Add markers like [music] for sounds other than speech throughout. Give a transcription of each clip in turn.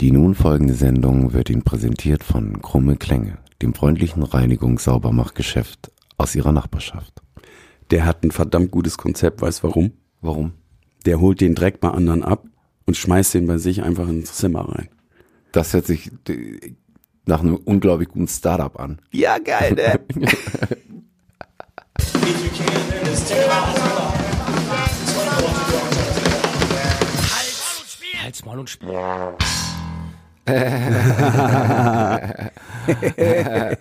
Die nun folgende Sendung wird Ihnen präsentiert von Krumme Klänge, dem freundlichen Reinigungs-Saubermachgeschäft aus Ihrer Nachbarschaft. Der hat ein verdammt gutes Konzept, weißt warum? Warum? Der holt den Dreck bei anderen ab und schmeißt den bei sich einfach ins Zimmer rein. Das hört sich äh, nach einem unglaublich guten Startup an. Ja, geil, ne? [laughs] Halt's Maul und Spiel. [laughs]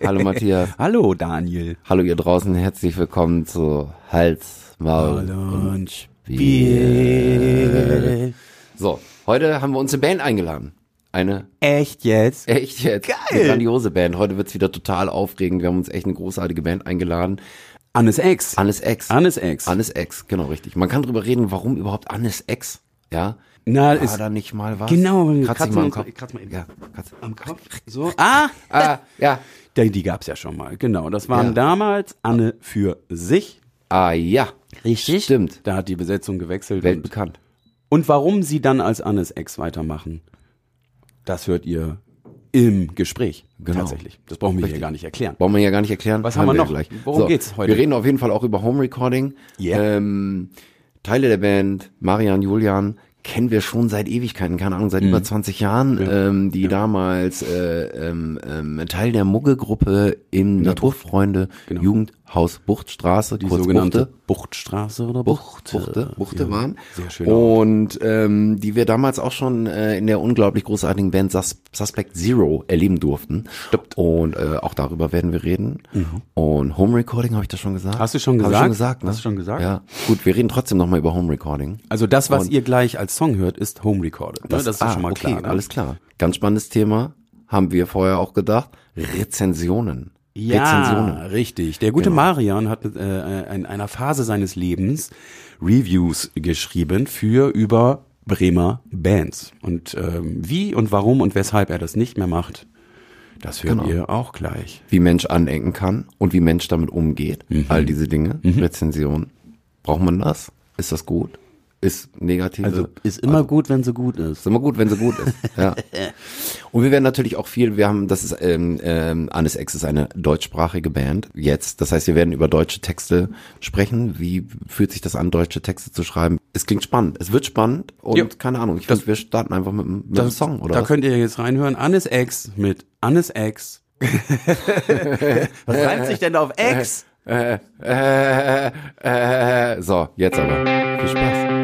Hallo Matthias. Hallo, Daniel. Hallo ihr draußen, herzlich willkommen zu Hals, Maul und Spiel. So, heute haben wir uns eine Band eingeladen. Eine Echt jetzt? echt jetzt Geil. eine grandiose Band. Heute wird's wieder total aufregend. Wir haben uns echt eine großartige Band eingeladen. Annes Ex. Annes Ex. Annes Ex. Annes Ex, genau richtig. Man kann drüber reden, warum überhaupt Annes Ex, ja? Na, War ist da nicht mal was? genau. Kratz kratzen mal am Kopf. kratz mal eben. Ja, kratz. am Kopf. So. Ah, Ah, [laughs] ja. die, die gab's ja schon mal. Genau, das waren Ja. damals Anne für sich. Ah, ja. Richtig. Stimmt. Da hat die Besetzung gewechselt. Und, Weltbekannt. und warum sie dann als Annes Ex weitermachen, das hört ihr im Gespräch. Genau. Tatsächlich. Das brauchen wir hier Richtig. gar nicht erklären. Wollen wir ja gar nicht erklären. Was haben wir noch? Gleich. Worum geht's heute? Wir reden auf jeden Fall auch über Home Recording. Yeah. Ähm, Teile der Band, Marian, Julian, kennen wir schon seit Ewigkeiten, keine Ahnung, Mhm. seit über 20 Jahren, ähm, die damals äh, ähm, ähm, Teil der Mugge-Gruppe im Naturfreunde Genau. Jugendhaus Buchtstraße, Die kurz sogenannte Buchte. Buchtstraße oder Bucht, Bucht? Buchte, Buchte Ja, waren. Sehr schön. Und ähm, die wir damals auch schon äh, in der unglaublich großartigen Band Sus Suspect Zero erleben durften. Stimmt. Und äh, auch darüber werden wir reden. Und Home Recording, habe ich das schon gesagt? Hast du schon Hab gesagt? Ich schon gesagt ne? Hast du schon gesagt? Ja. Gut, wir reden trotzdem nochmal über Home Recording. Also das, was Und- ihr gleich als Song hört, ist Home Recorded. ne? Das, ist ah, schon mal okay, klar. Ne? alles klar. Ganz spannendes Thema. Haben wir vorher auch gedacht. Rezensionen. Ja, richtig. Der gute Genau. Marian hat äh, in einer Phase seines Lebens Reviews geschrieben für über Bremer Bands. Und ähm, wie und warum und weshalb er das nicht mehr macht, das hört Genau. ihr auch gleich. Wie Mensch anecken kann und wie Mensch damit umgeht. Mhm. All diese Dinge. Rezensionen. Braucht man das? Ist das gut? Ist negativ? Also ist immer gut, wenn sie gut ist. Ist immer gut, wenn sie gut ist. Ja. [laughs] Und wir werden natürlich auch viel, wir haben, das ist, ähm, ähm, Annes Ex ist eine deutschsprachige Band jetzt. Das heißt, wir werden über deutsche Texte sprechen. Wie fühlt sich das an, deutsche Texte zu schreiben? Es klingt spannend. Es wird spannend und Ja. keine Ahnung. Ich finde, wir starten einfach mit, einem- mit einem Song, oder? Da was? könnt ihr jetzt reinhören. Annes Ex mit Annes Ex. [laughs] [laughs] was reimt sich denn auf Ex? äh, äh, äh, so, jetzt aber. Viel Spaß.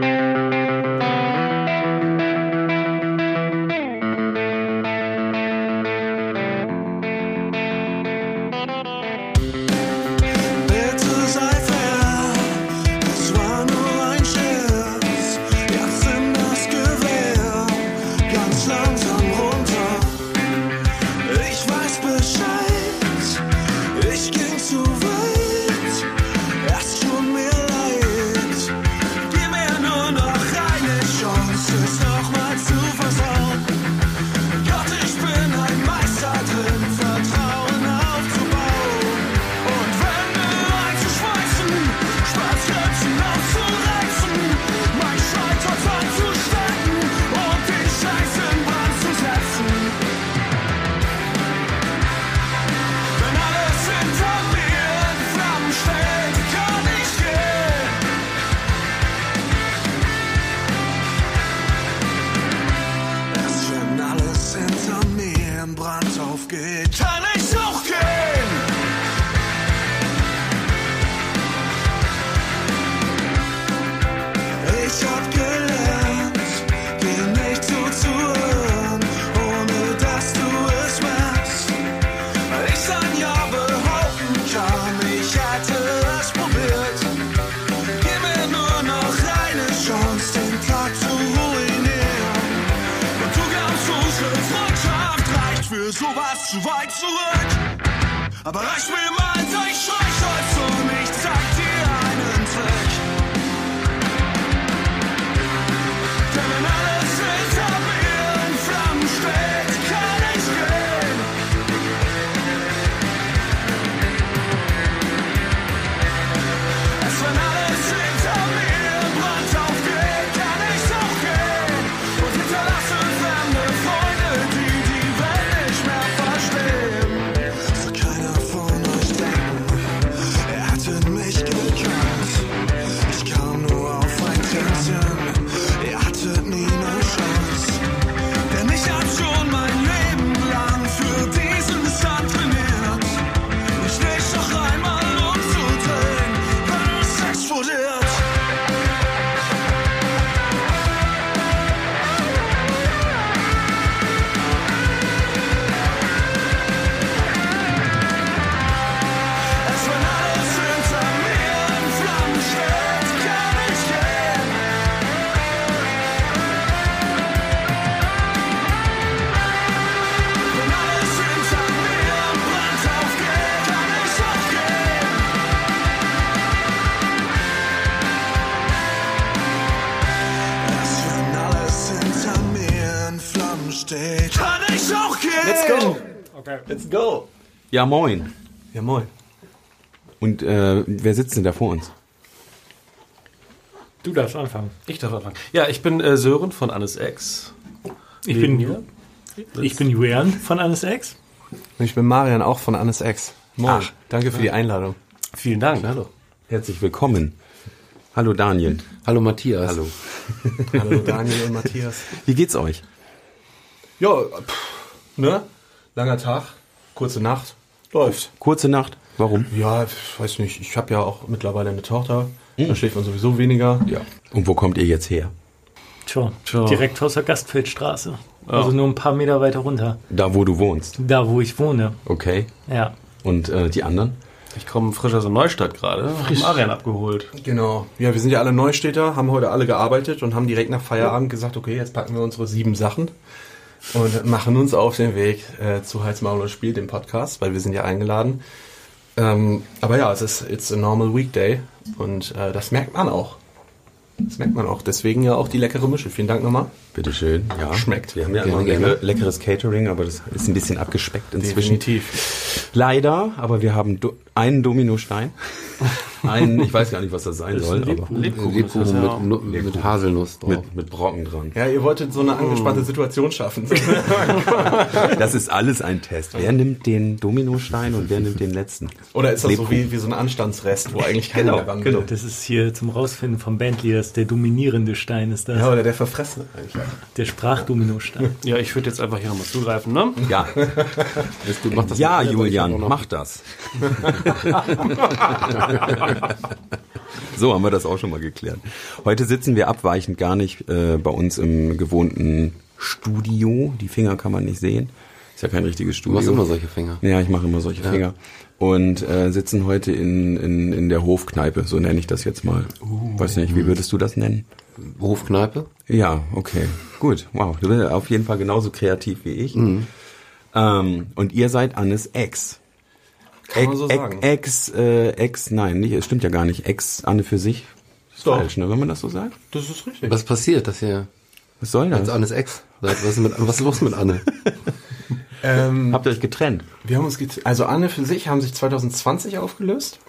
Go. Let's go. Ja, moin. Ja, moin. Und äh, wer sitzt denn da vor uns? Du darfst anfangen. Ich darf anfangen. Ja, ich bin äh, Sören von Annes X. Ich bin, ich bin Julian von Annes X. Und ich bin Marian, auch von Annes X. Moin. Ach, Danke für die Einladung. Vielen Dank. Hallo. Herzlich willkommen. Hallo Daniel. Hallo Matthias. Hallo. Hallo Daniel und Matthias. Wie geht's euch? Ja, pff, ne? Langer Tag, kurze Nacht. Läuft. Kurze Nacht. Warum? Ja, ich weiß nicht. Ich habe ja auch mittlerweile eine Tochter. Da schläft man sowieso weniger. Ja. Und wo kommt ihr jetzt her? Tja, Tja. direkt aus der Gastfeldstraße. Also nur ein paar Meter weiter runter. Da, wo du wohnst. Da, wo ich wohne. Okay. Ja. Und äh, die anderen? Ich komme frisch aus der Neustadt gerade. Hab Marian abgeholt. Genau. Ja, wir sind ja alle Neustädter, haben heute alle gearbeitet und haben direkt nach Feierabend gesagt, okay, jetzt packen wir unsere sieben Sachen und machen uns auf den Weg äh, zu Heizmaul Spiel, dem Podcast, weil wir sind ja eingeladen. Ähm, aber ja, es ist it's a normal weekday und äh, das merkt man auch. Das merkt man auch. Deswegen ja auch die leckere Mische. Vielen Dank nochmal. Bitteschön. Ja. Schmeckt. Wir haben ja immer ein gerne. lecker- leckeres Catering, aber das ist ein bisschen abgespeckt inzwischen. Definitiv. Leider, aber wir haben do einen Dominostein. [laughs] einen, ich weiß gar nicht, was das sein soll, aber Lebkuchen, Lebkuchen ja mit, mit, mit Haselnuss drauf. mit, mit Brocken dran. Ja, ihr wolltet so eine angespannte Situation schaffen. [laughs] [laughs] Das ist alles ein Test. Wer nimmt den Dominostein und wer nimmt den letzten? Oder ist das so Lebkuchen. wie, wie so ein Anstandsrest, wo eigentlich keiner Genau, mehr genau. Das ist hier zum Rausfinden von Bandleaders. Der dominierende Stein ist das. Ja, oder der Verfressene eigentlich. Der Sprachdominostein. [laughs] Ja, ich würde jetzt einfach hier nochmal zugreifen, ne? Ja, du, mach das ja, Julian, mach das. so haben wir das auch schon mal geklärt. Heute sitzen wir abweichend gar nicht äh, bei uns im gewohnten Studio. Die Finger kann man nicht sehen. Ist ja kein richtiges Du Studio. machst immer solche Finger. Ja, ich mache immer solche Finger. Und äh, sitzen heute in, in, in der Hofkneipe, so nenne ich das jetzt mal. Weiß nicht, wie würdest du das nennen? Hofkneipe? Ja, okay. Gut, wow. Du bist auf jeden Fall genauso kreativ wie ich. Ähm, und ihr seid Annes Ex. Kann man so Ex- sagen. Ex, äh, Ex, nein, nicht, es stimmt ja gar nicht. Ex Anne für sich. Ist Doch. falsch, ne, wenn man das so sagt. Das ist richtig. Was passiert, dass ihr Was soll als das? Annes Ex? Was ist, mit, was ist los mit Anne? [laughs] Ähm, Habt ihr euch getrennt? wir haben uns get also Anne für sich haben sich 2020 aufgelöst.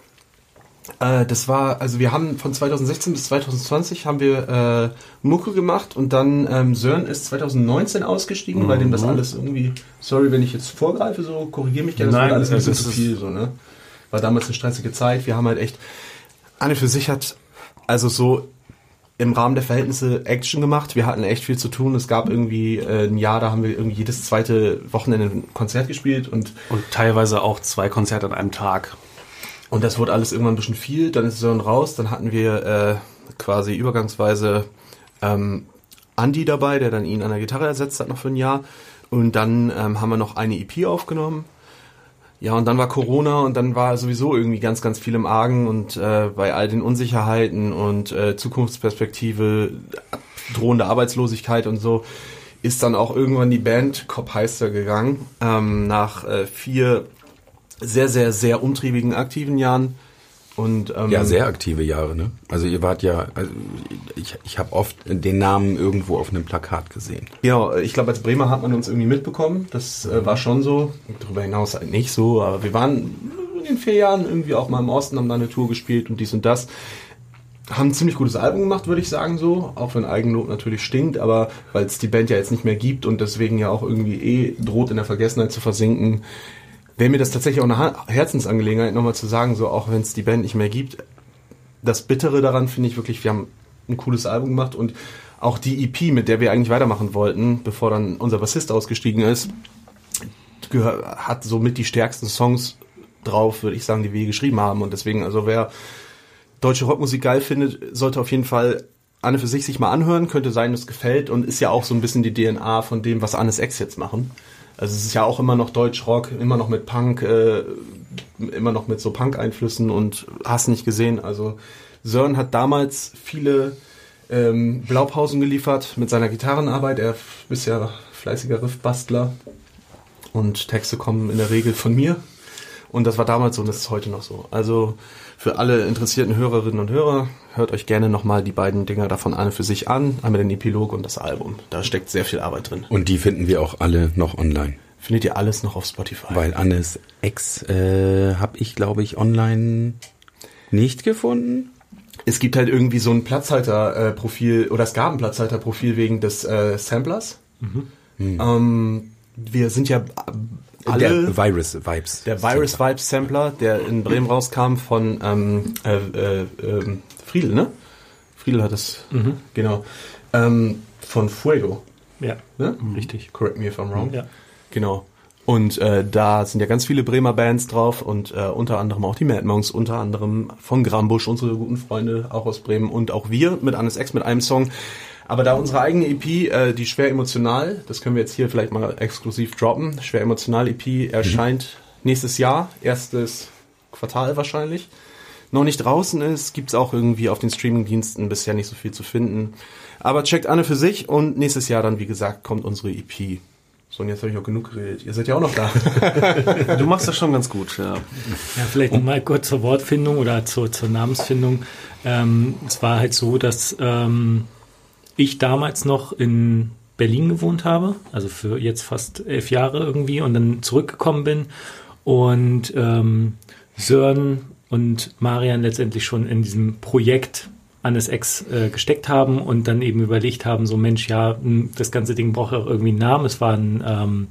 Äh, das war, also wir haben von 2016 bis 2020 haben wir äh, Mucke gemacht und dann ähm, Sören ist 2019 ausgestiegen, weil dem das alles irgendwie, sorry, wenn ich jetzt vorgreife, so korrigiere mich gerne, das Nein, alles ein bisschen das zu ist- viel, so, ne? War damals eine stressige Zeit, wir haben halt echt, Anne für sich hat, also so im Rahmen der Verhältnisse Action gemacht. Wir hatten echt viel zu tun. Es gab irgendwie äh, ein Jahr, da haben wir irgendwie jedes zweite Wochenende ein Konzert gespielt und, Und teilweise auch zwei Konzerte an einem Tag. und das wurde alles irgendwann ein bisschen viel. Dann ist Sören raus. Dann hatten wir äh, quasi übergangsweise ähm, Andy dabei, der dann ihn an der Gitarre ersetzt hat noch für ein Jahr. Und dann ähm, haben wir noch eine EP aufgenommen. Ja, und dann war Corona und dann war sowieso irgendwie ganz, ganz viel im Argen und äh, bei all den Unsicherheiten und äh, Zukunftsperspektive, drohende Arbeitslosigkeit und so, ist dann auch irgendwann die Band Cop Heister gegangen. Ähm, nach äh, vier sehr, sehr, sehr umtriebigen aktiven Jahren. Und, ähm, Ja, sehr aktive Jahre, ne? Also ihr wart ja, also ich, ich habe oft den Namen irgendwo auf einem Plakat gesehen. Ja, ich glaube, als Bremer hat man uns irgendwie mitbekommen. Das äh, war schon so. Darüber hinaus halt nicht so. Aber wir waren in den vier Jahren irgendwie auch mal im Osten, haben da eine Tour gespielt und dies und das. Haben ein ziemlich gutes Album gemacht, würde ich sagen so. Auch wenn Eigenlob natürlich stinkt, aber weil es die Band ja jetzt nicht mehr gibt und deswegen ja auch irgendwie eh droht in der Vergessenheit zu versinken, wäre mir das tatsächlich auch eine Herzensangelegenheit, nochmal zu sagen, so auch wenn es die Band nicht mehr gibt. Das Bittere daran finde ich wirklich, wir haben ein cooles Album gemacht und auch die EP, mit der wir eigentlich weitermachen wollten, bevor dann unser Bassist ausgestiegen ist, hat somit die stärksten Songs drauf, würde ich sagen, die wir geschrieben haben. Und deswegen, also wer deutsche Rockmusik geil findet, sollte auf jeden Fall Anne für sich sich mal anhören. Könnte sein, es gefällt und ist ja auch so ein bisschen die DNA von dem, was Annes Ex jetzt machen. Also es ist ja auch immer noch Deutschrock, immer noch mit Punk, äh, immer noch mit so Punk-Einflüssen und hast nicht gesehen. Also Sören hat damals viele ähm, Blaupausen geliefert mit seiner Gitarrenarbeit. Er ist ja fleißiger Riffbastler und Texte kommen in der Regel von mir. Und das war damals so und das ist heute noch so. Also für alle interessierten Hörerinnen und Hörer, hört euch gerne nochmal die beiden Dinger davon an für sich an. Einmal den Epilog und das Album. Da steckt sehr viel Arbeit drin. Und die finden wir auch alle noch online. Findet ihr alles noch auf Spotify. Weil Annes Ex äh, habe ich, glaube ich, online nicht gefunden. es gibt halt irgendwie so ein Platzhalter-Profil oder es gab ein Platzhalter-Profil wegen des äh, Samplers. Ähm, wir sind ja alle Der Virus Vibes. der Virus Vibes Sampler, der in Bremen rauskam von ähm, äh, äh, ähm, Friedel, ne? Friedel hat es, genau, ähm, von Fuego, Ja, ne? richtig. Correct me if I'm wrong. Ja. Genau. Und äh, da sind ja ganz viele Bremer Bands drauf und äh, unter anderem auch die Mad Monks, unter anderem von Grambusch, unsere guten Freunde auch aus Bremen und auch wir mit Annes Ex mit einem Song. Aber da unsere eigene EP, äh, die schwer emotional, das können wir jetzt hier vielleicht mal exklusiv droppen, schwer emotional EP erscheint nächstes Jahr, erstes Quartal wahrscheinlich. Noch nicht draußen ist, gibt's auch irgendwie auf den Streamingdiensten bisher nicht so viel zu finden. Aber checkt Anne für sich und nächstes Jahr dann, wie gesagt, kommt unsere EP. So, und jetzt habe ich auch genug geredet. Ihr seid ja auch noch da. [laughs] Du machst das schon ganz gut, ja. Ja, vielleicht noch mal kurz zur Wortfindung oder zur, zur Namensfindung. Ähm, es war halt so, dass ähm, ich damals noch in Berlin gewohnt habe, also für jetzt fast elf Jahre irgendwie, und dann zurückgekommen bin und ähm, Sören und Marian letztendlich schon in diesem Projekt Annes Ex äh, gesteckt haben und dann eben überlegt haben, so Mensch, ja, mh, das ganze Ding braucht ja irgendwie einen Namen. Es war ein ähm,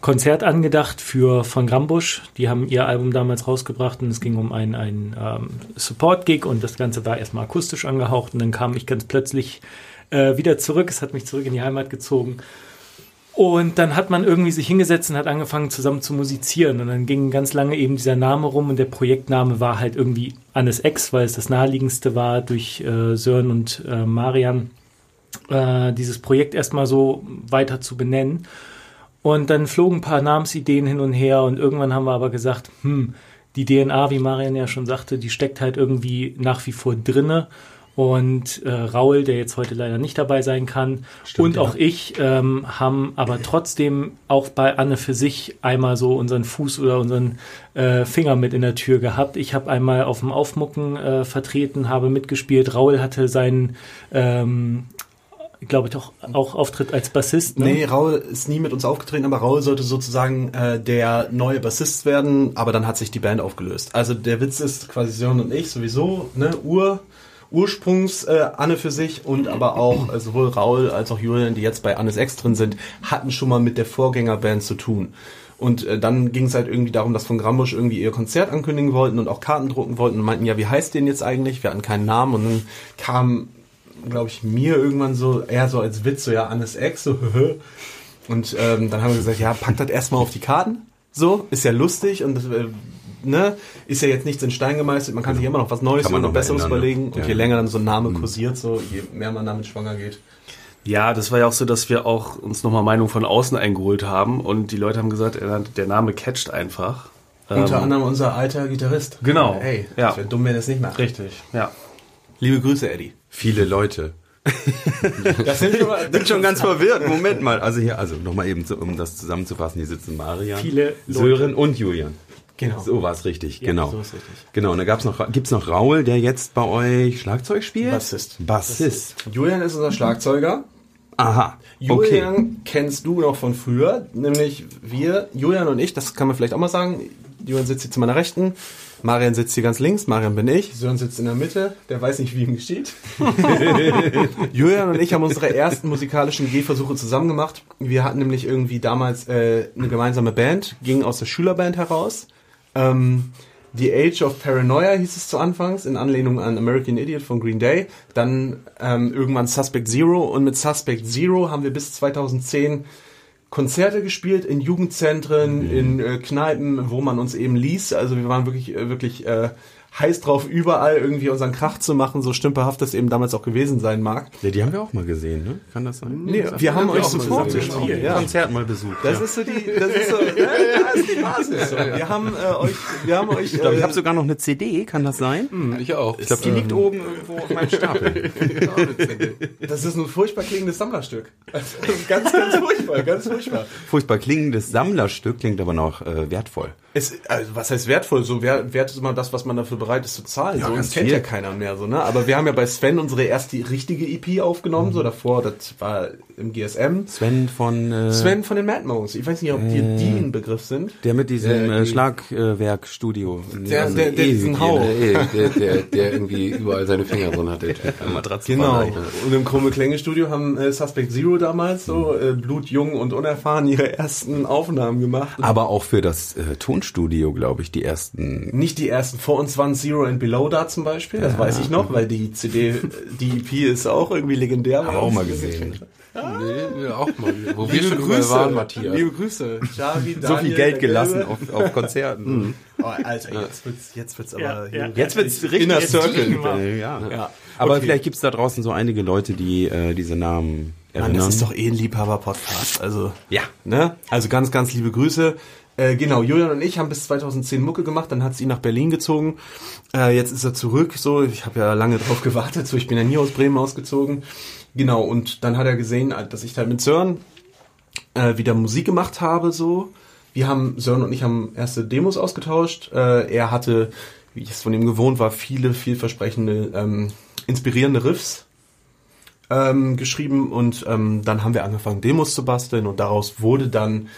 Konzert angedacht für von Grambusch. Die haben ihr Album damals rausgebracht und es ging um ein, ein ähm, Support-Gig und das Ganze war erstmal akustisch angehaucht und dann kam ich ganz plötzlich äh, wieder zurück. Es hat mich zurück in die Heimat gezogen. Und dann hat man irgendwie sich hingesetzt und hat angefangen zusammen zu musizieren. Und dann ging ganz lange eben dieser Name rum und der Projektname war halt irgendwie Annes Ex, weil es das naheliegendste war durch äh, Sören und äh, Marian, äh, dieses Projekt erstmal so weiter zu benennen. Und dann flogen ein paar Namensideen hin und her und irgendwann haben wir aber gesagt, hm, die DNA, wie Marian ja schon sagte, die steckt halt irgendwie nach wie vor drinne. Und äh, Raul, der jetzt heute leider nicht dabei sein kann, und auch ich ähm, haben aber trotzdem auch bei Anne für sich einmal so unseren Fuß oder unseren äh, Finger mit in der Tür gehabt. Ich habe einmal auf dem Aufmucken äh, vertreten, habe mitgespielt. Raul hatte seinen, ähm, glaube ich, auch, auch Auftritt als Bassist. Ne? Nee, Raul ist nie mit uns aufgetreten, aber Raul sollte sozusagen äh, der neue Bassist werden, aber dann hat sich die Band aufgelöst. Also der Witz ist quasi Sören und ich sowieso, ne, Ur, Ursprungs äh, Anne für sich und aber auch äh, sowohl Raul als auch Julian, die jetzt bei Annes Ex drin sind, hatten schon mal mit der Vorgängerband zu tun. Und äh, dann ging es halt irgendwie darum, dass von Grambusch irgendwie ihr Konzert ankündigen wollten und auch Karten drucken wollten und meinten, ja, wie heißt den jetzt eigentlich? Wir hatten keinen Namen und dann kam, glaube ich, mir irgendwann so, eher so als Witz, so ja, Annes Ex, so [laughs] Und ähm, dann haben wir gesagt, ja, packt das erstmal auf die Karten. So, ist ja lustig und äh, ne, ist ja jetzt nichts in Stein gemeißelt, man kann sich immer noch was Neues und noch Besseres ändern, überlegen. Und Ja. Je länger dann so ein Name kursiert, so, je mehr man damit schwanger geht. Ja, das war ja auch so, dass wir auch uns nochmal Meinung von außen eingeholt haben und die Leute haben gesagt, er- der Name catcht einfach. Unter Ähm, anderem unser alter Gitarrist. Genau. Ey, Ja. das wäre dumm, wenn er es nicht macht. Richtig, ja. Liebe Grüße, Eddie. Viele Leute. [laughs] Das sind schon mal, Bin schon ganz verwirrt. Moment mal. Also hier, also nochmal eben, um das zusammenzufassen. Hier sitzen Marian, Viele Leute. Sören und Julian. Genau. So war es richtig, Ja, genau. so ist richtig. Genau, und da gab's noch, gibt's noch Raul, der jetzt bei euch Schlagzeug spielt? Bassist. Bassist. Julian ist unser Schlagzeuger. Aha. Julian Okay. kennst du noch von früher, nämlich wir, Julian und ich, das kann man vielleicht auch mal sagen. Julian sitzt hier zu meiner Rechten, Marian sitzt hier ganz links, Marian bin ich, Sören sitzt in der Mitte, der weiß nicht, wie ihm geschieht. [laughs] Julian und ich haben unsere ersten musikalischen Gehversuche zusammen gemacht. Wir hatten nämlich irgendwie damals äh, eine gemeinsame Band, ging aus der Schülerband heraus. Ähm, The Age of Paranoia hieß es zu Anfangs, in Anlehnung an American Idiot von Green Day. Dann ähm, irgendwann Suspect Zero und mit Suspect Zero haben wir bis 2010 Konzerte gespielt in Jugendzentren, in äh, Kneipen, wo man uns eben ließ. Also wir waren wirklich, äh, wirklich äh, heiß drauf, überall irgendwie unseren Krach zu machen, so stümperhaft das eben damals auch gewesen sein mag. Ja, die haben wir auch mal gesehen, ne? Kann das sein? Nee, wir haben euch auch mal sofort gespielt. Ja. Ja. Konzert mal besucht. Das ja. ist so die, das ist so, [laughs] ja, das ist die Basis. So. Wir haben äh, euch, wir haben euch, Ich glaube, ich äh, habe sogar noch eine CD, kann das sein? Ich auch. Ich glaube, die liegt oben irgendwo auf meinem Stapel. [laughs] das ist ein furchtbar klingendes Sammlerstück. Also, ganz, ganz furchtbar, ganz furchtbar. Furchtbar klingendes Sammlerstück, klingt aber noch äh, wertvoll. Es, also, was heißt wertvoll? So wert, wert ist immer das, was man dafür bereit ist zu zahlen. so, ganz uns kennt viel. ja keiner mehr, so, ne? Aber wir haben ja bei Sven unsere erste richtige EP aufgenommen, so davor, das war im GSM. Sven von äh, Sven von den Mad Modes. Ich weiß nicht, ob dir die ein Begriff sind. der mit diesem Äh, äh, Schlagwerkstudio. Der- der- der diesen Ewig, Hau. Der, der, der, der irgendwie überall seine Finger drin hat. Der Typ. Genau. Und im Krumme Klänge Studio haben äh, Suspect Zero damals so äh, blutjung und unerfahren ihre ersten Aufnahmen gemacht. Aber auch für das äh, Tonstudio, glaube ich, die ersten. Nicht die ersten. Vor uns waren Zero and Below da zum Beispiel. Das weiß ich noch, weil die CD, die EP ist auch irgendwie legendär. Haben wir auch mal gesehen. Nee, ja, auch mal. Wo wir Liebe schon überall Grüße, waren, Matthias. Liebe Grüße. Xavi, So viel Daniel, Geld gelassen auf, auf Konzerten. Oh, Alter, jetzt wird's, jetzt wird's Ja, aber ja. hier Jetzt wird's richtig Inner Circle. ja. Ja. Aber Okay. vielleicht gibt's da draußen so einige Leute, die äh, diese Namen Mann, erinnern. das ist doch eh ein Liebhaber-Podcast. Also, Ja. ne? Also ganz, ganz liebe Grüße. Äh, genau, Julian und ich haben bis 2010 Mucke gemacht, dann hat's ihn nach Berlin gezogen. Äh, jetzt ist er zurück, so, ich habe ja lange drauf gewartet, so, ich bin ja nie aus Bremen ausgezogen. Genau, und dann hat er gesehen, äh, dass ich halt mit Sören äh, wieder Musik gemacht habe, so. Wir haben, Sören und ich haben erste Demos ausgetauscht. Äh, er hatte, wie ich es von ihm gewohnt war, viele, vielversprechende, ähm, inspirierende Riffs ähm, geschrieben und ähm, dann haben wir angefangen, Demos zu basteln und daraus wurde dann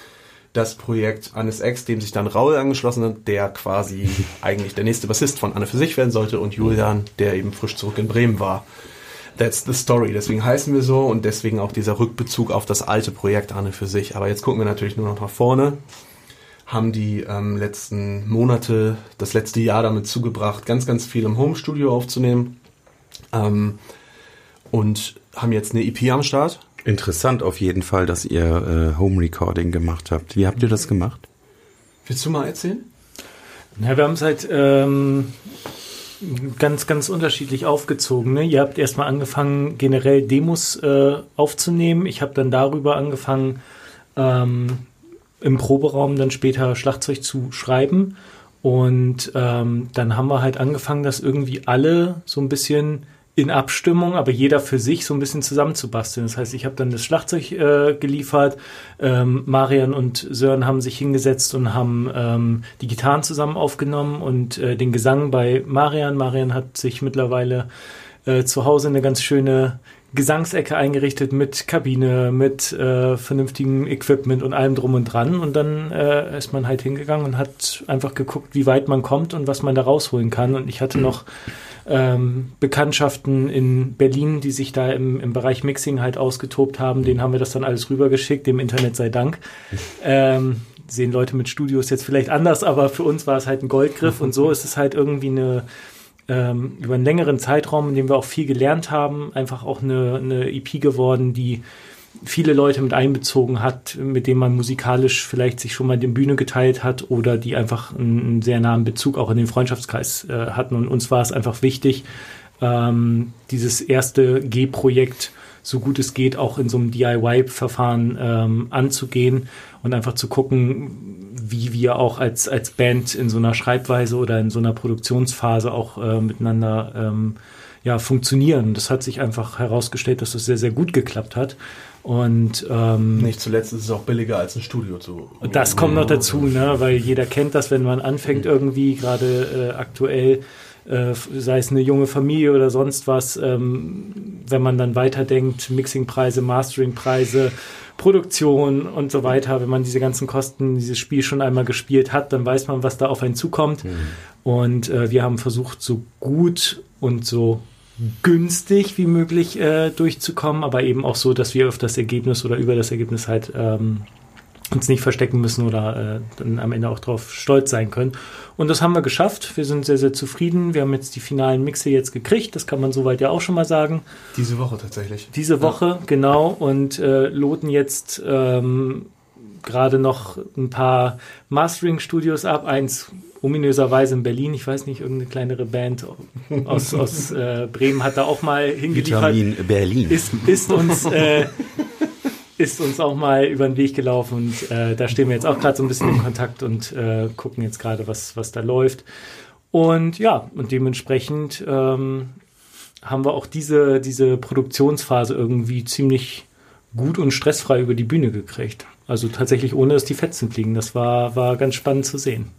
das Projekt Annes X, dem sich dann Raul angeschlossen hat, der quasi [laughs] eigentlich der nächste Bassist von Anne für sich werden sollte und Julian, der eben frisch zurück in Bremen war. That's the story. Deswegen heißen wir so und deswegen auch dieser Rückbezug auf das alte Projekt Anne für sich. Aber jetzt gucken wir natürlich nur noch nach vorne. Haben die ähm, letzten Monate, das letzte Jahr damit zugebracht, ganz, ganz viel im Homestudio aufzunehmen. Ähm, und haben jetzt eine EP am Start. Interessant auf jeden Fall, dass ihr äh, Home Recording gemacht habt. Wie habt ihr das gemacht? Willst du mal erzählen? Ja, wir haben es halt ähm, ganz, ganz unterschiedlich aufgezogen. Ne? Ihr habt erstmal angefangen, generell Demos äh, aufzunehmen. Ich habe dann darüber angefangen, ähm, im Proberaum dann später Schlagzeug zu schreiben. Und ähm, dann haben wir halt angefangen, das irgendwie alle so ein bisschen in Abstimmung, aber jeder für sich so ein bisschen zusammenzubasteln. Das heißt, ich habe dann das Schlagzeug äh, geliefert, ähm, Marian und Sören haben sich hingesetzt und haben ähm, die Gitarren zusammen aufgenommen und äh, den Gesang bei Marian. Marian hat sich mittlerweile äh, zu Hause eine ganz schöne Gesangsecke eingerichtet mit Kabine, mit äh, vernünftigem Equipment und allem drum und dran. Und dann äh, ist man halt hingegangen und hat einfach geguckt, wie weit man kommt und was man da rausholen kann. Und ich hatte noch ähm, Bekanntschaften in Berlin, die sich da im, im Bereich Mixing halt ausgetobt haben. Denen haben wir das dann alles rübergeschickt, dem Internet sei Dank. [laughs] Ähm, sehen Leute mit Studios jetzt vielleicht anders, aber für uns war es halt ein Goldgriff und so ist es halt irgendwie eine ähm, über einen längeren Zeitraum, in dem wir auch viel gelernt haben, einfach auch eine, eine EP geworden, die viele Leute mit einbezogen hat, mit denen man musikalisch vielleicht sich schon mal die Bühne geteilt hat oder die einfach einen, sehr nahen Bezug auch in den Freundschaftskreis äh, hatten. Und uns war es einfach wichtig, ähm, dieses erste G-Projekt so gut es geht auch in so einem DIY-Verfahren ähm, anzugehen und einfach zu gucken, wie wir auch als, als Band in so einer Schreibweise oder in so einer Produktionsphase auch äh, miteinander ähm, ja, funktionieren. Das hat sich einfach herausgestellt, dass das sehr, sehr gut geklappt hat. Und ähm, Nicht zuletzt ist es auch billiger als ein Studio zu. das kommt noch dazu, ne? weil jeder kennt das, wenn man anfängt irgendwie, gerade äh, aktuell, äh, sei es eine junge Familie oder sonst was, ähm, wenn man dann weiterdenkt, Mixingpreise, Masteringpreise, Produktion und so weiter, wenn man diese ganzen Kosten, dieses Spiel schon einmal gespielt hat, dann weiß man, was da auf einen zukommt. Und äh, wir haben versucht, so gut und so günstig wie möglich äh, durchzukommen, aber eben auch so, dass wir auf das Ergebnis oder über das Ergebnis halt ähm, uns nicht verstecken müssen oder äh, dann am Ende auch drauf stolz sein können. Und das haben wir geschafft. Wir sind sehr, sehr zufrieden. Wir haben jetzt die finalen Mixe jetzt gekriegt. Das kann man soweit ja auch schon mal sagen. Diese Woche tatsächlich. Diese Woche, genau. Und äh, loten jetzt ähm, gerade noch ein paar Mastering-Studios ab. Eins ominöserweise in Berlin. Ich weiß nicht, irgendeine kleinere Band aus, [laughs] aus äh, Bremen hat da auch mal hingeliefert. Vitamin Berlin. Ist, ist uns äh, [laughs] ist uns auch mal über den Weg gelaufen und äh, da stehen wir jetzt auch gerade so ein bisschen in Kontakt und äh, gucken jetzt gerade, was, was da läuft. Und ja, und dementsprechend ähm, haben wir auch diese, diese Produktionsphase irgendwie ziemlich gut und stressfrei über die Bühne gekriegt. Also tatsächlich ohne, dass die Fetzen fliegen. Das war, war ganz spannend zu sehen.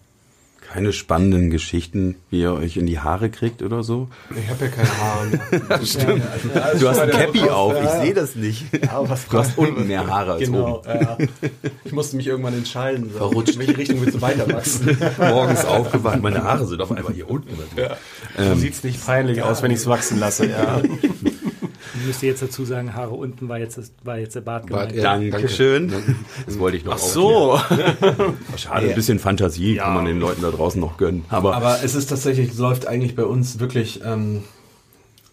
Keine spannenden Geschichten, wie ihr euch in die Haare kriegt oder so? Ich habe ja keine Haare mehr. [laughs] Stimmt. Du hast ein Cappy auf, ich sehe das nicht. Ja, was Du hast [laughs] unten mehr Haare als Genau, oben. ja. Ich musste mich irgendwann entscheiden. So. Verrutscht. In welche Richtung willst du weiter wachsen? [laughs] Morgens aufgewacht, meine Haare sind auf einmal hier unten. So sieht's nicht peinlich aus, wenn ich's wachsen lasse. Ja. Ich müsste jetzt dazu sagen, Haare unten war jetzt, war jetzt der Bart gemeint. ja. Dankeschön. Das wollte ich noch Ach so. [laughs] Schade, ein bisschen Fantasie kann man den Leuten da draußen noch gönnen. Aber, Aber es ist tatsächlich, läuft eigentlich bei uns wirklich ähm,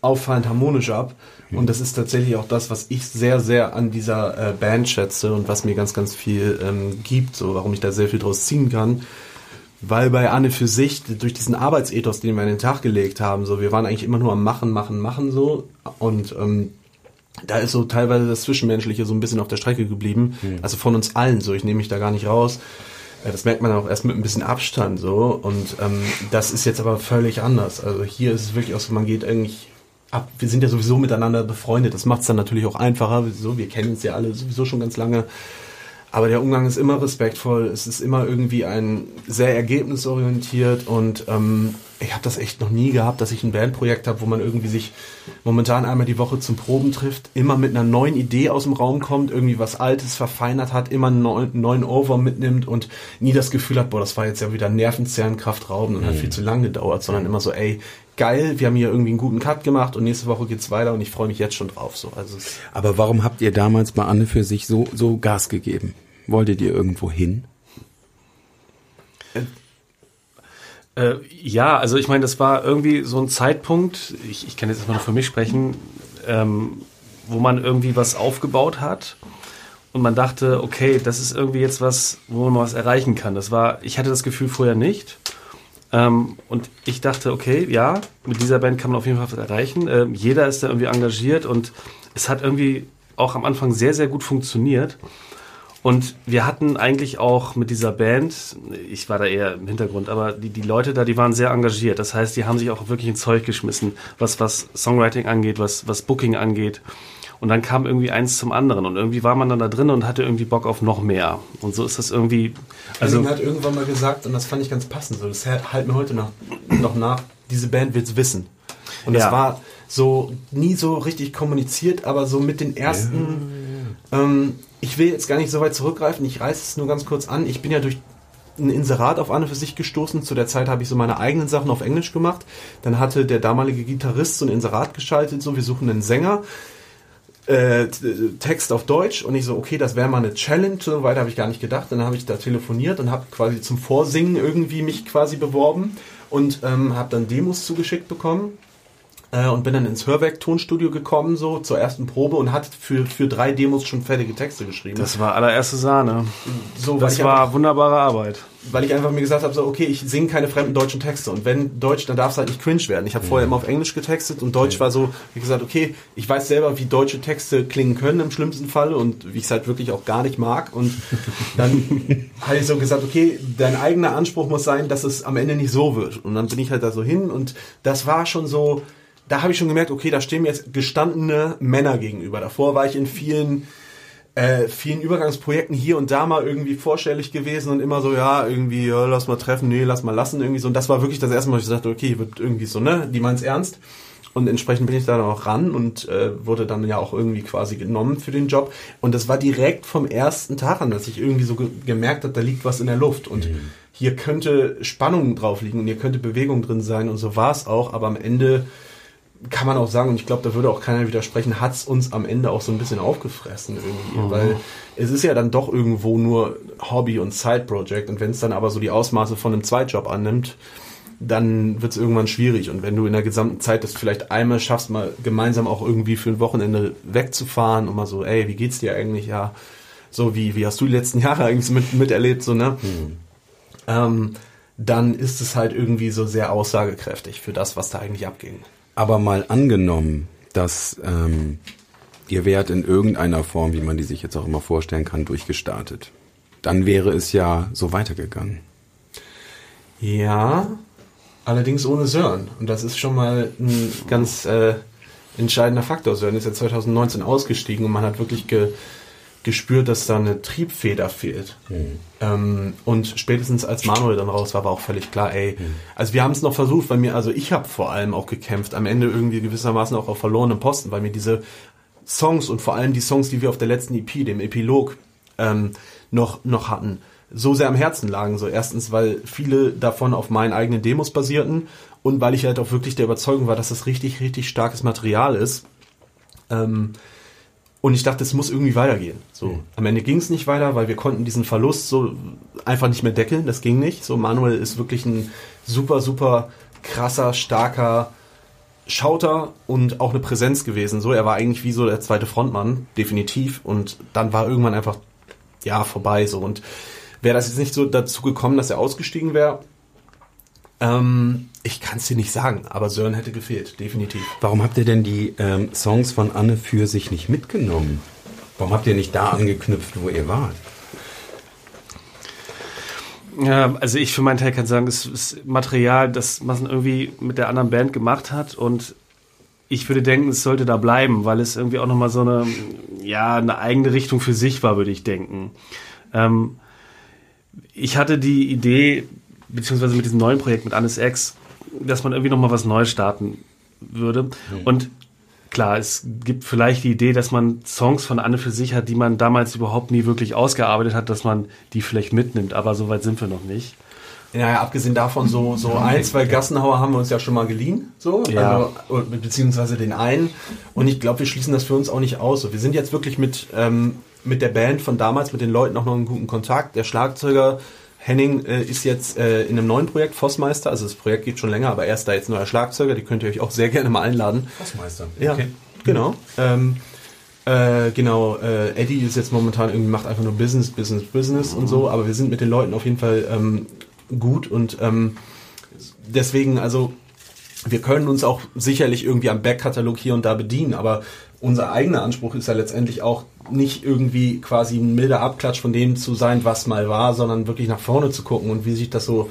auffallend harmonisch ab. Und das ist tatsächlich auch das, was ich sehr, sehr an dieser äh, Band schätze und was mir ganz, ganz viel ähm, gibt, so warum ich da sehr viel draus ziehen kann. Weil bei Anne für sich, durch diesen Arbeitsethos, den wir an den Tag gelegt haben, so, wir waren eigentlich immer nur am Machen, Machen, Machen so. Und ähm, da ist so teilweise das Zwischenmenschliche so ein bisschen auf der Strecke geblieben. Also von uns allen so, ich nehme mich da gar nicht raus. Äh, Das merkt man auch erst mit ein bisschen Abstand so. Und ähm, das ist jetzt aber völlig anders. Also hier ist es wirklich auch so, man geht eigentlich ab. Wir sind ja sowieso miteinander befreundet. Das macht es dann natürlich auch einfacher. So, wir kennen uns ja alle sowieso schon ganz lange. Aber der Umgang ist immer respektvoll, es ist immer irgendwie ein sehr ergebnisorientiert und ähm, ich habe das echt noch nie gehabt, dass ich ein Bandprojekt habe, wo man irgendwie sich momentan einmal die Woche zum Proben trifft, immer mit einer neuen Idee aus dem Raum kommt, irgendwie was Altes verfeinert hat, immer einen neuen, neuen Over mitnimmt und nie das Gefühl hat, boah, das war jetzt ja wieder nervenzerrend, kraftraubend und hat viel zu lang gedauert, sondern immer so, ey, geil, wir haben hier irgendwie einen guten Cut gemacht und nächste Woche geht's weiter und ich freue mich jetzt schon drauf. So, also aber warum habt ihr damals bei Anne für sich so, so Gas gegeben? Wolltet ihr irgendwo hin? Äh, ja, also ich meine, das war irgendwie so ein Zeitpunkt, ich, ich kann jetzt erstmal nur für mich sprechen, ähm, wo man irgendwie was aufgebaut hat und man dachte, okay, das ist irgendwie jetzt was, wo man was erreichen kann. Das war, ich hatte das Gefühl vorher nicht. Ähm, und ich dachte, okay, ja, mit dieser Band kann man auf jeden Fall was erreichen. Ähm, jeder ist da irgendwie engagiert und es hat irgendwie auch am Anfang sehr, sehr gut funktioniert. Und wir hatten eigentlich auch mit dieser Band, ich war da eher im Hintergrund, aber die, die Leute da, die waren sehr engagiert. Das heißt, die haben sich auch wirklich ins Zeug geschmissen, was, was Songwriting angeht, was, was Booking angeht. Und dann kam irgendwie eins zum anderen und irgendwie war man dann da drin und hatte irgendwie Bock auf noch mehr. Und so ist das irgendwie, Also also hat irgendwann mal gesagt, und das fand ich ganz passend, so, das halt mir heute noch, noch nach, diese Band wird's wissen. Und das Ja. war so nie so richtig kommuniziert, aber so mit den ersten, ähm, ich will jetzt gar nicht so weit zurückgreifen, ich reiße es nur ganz kurz an. Ich bin ja durch ein Inserat auf Anne für sich gestoßen. Zu der Zeit habe ich so meine eigenen Sachen auf Englisch gemacht. Dann hatte der damalige Gitarrist so ein Inserat geschaltet, so wir suchen einen Sänger äh, Text auf Deutsch und ich so, okay, das wäre mal eine Challenge, so weiter habe ich gar nicht gedacht. Dann habe ich da telefoniert und habe quasi zum Vorsingen irgendwie mich quasi beworben und ähm, habe dann Demos zugeschickt bekommen äh, und bin dann ins Hörwerk-Tonstudio gekommen, so zur ersten Probe und hatte für, für drei Demos schon fertige Texte geschrieben. das war allererste Sahne. so, Das war einfach, wunderbare Arbeit. weil ich einfach mir gesagt habe, so, okay, ich singe keine fremden deutschen Texte und wenn Deutsch, dann darf es halt nicht cringe werden. Ich habe vorher immer auf Englisch getextet und Deutsch war so, wie gesagt, okay, ich weiß selber, wie deutsche Texte klingen können im schlimmsten Fall und wie ich es halt wirklich auch gar nicht mag und dann [laughs] habe ich so gesagt, okay, dein eigener Anspruch muss sein, dass es am Ende nicht so wird und dann bin ich halt da so hin und das war schon so, da habe ich schon gemerkt, okay, da stehen mir jetzt gestandene Männer gegenüber. Davor war ich in vielen äh, vielen Übergangsprojekten hier und da mal irgendwie vorstellig gewesen und immer so, ja, irgendwie, ja, lass mal treffen, nee, lass mal lassen, irgendwie so. Und das war wirklich das erste Mal, wo ich dachte, okay, hier wird irgendwie so, ne, die meint's ernst. Und entsprechend bin ich da dann auch ran und äh, wurde dann ja auch irgendwie quasi genommen für den Job. Und das war direkt vom ersten Tag an, dass ich irgendwie so ge gemerkt habe, da liegt was in der Luft. Und hier könnte Spannung drauf liegen und hier könnte Bewegung drin sein. Und so war es auch. Aber am Ende kann man auch sagen, und ich glaube, da würde auch keiner widersprechen, hat's uns am Ende auch so ein bisschen aufgefressen irgendwie. Weil es ist ja dann doch irgendwo nur Hobby und Side-Project. Und wenn es dann aber so die Ausmaße von einem Zweitjob annimmt, dann wird's irgendwann schwierig. Und wenn du in der gesamten Zeit das vielleicht einmal schaffst, mal gemeinsam auch irgendwie für ein Wochenende wegzufahren und mal so, ey, wie geht's dir eigentlich? Ja, so wie, wie hast du die letzten [laughs] Jahre eigentlich mit, miterlebt, so, ne? Ähm, dann ist es halt irgendwie so sehr aussagekräftig für das, was da eigentlich abging. Aber mal angenommen, dass ähm, ihr wärt in irgendeiner Form, wie man die sich jetzt auch immer vorstellen kann, durchgestartet. Dann wäre es ja so weitergegangen. Ja, allerdings ohne Sören. Und das ist schon mal ein ganz äh, entscheidender Faktor. Sören ist ja 2019 ausgestiegen und man hat wirklich ge gespürt, dass da eine Triebfeder fehlt. Ähm, und spätestens als Manuel dann raus war, war auch völlig klar, ey, also wir haben es noch versucht, weil mir, also ich habe vor allem auch gekämpft, am Ende irgendwie gewissermaßen auch auf verlorenen Posten, weil mir diese Songs und vor allem die Songs, die wir auf der letzten EP, dem Epilog, ähm, noch, noch hatten, so sehr am Herzen lagen. So erstens, weil viele davon auf meinen eigenen Demos basierten und weil ich halt auch wirklich der Überzeugung war, dass das richtig, richtig starkes Material ist. Ähm, und ich dachte, es muss irgendwie weitergehen. So, am Ende ging es nicht weiter, weil wir konnten diesen Verlust so einfach nicht mehr deckeln. Das ging nicht. So, Manuel ist wirklich ein super, super krasser, starker Schauter und auch eine Präsenz gewesen. So, er war eigentlich wie so der zweite Frontmann, definitiv. Und dann war irgendwann einfach, ja, vorbei. So, und wäre das jetzt nicht so dazu gekommen, dass er ausgestiegen wäre, ähm, ich kann es dir nicht sagen, aber Sören hätte gefehlt, definitiv. Warum habt ihr denn die ähm, Songs von Anne für sich nicht mitgenommen? Warum habt ihr nicht da angeknüpft, wo ihr wart? Ja, also ich für meinen Teil kann sagen, es ist Material, das man irgendwie mit der anderen Band gemacht hat und ich würde denken, es sollte da bleiben, weil es irgendwie auch nochmal so eine, ja, eine eigene Richtung für sich war, würde ich denken. Ähm, ich hatte die Idee, beziehungsweise mit diesem neuen Projekt mit Annes X, dass man irgendwie nochmal was Neues starten würde. Und klar, es gibt vielleicht die Idee, dass man Songs von Anne für sich hat, die man damals überhaupt nie wirklich ausgearbeitet hat, dass man die vielleicht mitnimmt, aber so weit sind wir noch nicht. Naja, abgesehen davon, so, so ein, zwei Gassenhauer haben wir uns ja schon mal geliehen, so, Ja. also, beziehungsweise den einen. Und ich glaube, wir schließen das für uns auch nicht aus. So, wir sind jetzt wirklich mit, ähm, mit der Band von damals, mit den Leuten auch noch in guten Kontakt. Der Schlagzeuger Henning äh, ist jetzt äh, in einem neuen Projekt, Vossmeister. Also das Projekt geht schon länger, aber er ist da jetzt neuer Schlagzeuger. Die könnt ihr euch auch sehr gerne mal einladen. Hausmeister. Ja, genau. Ähm, äh, genau, äh, Eddie ist jetzt momentan irgendwie macht einfach nur Business, Business, Business und so, aber wir sind mit den Leuten auf jeden Fall ähm, gut und ähm, deswegen, also wir können uns auch sicherlich irgendwie am Backkatalog hier und da bedienen, aber unser eigener Anspruch ist ja letztendlich auch nicht irgendwie quasi ein milder Abklatsch von dem zu sein, was mal war, sondern wirklich nach vorne zu gucken und wie sich das so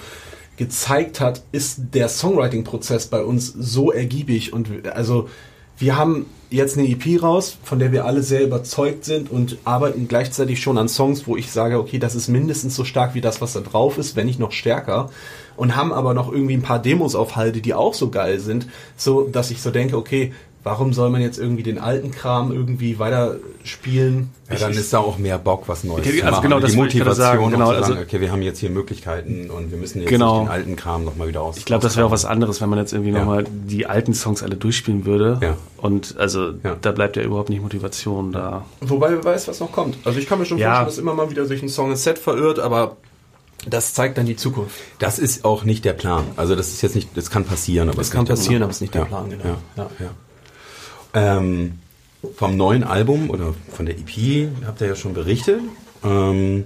gezeigt hat, ist der Songwriting-Prozess bei uns so ergiebig und also wir haben jetzt eine EP raus, von der wir alle sehr überzeugt sind und arbeiten gleichzeitig schon an Songs, wo ich sage, okay, das ist mindestens so stark wie das, was da drauf ist, wenn nicht noch stärker. Und haben aber noch irgendwie ein paar Demos auf Halde, die auch so geil sind, so dass ich so denke, okay, warum soll man jetzt irgendwie den alten Kram irgendwie weiter spielen? Ja, dann ist da auch mehr Bock, was Neues Okay, zu also machen. genau, Und das die wollte ich Motivation, sagen, genau, um zu sagen, also- okay, wir haben jetzt hier Möglichkeiten und wir müssen jetzt Genau. nicht den alten Kram nochmal wieder aus. Ich glaube, das wäre auch was anderes, wenn man jetzt irgendwie Ja. nochmal die alten Songs alle durchspielen würde. Ja. Und also Ja. da bleibt ja überhaupt nicht Motivation da. Wobei wer weiß, was noch kommt. Also ich kann mir schon Ja. vorstellen, dass immer mal wieder sich ein Song ins Set verirrt, aber das zeigt dann die Zukunft. Das ist auch nicht der Plan. Also das ist jetzt nicht, das kann passieren, aber Das es kann ist nicht der passieren, aber es ist nicht der Ja. Plan, genau. Ja. Ähm, vom neuen Album oder von der EP habt ihr ja schon berichtet. Ähm,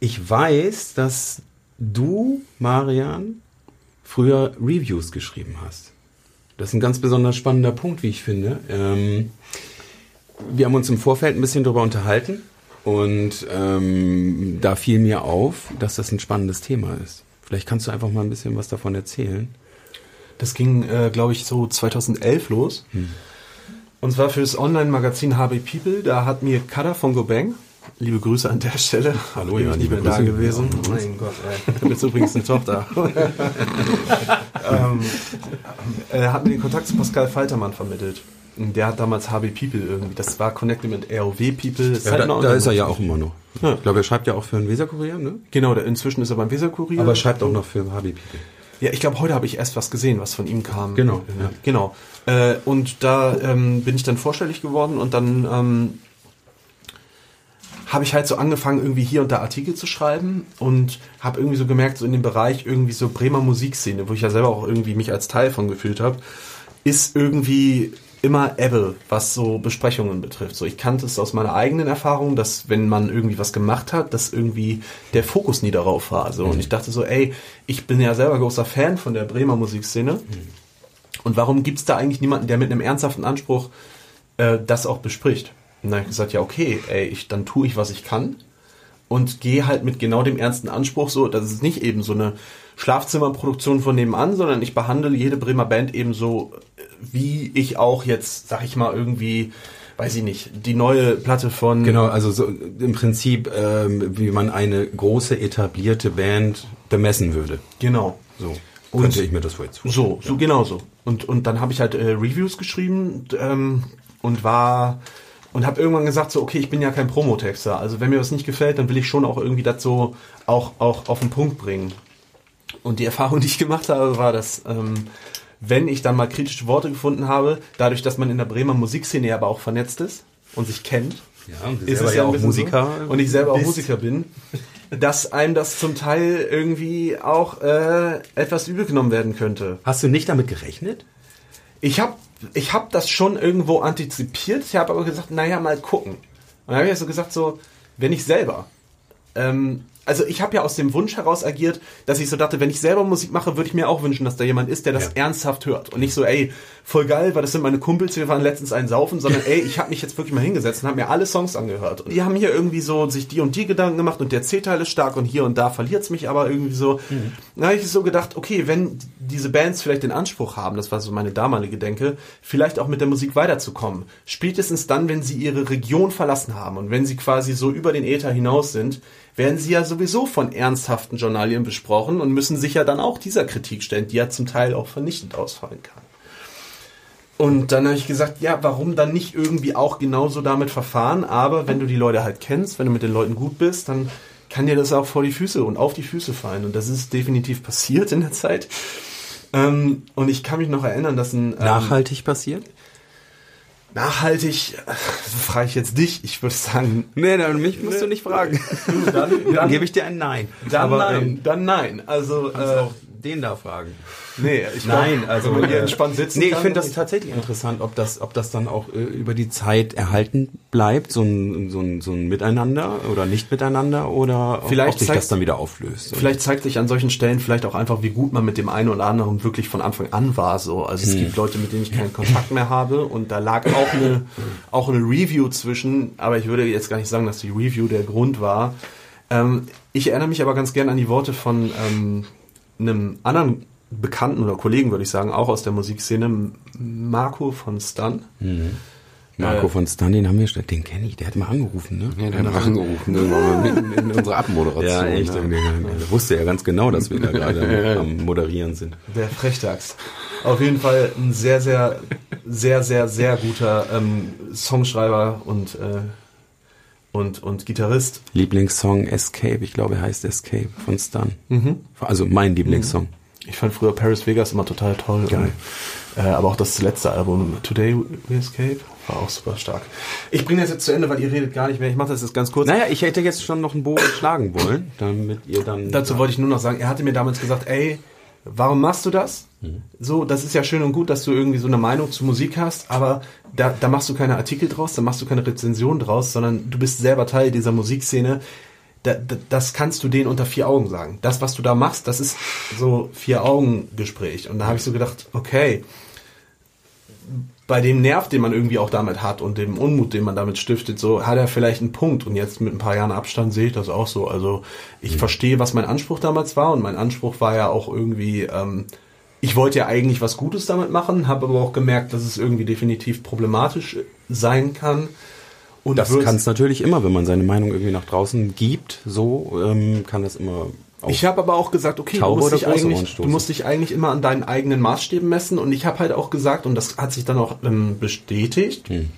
ich weiß, dass du, Marian, früher Reviews geschrieben hast. Das ist ein ganz besonders spannender Punkt, wie ich finde. Ähm, wir haben uns im Vorfeld ein bisschen darüber unterhalten und ähm, da fiel mir auf, dass das ein spannendes Thema ist. Vielleicht kannst du einfach mal ein bisschen was davon erzählen. Das ging, äh, glaube ich, so 2011 los. Und zwar für das Online-Magazin HB People. Da hat mir Kada von GoBang, liebe Grüße an der Stelle, Hallo, ja, liebe mehr da Grüße. gewesen. Mein Gott, ey. [laughs] jetzt übrigens eine Tochter. ähm, äh, hat mir den Kontakt zu Pascal Faltermann vermittelt. Der hat damals HB People irgendwie, das war connected mit ROW People. Ja, halt da, da ist er ja auch immer noch. Ja. Ich glaube, er schreibt ja auch für den Weserkurier, ne? Genau, der, inzwischen ist er beim Weserkurier. Aber er schreibt auch noch für HB People. Ja, ich glaube, heute habe ich erst was gesehen, was von ihm kam. Genau, ja. Genau. Äh, und da ähm, bin ich dann vorstellig geworden und dann ähm, habe ich halt so angefangen, irgendwie hier und da Artikel zu schreiben und habe irgendwie so gemerkt, so in dem Bereich irgendwie so Bremer Musikszene, wo ich ja selber auch irgendwie mich als Teil von gefühlt habe, ist irgendwie immer Ebbe, was so Besprechungen betrifft. So, ich kannte es aus meiner eigenen Erfahrung, dass wenn man irgendwie was gemacht hat, dass irgendwie der Fokus nie darauf war. So, und ich dachte so, ey, ich bin ja selber großer Fan von der Bremer Musikszene. Und warum gibt's da eigentlich niemanden, der mit einem ernsthaften Anspruch äh, das auch bespricht? Und dann habe ich gesagt, ja, okay, ey, ich, dann tue ich, was ich kann und gehe halt mit genau dem ernsten Anspruch so, das ist nicht eben so eine Schlafzimmerproduktion von nebenan, sondern ich behandle jede Bremer Band eben so, äh, wie ich auch jetzt, sag ich mal, irgendwie, weiß ich nicht, die neue Platte von Genau, also so im Prinzip, ähm, wie man eine große etablierte Band bemessen würde. Genau. So Und- könnte ich mir das jetzt So, so genau so. Und und dann habe ich halt äh, Reviews geschrieben ähm, und war und habe irgendwann gesagt so, okay, ich bin ja kein Promotexter. Also wenn mir was nicht gefällt, dann will ich schon auch irgendwie das so auch auch auf den Punkt bringen. Und die Erfahrung, die ich gemacht habe, war, dass ähm, wenn ich dann mal kritische Worte gefunden habe, dadurch, dass man in der Bremer Musikszene aber auch vernetzt ist und sich kennt, Ja, und ist es ja auch Musiker so, und ich selber auch bist. Musiker bin, dass einem das zum Teil irgendwie auch äh, etwas übel genommen werden könnte. Hast du nicht damit gerechnet? Ich habe ich hab das schon irgendwo antizipiert, ich habe aber gesagt, naja, mal gucken. Und dann habe ich so gesagt, so, wenn ich selber, ähm, also ich habe ja aus dem Wunsch heraus agiert, dass ich so dachte, wenn ich selber Musik mache, würde ich mir auch wünschen, dass da jemand ist, der das Ja. ernsthaft hört. Und nicht so, ey, voll geil, weil das sind meine Kumpels, wir waren letztens einen saufen, sondern [laughs] ey, ich habe mich jetzt wirklich mal hingesetzt und habe mir alle Songs angehört. Und die haben hier irgendwie so sich die und die Gedanken gemacht und der C-Teil ist stark und hier und da verliert's mich aber irgendwie so. Dann habe ich so gedacht, okay, wenn diese Bands vielleicht den Anspruch haben, das war so meine damalige Denke, vielleicht auch mit der Musik weiterzukommen. Spätestens dann, wenn sie ihre Region verlassen haben und wenn sie quasi so über den Äther hinaus sind, werden sie ja sowieso von ernsthaften Journalien besprochen und müssen sich ja dann auch dieser Kritik stellen, die ja zum Teil auch vernichtend ausfallen kann. Und dann habe ich gesagt, ja, warum dann nicht irgendwie auch genauso damit verfahren? Aber wenn du die Leute halt kennst, wenn du mit den Leuten gut bist, dann kann dir das auch vor die Füße und auf die Füße fallen. Und das ist definitiv passiert in der Zeit. Ähm, und ich kann mich noch erinnern, dass ein ähm, Nachhaltig passiert? Nachhaltig, äh, frage ich jetzt dich, ich würde sagen, Nee, dann mich musst du nicht fragen. dann, Dann gebe ich dir ein Nein. dann Aber, nein, ähm, dann nein. Also äh, auch den da fragen. nee, ich Nein, glaub, also wenn man hier äh, entspannt sitzen Nee, ich finde das tatsächlich interessant, ob das, ob das dann auch äh, über die Zeit erhalten bleibt, so ein, so ein, so ein Miteinander oder nicht miteinander oder ob- Vielleicht ob sich zeigt- das dann wieder auflöst. Vielleicht zeigt sich an solchen Stellen vielleicht auch einfach, wie gut man mit dem einen oder anderen wirklich von Anfang an war. So, also es gibt Leute, mit denen ich keinen Kontakt mehr habe und da lag auch eine auch eine Review zwischen. Aber ich würde jetzt gar nicht sagen, dass die Review der Grund war. Ähm, ich erinnere mich aber ganz gern an die Worte von ähm, einem anderen Bekannten oder Kollegen, würde ich sagen, auch aus der Musikszene, Marco von Stun. Marco äh, von Stan, den haben wir, schon- den kenne ich, der hat mal angerufen, ne? Ja, der hat angerufen, mal mitten in unserer Abmoderation. Ja, echt. Ja. Der, der wusste ja ganz genau, dass wir da [laughs] gerade am Moderieren sind. Der Frechdachs. Auf jeden Fall ein sehr, sehr, sehr, sehr, sehr guter ähm, Songschreiber und, äh, und, und Gitarrist. Lieblingssong Escape, ich glaube, er heißt Escape von Stan. Also mein Lieblingssong. Ich fand früher Paris Vegas immer total toll. Geil. Und, äh, aber auch das letzte Album, Today We Escape, war auch super stark. Ich bringe das jetzt zu Ende, weil ihr redet gar nicht mehr. Ich mache das jetzt ganz kurz. Naja, ich hätte jetzt schon noch einen Bogen schlagen wollen, damit ihr dann. Dazu wollte ich nur noch sagen, er hatte mir damals gesagt, ey, warum machst du das? So, das ist ja schön und gut, dass du irgendwie so eine Meinung zu Musik hast, aber da, da machst du keine Artikel draus, da machst du keine Rezension draus, sondern du bist selber Teil dieser Musikszene. Da, da, das kannst du denen unter vier Augen sagen. Das, was du da machst, das ist so vier Augen Gespräch. Und da habe ich so gedacht, okay, bei dem Nerv, den man irgendwie auch damit hat und dem Unmut, den man damit stiftet, so hat er vielleicht einen Punkt. Und jetzt mit ein paar Jahren Abstand sehe ich das auch so. Also ich verstehe, was mein Anspruch damals war. Und mein Anspruch war ja auch irgendwie, ähm, ich wollte ja eigentlich was Gutes damit machen, habe aber auch gemerkt, dass es irgendwie definitiv problematisch sein kann. Und Das kann es natürlich immer, wenn man seine Meinung irgendwie nach draußen gibt, so ähm, kann das immer auch. Ich habe aber auch gesagt, okay, du musst, dich eigentlich, du musst dich eigentlich immer an deinen eigenen Maßstäben messen. Und ich habe halt auch gesagt, und das hat sich dann auch ähm, bestätigt, Hm.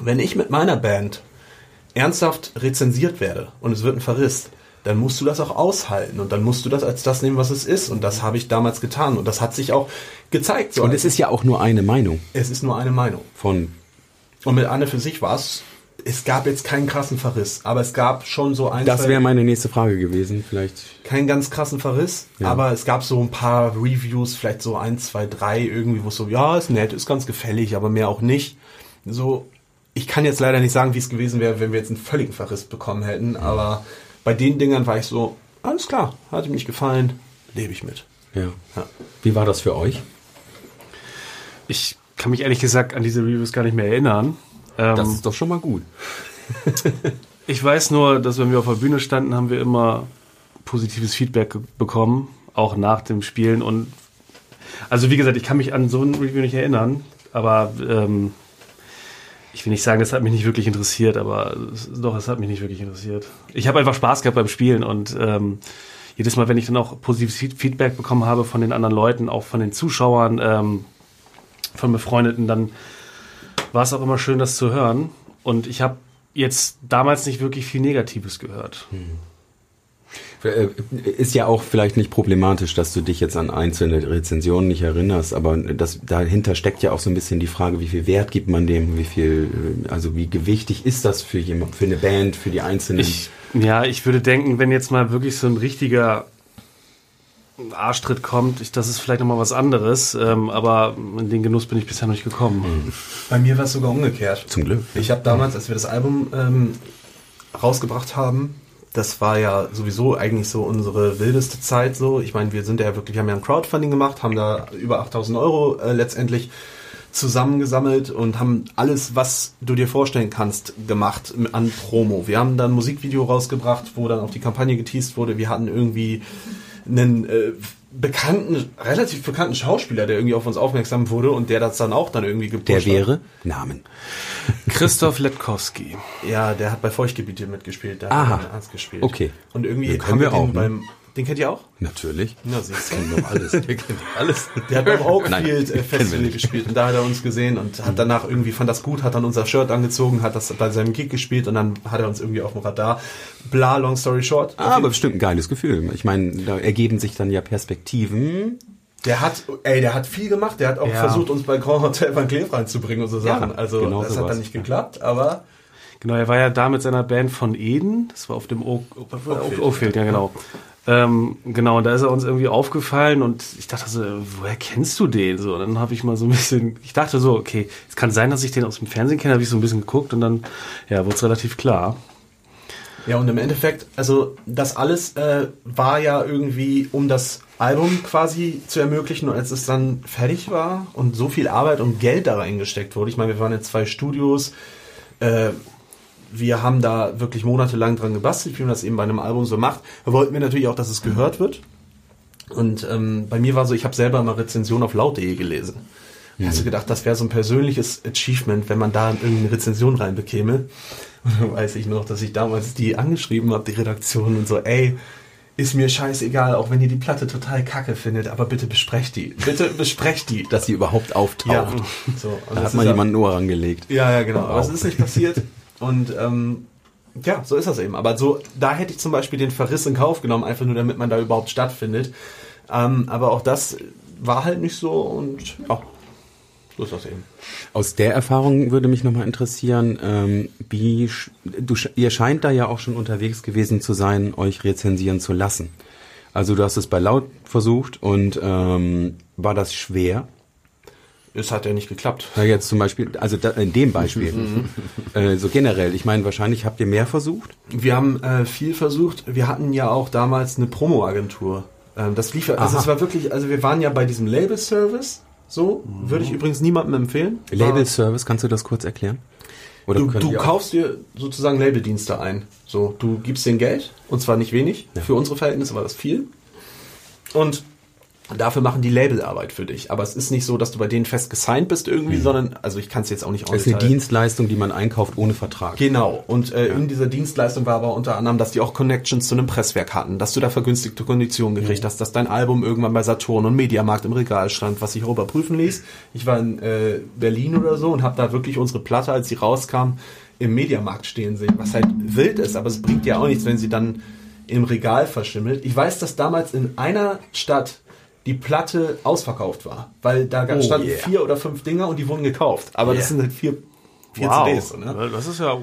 wenn ich mit meiner Band ernsthaft rezensiert werde und es wird ein Verriss, dann musst du das auch aushalten und dann musst du das als das nehmen, was es ist. Und das habe ich damals getan. Und das hat sich auch gezeigt. So Und es ist ja auch nur eine Meinung es ist nur eine Meinung. von Und mit Anne für sich war es es gab jetzt keinen krassen Verriss, aber es gab schon so ein, Das wäre meine nächste Frage gewesen. Vielleicht. keinen ganz krassen Verriss, Ja. aber es gab so ein paar Reviews, vielleicht so ein, zwei, drei irgendwie, wo es so, ja, ist nett, ist ganz gefällig, aber mehr auch nicht. So, ich kann jetzt leider nicht sagen, wie es gewesen wäre, wenn wir jetzt einen völligen Verriss bekommen hätten, aber bei den Dingern war ich so, alles klar, hat ihm nicht gefallen, lebe ich mit. Ja. Ja. Wie war das für euch? Ich kann mich ehrlich gesagt an diese Reviews gar nicht mehr erinnern. Ähm, Das ist doch schon mal gut. [laughs] Ich weiß nur, dass wenn wir auf der Bühne standen, haben wir immer positives Feedback bekommen, auch nach dem Spielen. Und also wie gesagt, ich kann mich an so ein Review nicht erinnern, aber ähm, ich will nicht sagen, das hat mich nicht wirklich interessiert, aber es, doch, es hat mich nicht wirklich interessiert. Ich habe einfach Spaß gehabt beim Spielen und ähm, jedes Mal, wenn ich dann auch positives Feed- Feedback bekommen habe von den anderen Leuten, auch von den Zuschauern, ähm, von Befreundeten, dann war es auch immer schön, das zu hören. Und ich habe jetzt damals nicht wirklich viel Negatives gehört. Äh, Ist ja auch vielleicht nicht problematisch, dass du dich jetzt an einzelne Rezensionen nicht erinnerst, aber das, dahinter steckt ja auch so ein bisschen die Frage, wie viel Wert gibt man dem, wie viel, äh, also wie gewichtig ist das für jemand, für eine Band, für die einzelnen. Ich, ja, ich würde denken, wenn jetzt mal wirklich so ein richtiger Arschtritt kommt, ich, das ist vielleicht nochmal was anderes, ähm, aber in den Genuss bin ich bisher noch nicht gekommen. Bei mir war es sogar umgekehrt. Zum Glück. Ich habe damals, als wir das Album ähm, rausgebracht haben, das war ja sowieso eigentlich so unsere wildeste Zeit so. Ich meine, wir sind ja wirklich, wir haben ja ein Crowdfunding gemacht, haben da über 8000 Euro äh, letztendlich zusammengesammelt und haben alles, was du dir vorstellen kannst, gemacht an Promo. Wir haben dann ein Musikvideo rausgebracht, wo dann auch die Kampagne geteased wurde. Wir hatten irgendwie einen äh, bekannten, relativ bekannten Schauspieler, der irgendwie auf uns aufmerksam wurde und der das dann auch dann irgendwie gepusht Der hat. wäre Namen. Christoph Letkowski. Ja, der hat bei Feuchtgebiete mitgespielt. Der Aha. hat gespielt. Okay. Und irgendwie Den haben wir den auch, ne? Den kennt ihr auch? Natürlich. Ja, siehst du. Kennen wir alles. [laughs] Wir kennen alles. Der hat beim Oakfield äh, Festival gespielt und da hat er uns gesehen und hat danach irgendwie fand das gut, hat dann unser Shirt angezogen, hat das bei seinem Gig gespielt und dann hat er uns irgendwie auf dem Radar. Bla, long story short. Ah, aber bestimmt ein geiles Gefühl. Ich meine, da ergeben sich dann ja Perspektiven. Der hat, ey, der hat viel gemacht. Der hat auch Ja. versucht, uns bei Grand Hotel Van Cleef reinzubringen und so Sachen. Ja, also genau das hat sowas. dann nicht geklappt, aber Genau, er war ja da mit seiner Band von Eden. Das war auf dem Oak, Oakfield. Oakfield, ja genau. Ähm, genau, und da ist er uns irgendwie aufgefallen und ich dachte so, woher kennst du den? So, und dann habe ich mal so ein bisschen, ich dachte so, okay, es kann sein, dass ich den aus dem Fernsehen kenne, habe ich so ein bisschen geguckt und dann, ja, wurde es relativ klar. Ja, und im Endeffekt, also das alles äh, war ja irgendwie, um das Album quasi zu ermöglichen. Und als es dann fertig war und so viel Arbeit und Geld da reingesteckt wurde, ich meine, wir waren in zwei Studios, äh, wir haben da wirklich monatelang dran gebastelt, wie man das eben bei einem Album so macht. Da wollten wir natürlich auch, dass es gehört wird. Und ähm, bei mir war so, ich habe selber mal Rezension auf laut.de gelesen. Mhm. Hast du gedacht, das wäre so ein persönliches Achievement, wenn man da irgendeine Rezension reinbekäme? [laughs] Und dann weiß ich noch, dass ich damals die angeschrieben habe, die Redaktion und so, ey, ist mir scheißegal, auch wenn ihr die Platte total kacke findet, aber bitte besprecht die. Bitte besprecht die. [laughs] Dass sie überhaupt auftaucht. So, und Da hat mal ja- jemand Ohr rangelegt. ja, ja, genau. Aber es ist nicht passiert. Und ähm, ja, so ist das eben. Aber so, da hätte ich zum Beispiel den Verriss in Kauf genommen, einfach nur damit man da überhaupt stattfindet. Ähm, aber auch das war halt nicht so und ja, so ist das eben. Aus der Erfahrung würde mich nochmal interessieren, ähm, wie du, ihr scheint da ja auch schon unterwegs gewesen zu sein, euch rezensieren zu lassen. Also du hast es bei Laut versucht und ähm, war das schwer? Es hat ja nicht geklappt. Ja, jetzt zum Beispiel, also da, in dem Beispiel, [laughs] äh, so generell. Ich meine, wahrscheinlich habt ihr mehr versucht. Wir haben äh, viel versucht. Wir hatten ja auch damals eine Promo-Agentur. Ähm, das lief ja, also Aha. es war wirklich, also wir waren ja bei diesem Label-Service. So, würde ich übrigens niemandem empfehlen. Label Service, kannst du das kurz erklären? Oder Du, du kaufst dir sozusagen Labeldienste ein. So, du gibst denen Geld und zwar nicht wenig. Für unsere Verhältnisse war das viel. Und dafür machen die Labelarbeit für dich. Aber es ist nicht so, dass du bei denen fest gesigned bist irgendwie, sondern, also ich kann es jetzt auch nicht Das ist eine Dienstleistung, die man einkauft ohne Vertrag. Genau. Und äh, in dieser Dienstleistung war aber unter anderem, dass die auch Connections zu einem Presswerk hatten, dass du da vergünstigte Konditionen gekriegt hast, dass dein Album irgendwann bei Saturn und Mediamarkt im Regal stand, was sich auch überprüfen ließ. Ich war in äh, Berlin oder so und habe da wirklich unsere Platte, als sie rauskam, im Mediamarkt stehen sehen, was halt wild ist, aber es bringt ja auch nichts, wenn sie dann im Regal verschimmelt. Ich weiß, dass damals in einer Stadt die Platte ausverkauft war, weil da Oh standen yeah. vier oder fünf Dinger und die wurden gekauft. Aber das Yeah. sind halt vier vier Wow, CDs. Ne? das ist ja.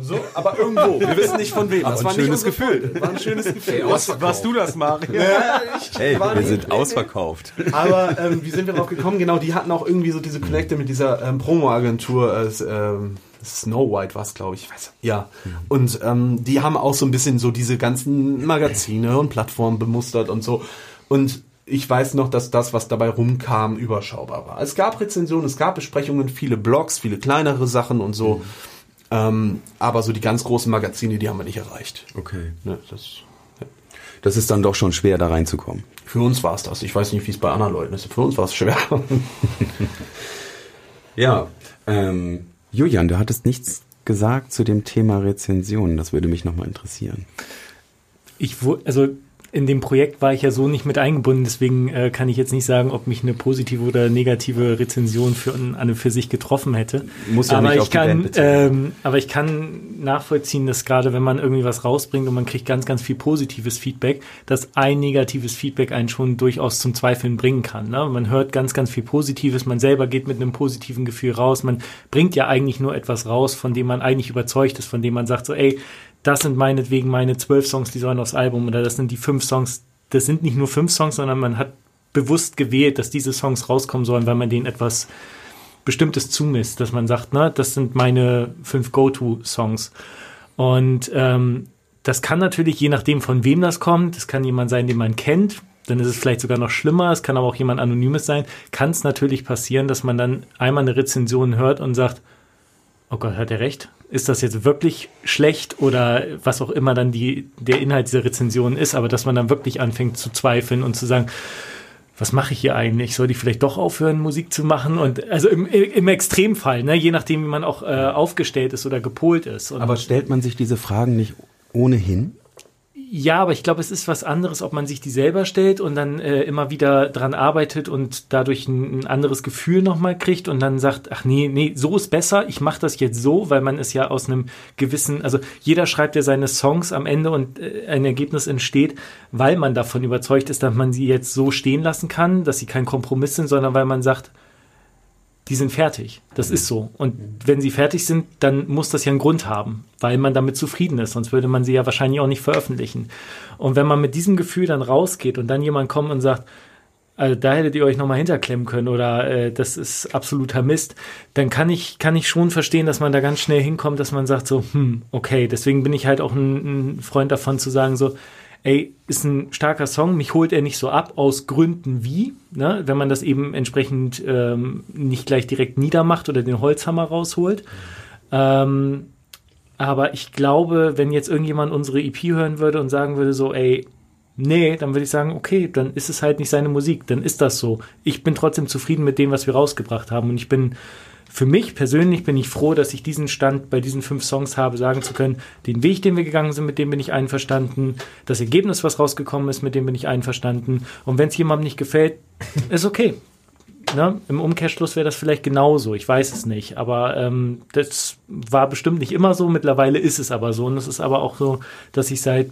so, aber irgendwo. Wir wissen nicht von wem. Das war ein nicht schönes Gefühl. War ein schönes Gefühl. Warst du das, Mario? Ja, ich Hey, war wir nicht- sind ausverkauft. Aber ähm, wie sind wir drauf gekommen? Genau, die hatten auch irgendwie so diese Connecte mit dieser ähm, Promo-Agentur. Äh, ähm, Snow White war es, glaube ich. ich weiß, ja. Und ähm, die haben auch so ein bisschen so diese ganzen Magazine und Plattformen bemustert und so. Und ich weiß noch, dass das, was dabei rumkam, überschaubar war. Es gab Rezensionen, es gab Besprechungen, viele Blogs, viele kleinere Sachen und so. Ähm, aber so die ganz großen Magazine, die haben wir nicht erreicht. Okay. Ne, das, Das ist dann doch schon schwer, da reinzukommen. für uns war es das. Ich weiß nicht, wie es bei anderen Leuten ist. Für uns war es schwer. [laughs] Ja. Ähm, Julian, du hattest nichts gesagt zu dem Thema Rezensionen. Das würde mich nochmal interessieren. Ich, also in dem Projekt war ich ja so nicht mit eingebunden, deswegen äh, kann ich jetzt nicht sagen, ob mich eine positive oder negative Rezension für an und für sich getroffen hätte. Muss ja aber nicht ich auf die kann, ähm, aber ich kann nachvollziehen, dass gerade wenn man irgendwie was rausbringt und man kriegt ganz, ganz viel positives Feedback, dass ein negatives Feedback einen schon durchaus zum Zweifeln bringen kann. Ne? Man hört ganz, ganz viel Positives, man selber geht mit einem positiven Gefühl raus, man bringt ja eigentlich nur etwas raus, von dem man eigentlich überzeugt ist, von dem man sagt so, ey, das sind meinetwegen meine zwölf Songs, die sollen aufs Album oder das sind die fünf Songs. Das sind nicht nur fünf Songs, sondern man hat bewusst gewählt, dass diese Songs rauskommen sollen, weil man denen etwas Bestimmtes zumisst, dass man sagt, ne, das sind meine fünf Go-To-Songs. Und ähm, das kann natürlich, je nachdem, von wem das kommt, es kann jemand sein, den man kennt, dann ist es vielleicht sogar noch schlimmer, es kann aber auch jemand Anonymes sein, kann es natürlich passieren, dass man dann einmal eine Rezension hört und sagt, oh Gott, hat er recht? Ist das jetzt wirklich schlecht oder was auch immer dann die, der Inhalt dieser Rezension ist, aber dass man dann wirklich anfängt zu zweifeln und zu sagen, was mache ich hier eigentlich? Soll ich vielleicht doch aufhören, Musik zu machen? Und also im, im Extremfall, ne? je nachdem, wie man auch äh, aufgestellt ist oder gepolt ist. Und Aber stellt man sich diese Fragen nicht ohnehin? Ja, aber ich glaube, es ist was anderes, ob man sich die selber stellt und dann äh, immer wieder dran arbeitet und dadurch ein, ein anderes Gefühl nochmal kriegt und dann sagt, ach nee, nee, so ist besser, ich mache das jetzt so, weil man es ja aus einem gewissen, also jeder schreibt ja seine Songs am Ende und äh, ein Ergebnis entsteht, weil man davon überzeugt ist, dass man sie jetzt so stehen lassen kann, dass sie kein Kompromiss sind, sondern weil man sagt, die sind fertig. Das ist so. Und wenn sie fertig sind, dann muss das ja einen Grund haben, weil man damit zufrieden ist. Sonst würde man sie ja wahrscheinlich auch nicht veröffentlichen. Und wenn man mit diesem Gefühl dann rausgeht und dann jemand kommt und sagt, also da hättet ihr euch nochmal hinterklemmen können oder äh, das ist absoluter Mist, dann kann ich, kann ich schon verstehen, dass man da ganz schnell hinkommt, dass man sagt so, hm, okay, deswegen bin ich halt auch ein, ein Freund davon zu sagen so, ey, ist ein starker Song, mich holt er nicht so ab, aus Gründen wie, ne? wenn man das eben entsprechend ähm, nicht gleich direkt niedermacht oder den Holzhammer rausholt. Ähm, aber ich glaube, wenn jetzt irgendjemand unsere EP hören würde und sagen würde so, ey, nee, dann würde ich sagen, okay, dann ist es halt nicht seine Musik, dann ist das so. Ich bin trotzdem zufrieden mit dem, was wir rausgebracht haben und ich bin für mich persönlich bin ich froh, dass ich diesen Stand bei diesen fünf Songs habe, sagen zu können, den Weg, den wir gegangen sind, mit dem bin ich einverstanden, das Ergebnis, was rausgekommen ist, mit dem bin ich einverstanden. Und wenn es jemandem nicht gefällt, ist okay. Ne? Im Umkehrschluss wäre das vielleicht genauso, ich weiß es nicht. Aber ähm, das war bestimmt nicht immer so, mittlerweile ist es aber so. Und es ist aber auch so, dass ich seit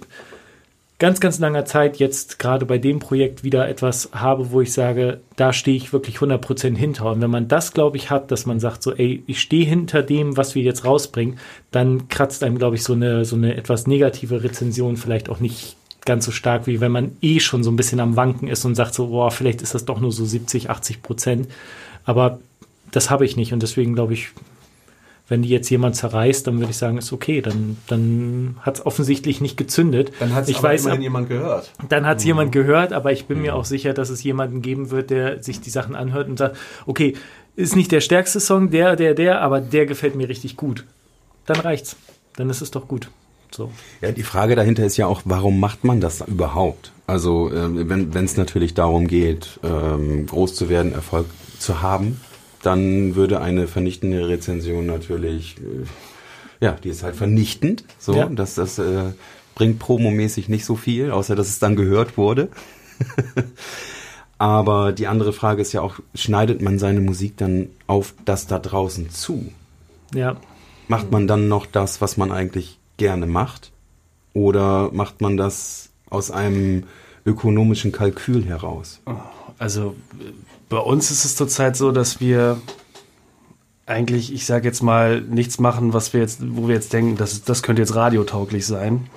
ganz, ganz langer Zeit jetzt gerade bei dem Projekt wieder etwas habe, wo ich sage, da stehe ich wirklich 100% hinter. Und wenn man das, glaube ich, hat, dass man sagt so, ey, ich stehe hinter dem, was wir jetzt rausbringen, dann kratzt einem, glaube ich, so eine, so eine etwas negative Rezension vielleicht auch nicht ganz so stark, wie wenn man eh schon so ein bisschen am Wanken ist und sagt so, boah, vielleicht ist das doch nur so 70, 80 Prozent. Aber das habe ich nicht und deswegen glaube ich, wenn die jetzt jemand zerreißt, dann würde ich sagen, ist okay, dann, dann hat es offensichtlich nicht gezündet. Dann hat es immerhin ab- jemand gehört. dann hat es jemand gehört, aber ich bin mir auch sicher, dass es jemanden geben wird, der sich die Sachen anhört und sagt, okay, ist nicht der stärkste Song, der, der, der, aber der gefällt mir richtig gut. Dann reicht's. Dann ist es doch gut. So. Ja, die Frage dahinter ist ja auch, warum macht man das überhaupt? Also ähm, wenn es natürlich darum geht, ähm, groß zu werden, Erfolg zu haben, dann würde eine vernichtende Rezension natürlich, äh, ja, die ist halt vernichtend. So, Ja. dass das äh, bringt promomäßig nicht so viel, außer dass es dann gehört wurde. [laughs] Aber die andere Frage ist ja auch, schneidet man seine Musik dann auf das da draußen zu? Ja. Macht man dann noch das, was man eigentlich gerne macht? Oder macht man das aus einem ökonomischen Kalkül heraus? Also bei uns ist es zurzeit so, dass wir eigentlich, ich sage jetzt mal, nichts machen, was wir jetzt, wo wir jetzt denken, das, das könnte jetzt radiotauglich sein.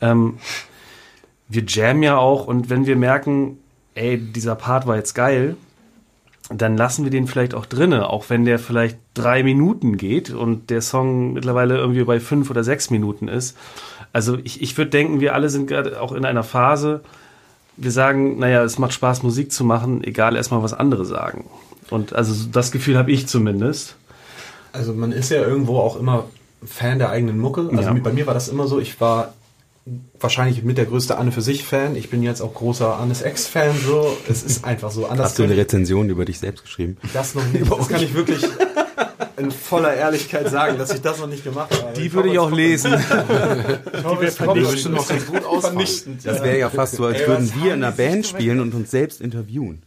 Ähm, wir jammen ja auch und wenn wir merken, ey, dieser Part war jetzt geil, dann lassen wir den vielleicht auch drinne, auch wenn der vielleicht drei Minuten geht und der Song mittlerweile irgendwie bei fünf oder sechs Minuten ist. Also ich, ich würde denken, wir alle sind gerade auch in einer Phase, wir sagen, naja, es macht Spaß, Musik zu machen, egal erstmal, was andere sagen. Und also das Gefühl habe ich zumindest. Also man ist ja irgendwo auch immer Fan der eigenen Mucke. Also Ja. bei mir war das immer so, ich war wahrscheinlich mit der größte Anne für sich Fan. Ich bin jetzt auch großer Annes Ex-Fan. So, es ist einfach so. Anders Hast du eine Rezension über dich selbst geschrieben? das noch nicht. [laughs] Das kann ich wirklich in voller Ehrlichkeit sagen, dass ich das noch nicht gemacht habe. Die würde ich auch lesen. Ich hoffe, [laughs] es kommt bestimmt noch ganz gut ausfallen. vernichtend. Das wäre ja fast so, als Ey, würden wir in einer die Band spielen und uns selbst interviewen.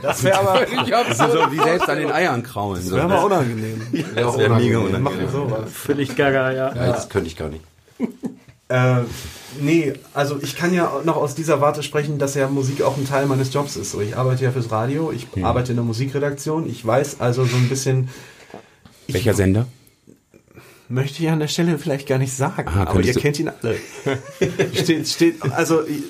Das wäre aber, [laughs] Das so wie selbst an den Eiern kraulen. So. wär aber unangenehm. [laughs] Das wär mega unangenehm. Machen wir sowas. Völlig gaga, ja. Ja, das könnte ich gar nicht. Äh, nee, also ich kann ja noch aus dieser Warte sprechen, dass ja Musik auch ein Teil meines Jobs ist. So, ich arbeite ja fürs Radio, ich arbeite in der Musikredaktion, ich weiß also so ein bisschen. Welcher Sender? möchte ich an der Stelle vielleicht gar nicht sagen, Ah, aber ihr kennt ihn alle. [laughs] steht, steht, also ich,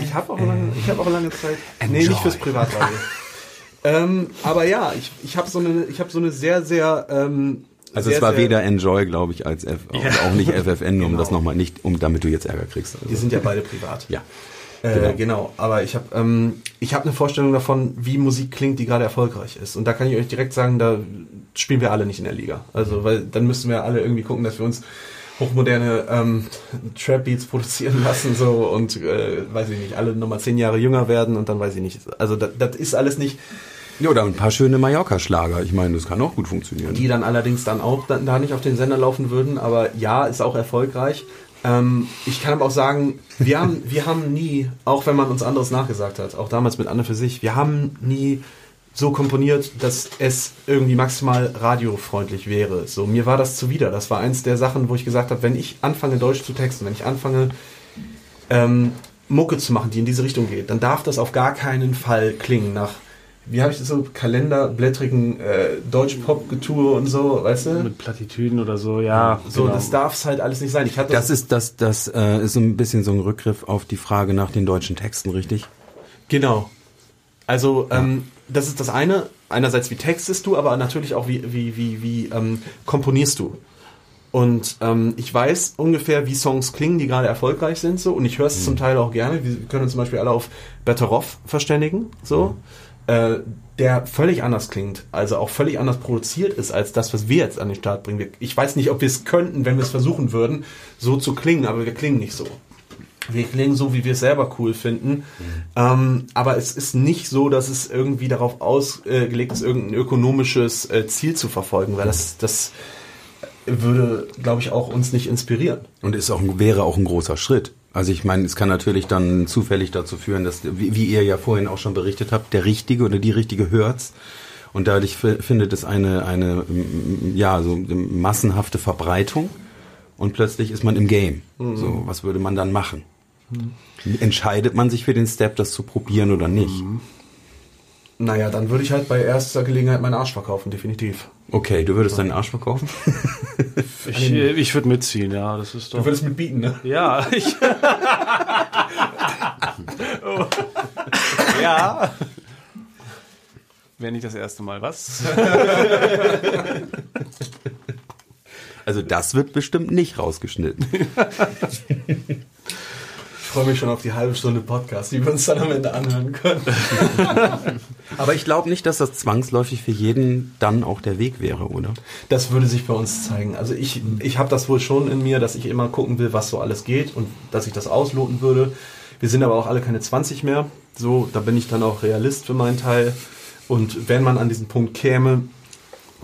ich habe auch lange, ich habe auch lange Zeit. Nee, nicht fürs Privatradio. [laughs] ähm, aber ja, ich, ich habe so eine, ich habe so eine sehr, sehr ähm, Also sehr, es war weder Enjoy, glaube ich, als F auch nicht FFN, um Genau. das nochmal nicht, um damit du jetzt Ärger kriegst. Die Also, sind ja beide privat. ja. Äh, genau. aber ich habe ähm, ich habe eine Vorstellung davon, wie Musik klingt, die gerade erfolgreich ist. Und da kann ich euch direkt sagen, da spielen wir alle nicht in der Liga. Also, weil dann müssten wir alle irgendwie gucken, dass wir uns hochmoderne ähm, Trap Beats produzieren [laughs] lassen so und äh, weiß ich nicht, alle nochmal zehn Jahre jünger werden und dann weiß ich nicht. Also das, das ist alles nicht, Ja, oder ein paar schöne Mallorca-Schlager. Ich meine, das kann auch gut funktionieren. die dann allerdings dann auch dann, da nicht auf den Sender laufen würden. Aber ja, ist auch erfolgreich. Ähm, ich kann aber auch sagen, wir haben, wir haben nie, auch wenn man uns anderes nachgesagt hat, auch damals mit Anne für sich, wir haben nie so komponiert, dass es irgendwie maximal radiofreundlich wäre. So, mir war das zuwider. Das war eins der Sachen, wo ich gesagt habe, wenn ich anfange, Deutsch zu texten, wenn ich anfange, ähm, Mucke zu machen, die in diese Richtung geht, dann darf das auf gar keinen Fall klingen nach, wie habe ich das so, kalenderblättrigen äh, Deutsch-Pop-Getue und so, weißt du? Mit Plattitüden oder so, ja. So, genau. das darf es halt alles nicht sein. Ich hatte Das ist das, das äh, ist so ein bisschen so ein Rückgriff auf die Frage nach den deutschen Texten, richtig? Genau. Also, ähm, das ist das eine. Einerseits, wie textest du, aber natürlich auch, wie, wie, wie, wie ähm, komponierst du. Und ähm, ich weiß ungefähr, wie Songs klingen, die gerade erfolgreich sind, so. Und ich höre es zum Teil auch gerne. Wir können uns zum Beispiel alle auf Better Off verständigen, so. Äh, der völlig anders klingt, also auch völlig anders produziert ist als das, was wir jetzt an den Start bringen. Ich weiß nicht, ob wir es könnten, wenn wir es versuchen würden, so zu klingen, aber wir klingen nicht so. Wir klingen so, wie wir es selber cool finden. Ähm, aber es ist nicht so, dass es irgendwie darauf ausgelegt ist, irgendein ökonomisches äh, Ziel zu verfolgen, weil das, das würde, glaube ich, auch uns nicht inspirieren. Und ist auch, wäre auch ein großer Schritt. Also ich meine, es kann natürlich dann zufällig dazu führen, dass, wie, wie ihr ja vorhin auch schon berichtet habt, der Richtige oder die Richtige hört's. Und dadurch fi- findet es eine, eine, mm, ja, so massenhafte Verbreitung. Und plötzlich ist man im Game. So, was würde man dann machen? Entscheidet man sich für den Step, das zu probieren oder nicht? Naja, dann würde ich halt bei erster Gelegenheit meinen Arsch verkaufen, definitiv. Okay, du würdest deinen Arsch verkaufen? [laughs] Ich, äh, ich würde mitziehen, ja, das ist doch. würdest mitbieten, ne? Ja, [laughs] ich. oh. [laughs] Ja. Wäre nicht das erste Mal, was? Also das wird bestimmt nicht rausgeschnitten. Ich freue mich schon auf die halbe Stunde Podcast, die wir uns dann am Ende anhören können. [laughs] Aber ich glaube nicht, dass das zwangsläufig für jeden dann auch der Weg wäre, oder? Das würde sich bei uns zeigen. Also ich, ich habe das wohl schon in mir, dass ich immer gucken will, was so alles geht und dass ich das ausloten würde. Wir sind aber auch alle keine 20 mehr. So, da bin ich dann auch Realist für meinen Teil. Und wenn man an diesen Punkt käme,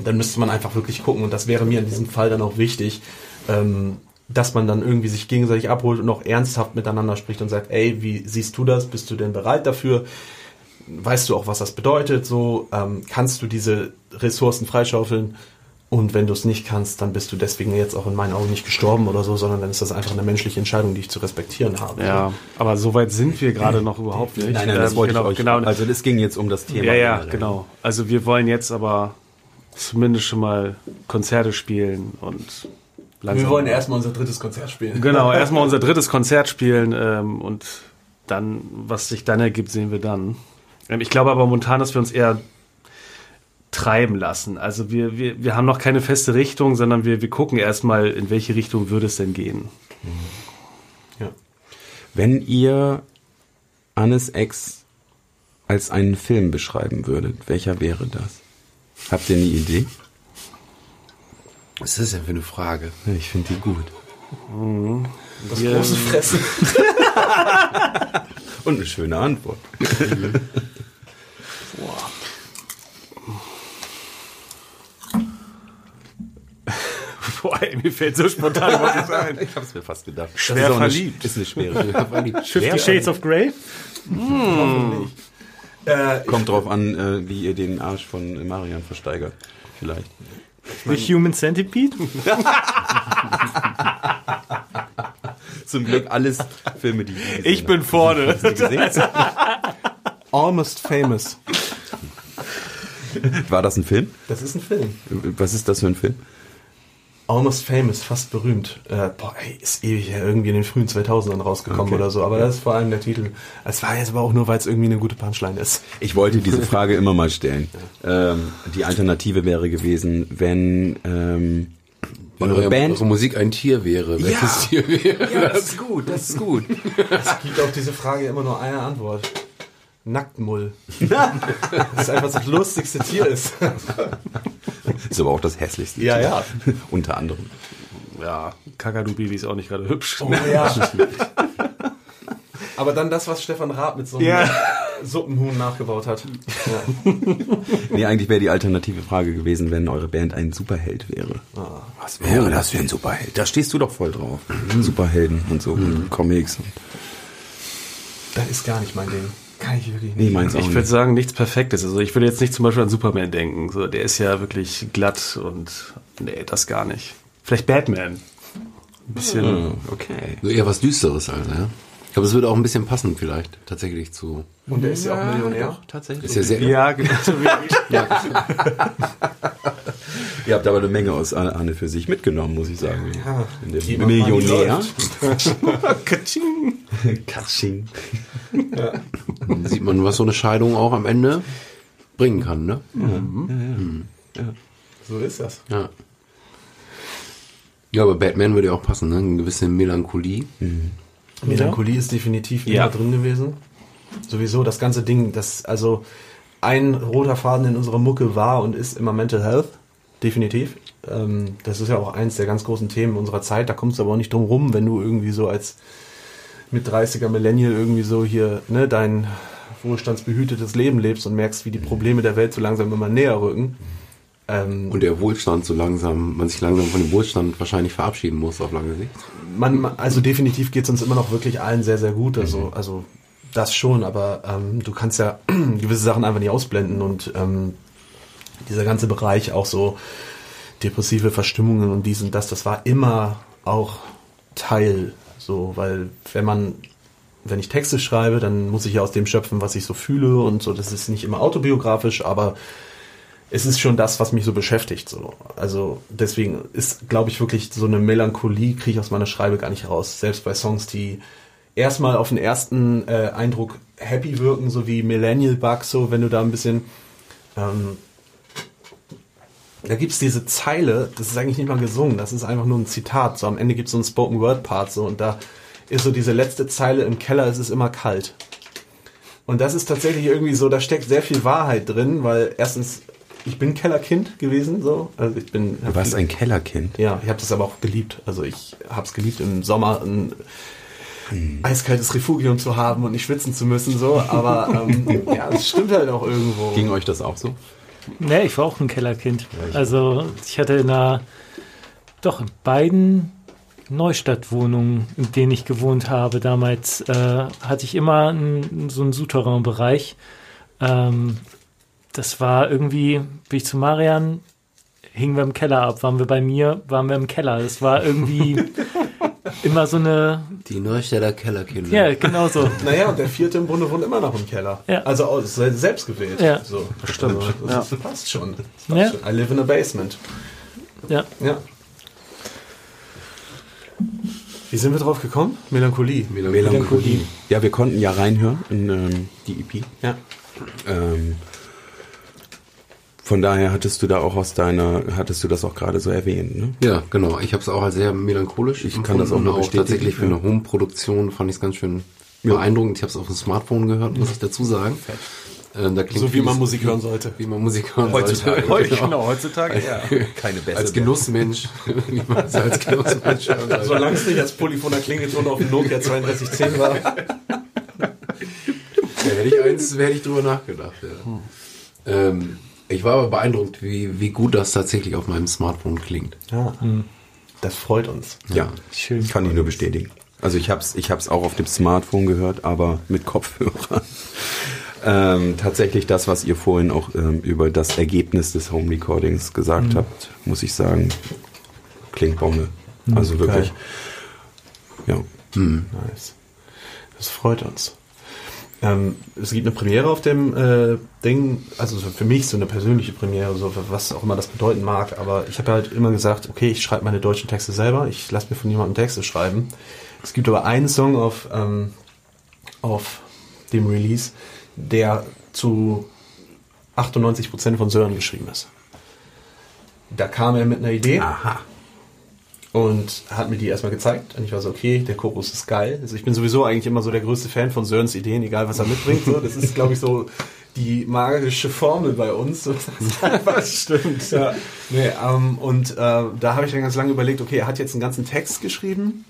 dann müsste man einfach wirklich gucken. Und das wäre mir in diesem Fall dann auch wichtig, ähm, dass man dann irgendwie sich gegenseitig abholt und auch ernsthaft miteinander spricht und sagt, ey, wie siehst du das? Bist du denn bereit dafür? Weißt du auch, was das bedeutet? So, ähm, kannst du diese Ressourcen freischaufeln? Und wenn du es nicht kannst, dann bist du deswegen jetzt auch in meinen Augen nicht gestorben oder so, sondern dann ist das einfach eine menschliche Entscheidung, die ich zu respektieren habe. Ja, aber so weit sind wir gerade noch überhaupt nicht. Nein, nein, das Ähm, wollte genau, ich euch. Genau. Also es ging jetzt um das Thema. ja, ja, genau. Also wir wollen jetzt aber zumindest schon mal Konzerte spielen und langsam. Wir wollen erstmal unser drittes Konzert spielen. Genau, erstmal unser drittes Konzert spielen ähm, und dann, was sich dann ergibt, sehen wir dann. Ähm, ich glaube aber momentan, dass wir uns eher treiben lassen. Also wir, wir, wir haben noch keine feste Richtung, sondern wir, wir gucken erstmal, in welche Richtung würde es denn gehen. Wenn ihr Annes Ex als einen Film beschreiben würdet, welcher wäre das? Habt ihr eine Idee? Was ist das denn für eine Frage? Ja, Ich finde die gut. Das große Fressen. [laughs] Und eine schöne Antwort. [laughs] Boah, ey, mir fällt so spontan was ein. Ich habe es mir fast gedacht. Schwer ist auch eine- verliebt. Ist eine schwere. [laughs] Fifty Shades of Grey? Äh, Kommt drauf an, äh, wie ihr den Arsch von Marian versteigert. Vielleicht. The Human Centipede? [laughs] Zum Glück alles Filme, die ich Ich bin vorne. Almost Famous. War das ein Film? Das ist ein Film. Was ist das für ein Film? Almost Famous, fast berühmt. Äh, boah, ey, ist ewig her, irgendwie in den frühen 2000ern rausgekommen Okay. oder so. Aber das ist vor allem der Titel. Es war jetzt aber auch nur, weil es irgendwie eine gute Punchline ist. Ich wollte diese Frage immer mal stellen. Ähm, die Alternative wäre gewesen, wenn ähm, Wenn eure eure, Band. eure Musik ein Tier wäre, welches Tier wäre? Ja, das ist gut, das ist gut. [laughs] Es gibt auf diese Frage immer nur eine Antwort. Nacktmull. [laughs] das ist einfach das lustigste Tier ist. [laughs] Ist aber auch das hässlichste. Ja, Tier. ja. [laughs] Unter anderem. Ja, Kakadu-Baby ist auch nicht gerade hübsch. Oh ja. Aber dann das, was Stefan Raab mit so einem Ja. Suppenhuhn nachgebaut hat. Ja. Nee, eigentlich wäre die alternative Frage gewesen, wenn eure Band ein Superheld wäre. Was wäre das für ein Superheld? Da stehst du doch voll drauf. Superhelden und so, und Comics. Und Das ist gar nicht mein Ding. Kann ich wirklich nee, nicht. meins auch Ich würde sagen, nichts Perfektes. Also ich würde jetzt nicht zum Beispiel an Superman denken. So, der ist ja wirklich glatt und nee, das gar nicht. Vielleicht Batman. Ein bisschen. Okay. So eher was Düsteres halt, ne? Ich glaube, es würde auch ein bisschen passen vielleicht, tatsächlich zu. Und der ist ja, auch Millionär. Tatsächlich. Ist ja sehr, Ja, [laughs] genau. [laughs] [laughs] Ihr habt aber eine Menge aus Anne für sich mitgenommen, muss ich sagen. In der Thema Millionär. Money Katsching. Katsching. sieht man, was so eine Scheidung auch am Ende bringen kann, ne? So ist das. Ja. Ja, aber Batman würde ja auch passen, ne? Eine gewisse Melancholie. Melancholie ist definitiv immer Ja. drin gewesen. Sowieso das ganze Ding, das also ein roter Faden in unserer Mucke war und ist immer Mental Health, definitiv. Ähm, das ist ja auch eins der ganz großen Themen unserer Zeit. Da kommst du aber auch nicht drum rum, wenn du irgendwie so als mit 30er Millennial irgendwie so hier ne, dein wohlstandsbehütetes Leben lebst und merkst, wie die Probleme der Welt so langsam immer näher rücken. Ähm, Und der Wohlstand so langsam, man sich langsam von dem Wohlstand wahrscheinlich verabschieden muss auf lange Sicht. man, also definitiv geht es uns immer noch wirklich allen sehr, sehr gut. Also, also das schon, aber ähm, du kannst ja [clears throat] gewisse Sachen einfach nicht ausblenden und ähm, dieser ganze Bereich auch so depressive Verstimmungen und dies und das, das war immer auch Teil so, weil wenn man wenn ich Texte schreibe, dann muss ich ja aus dem schöpfen, was ich so fühle und so. Das ist nicht immer autobiografisch, aber es ist schon das, was mich so beschäftigt. So. Also deswegen ist, glaube ich, wirklich so eine Melancholie kriege ich aus meiner Schreibe gar nicht raus. Selbst bei Songs, die erstmal auf den ersten äh, Eindruck happy wirken, so wie Millennial Bug, so wenn du da ein bisschen ähm, da gibt's diese Zeile, das ist eigentlich nicht mal gesungen, das ist einfach nur ein Zitat. So am Ende gibt's so einen Spoken Word Part so und da ist so diese letzte Zeile im Keller, es ist immer kalt. Und das ist tatsächlich irgendwie so, da steckt sehr viel Wahrheit drin, weil erstens ich bin Kellerkind gewesen, so, also ich bin Du warst ein Kellerkind. ja, ich habe das aber auch geliebt. Also ich habe es geliebt im Sommer ein eiskaltes Refugium zu haben und nicht schwitzen zu müssen, so. Aber ähm, [laughs] ja, es stimmt halt auch irgendwo. Ging euch das auch so? Nee, ich war auch ein Kellerkind. Also ich hatte in einer, doch in beiden Neustadtwohnungen, in denen ich gewohnt habe, damals äh, hatte ich immer einen, so einen Souterrain-Bereich. Ähm, das war irgendwie, bin ich zu Marian, hingen wir im Keller ab, waren wir bei mir, waren wir im Keller. Das war irgendwie, [laughs] immer so eine, Die Neustädter Kellerkinder. ja, genau so. [laughs] Naja, und der vierte im Bunde wohnt immer noch im Keller. Ja. Also aus- selbst gewählt. Ja. So. Stimmt. Das passt schon. Das passt Ja. schon. I live in a basement. Ja. Ja. Wie sind wir drauf gekommen? Melancholie. Melancholie. Ja, wir konnten ja reinhören in ähm, die EP. Ja. Ähm, von daher hattest du da auch aus deiner, hattest du das auch gerade so erwähnt, ne? Ja, genau. Ich habe es auch als sehr melancholisch. Ich kann das auch nur bestätigen, tatsächlich für ja. eine Home-Produktion fand ich es ganz schön beeindruckend. Ich habe es auf dem Smartphone gehört, muss ich dazu sagen. Ähm, da klingt So wie man Musik hören sollte. Wie man Musik hören Heutzutage. sollte. Genau, heutzutage. Ja. Keine bessere. [laughs] [laughs] Als Genussmensch, als Genussmensch. Solange es nicht als polyphoner Klingelton auf dem Nokia 3210 war. Ja, hätte ich eins, hätte ich drüber nachgedacht. Ja. Ähm, ich war aber beeindruckt, wie, wie gut das tatsächlich auf meinem Smartphone klingt. Ja. Das freut uns. Ja, Schön. kann ich nur bestätigen. Also ich hab's, ich hab's auch auf dem Smartphone gehört, aber mit Kopfhörer. [laughs] Ähm, tatsächlich das, was ihr vorhin auch ähm, über das Ergebnis des Home Recordings gesagt habt, muss ich sagen, klingt Bombe. Also wirklich. Ja. Nice. Das freut uns. Ähm, es gibt eine Premiere auf dem äh, Ding, also so für mich so eine persönliche Premiere, so was auch immer das bedeuten mag, aber ich habe halt immer gesagt, okay, ich schreibe meine deutschen Texte selber, ich lasse mir von jemandem Texte schreiben. Es gibt aber einen Song auf, ähm, auf dem Release, der zu 98% von Sören geschrieben ist. Da kam er mit einer Idee Aha. Und hat mir die erstmal gezeigt. Und ich war so, okay, der Chorus ist geil. Also ich bin sowieso eigentlich immer so der größte Fan von Sörens Ideen, egal was er mitbringt. So. Das ist, glaube ich, so die magische Formel bei uns. So, [laughs] Das stimmt. Ja. Nee, ähm, und äh, da habe ich dann ganz lange überlegt, okay, er hat jetzt einen ganzen Text geschrieben.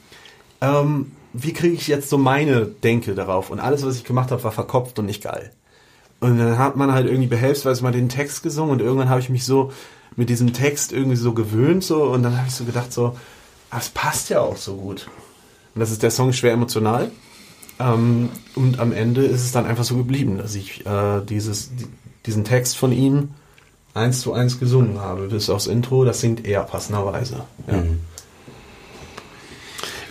Ähm, wie kriege ich jetzt so meine Denke darauf? Und alles, was ich gemacht habe, war verkopft und nicht geil. Und dann hat man halt irgendwie behelfsweise mal den Text gesungen und irgendwann habe ich mich so mit diesem Text irgendwie so gewöhnt so und dann habe ich so gedacht so, ah, es passt ja auch so gut. Und das ist der Song schwer emotional. Ähm, und am Ende ist es dann einfach so geblieben, dass ich äh, dieses, die, diesen Text von ihm eins zu eins gesungen habe. Bis aufs Intro, das singt er passenderweise. Ja.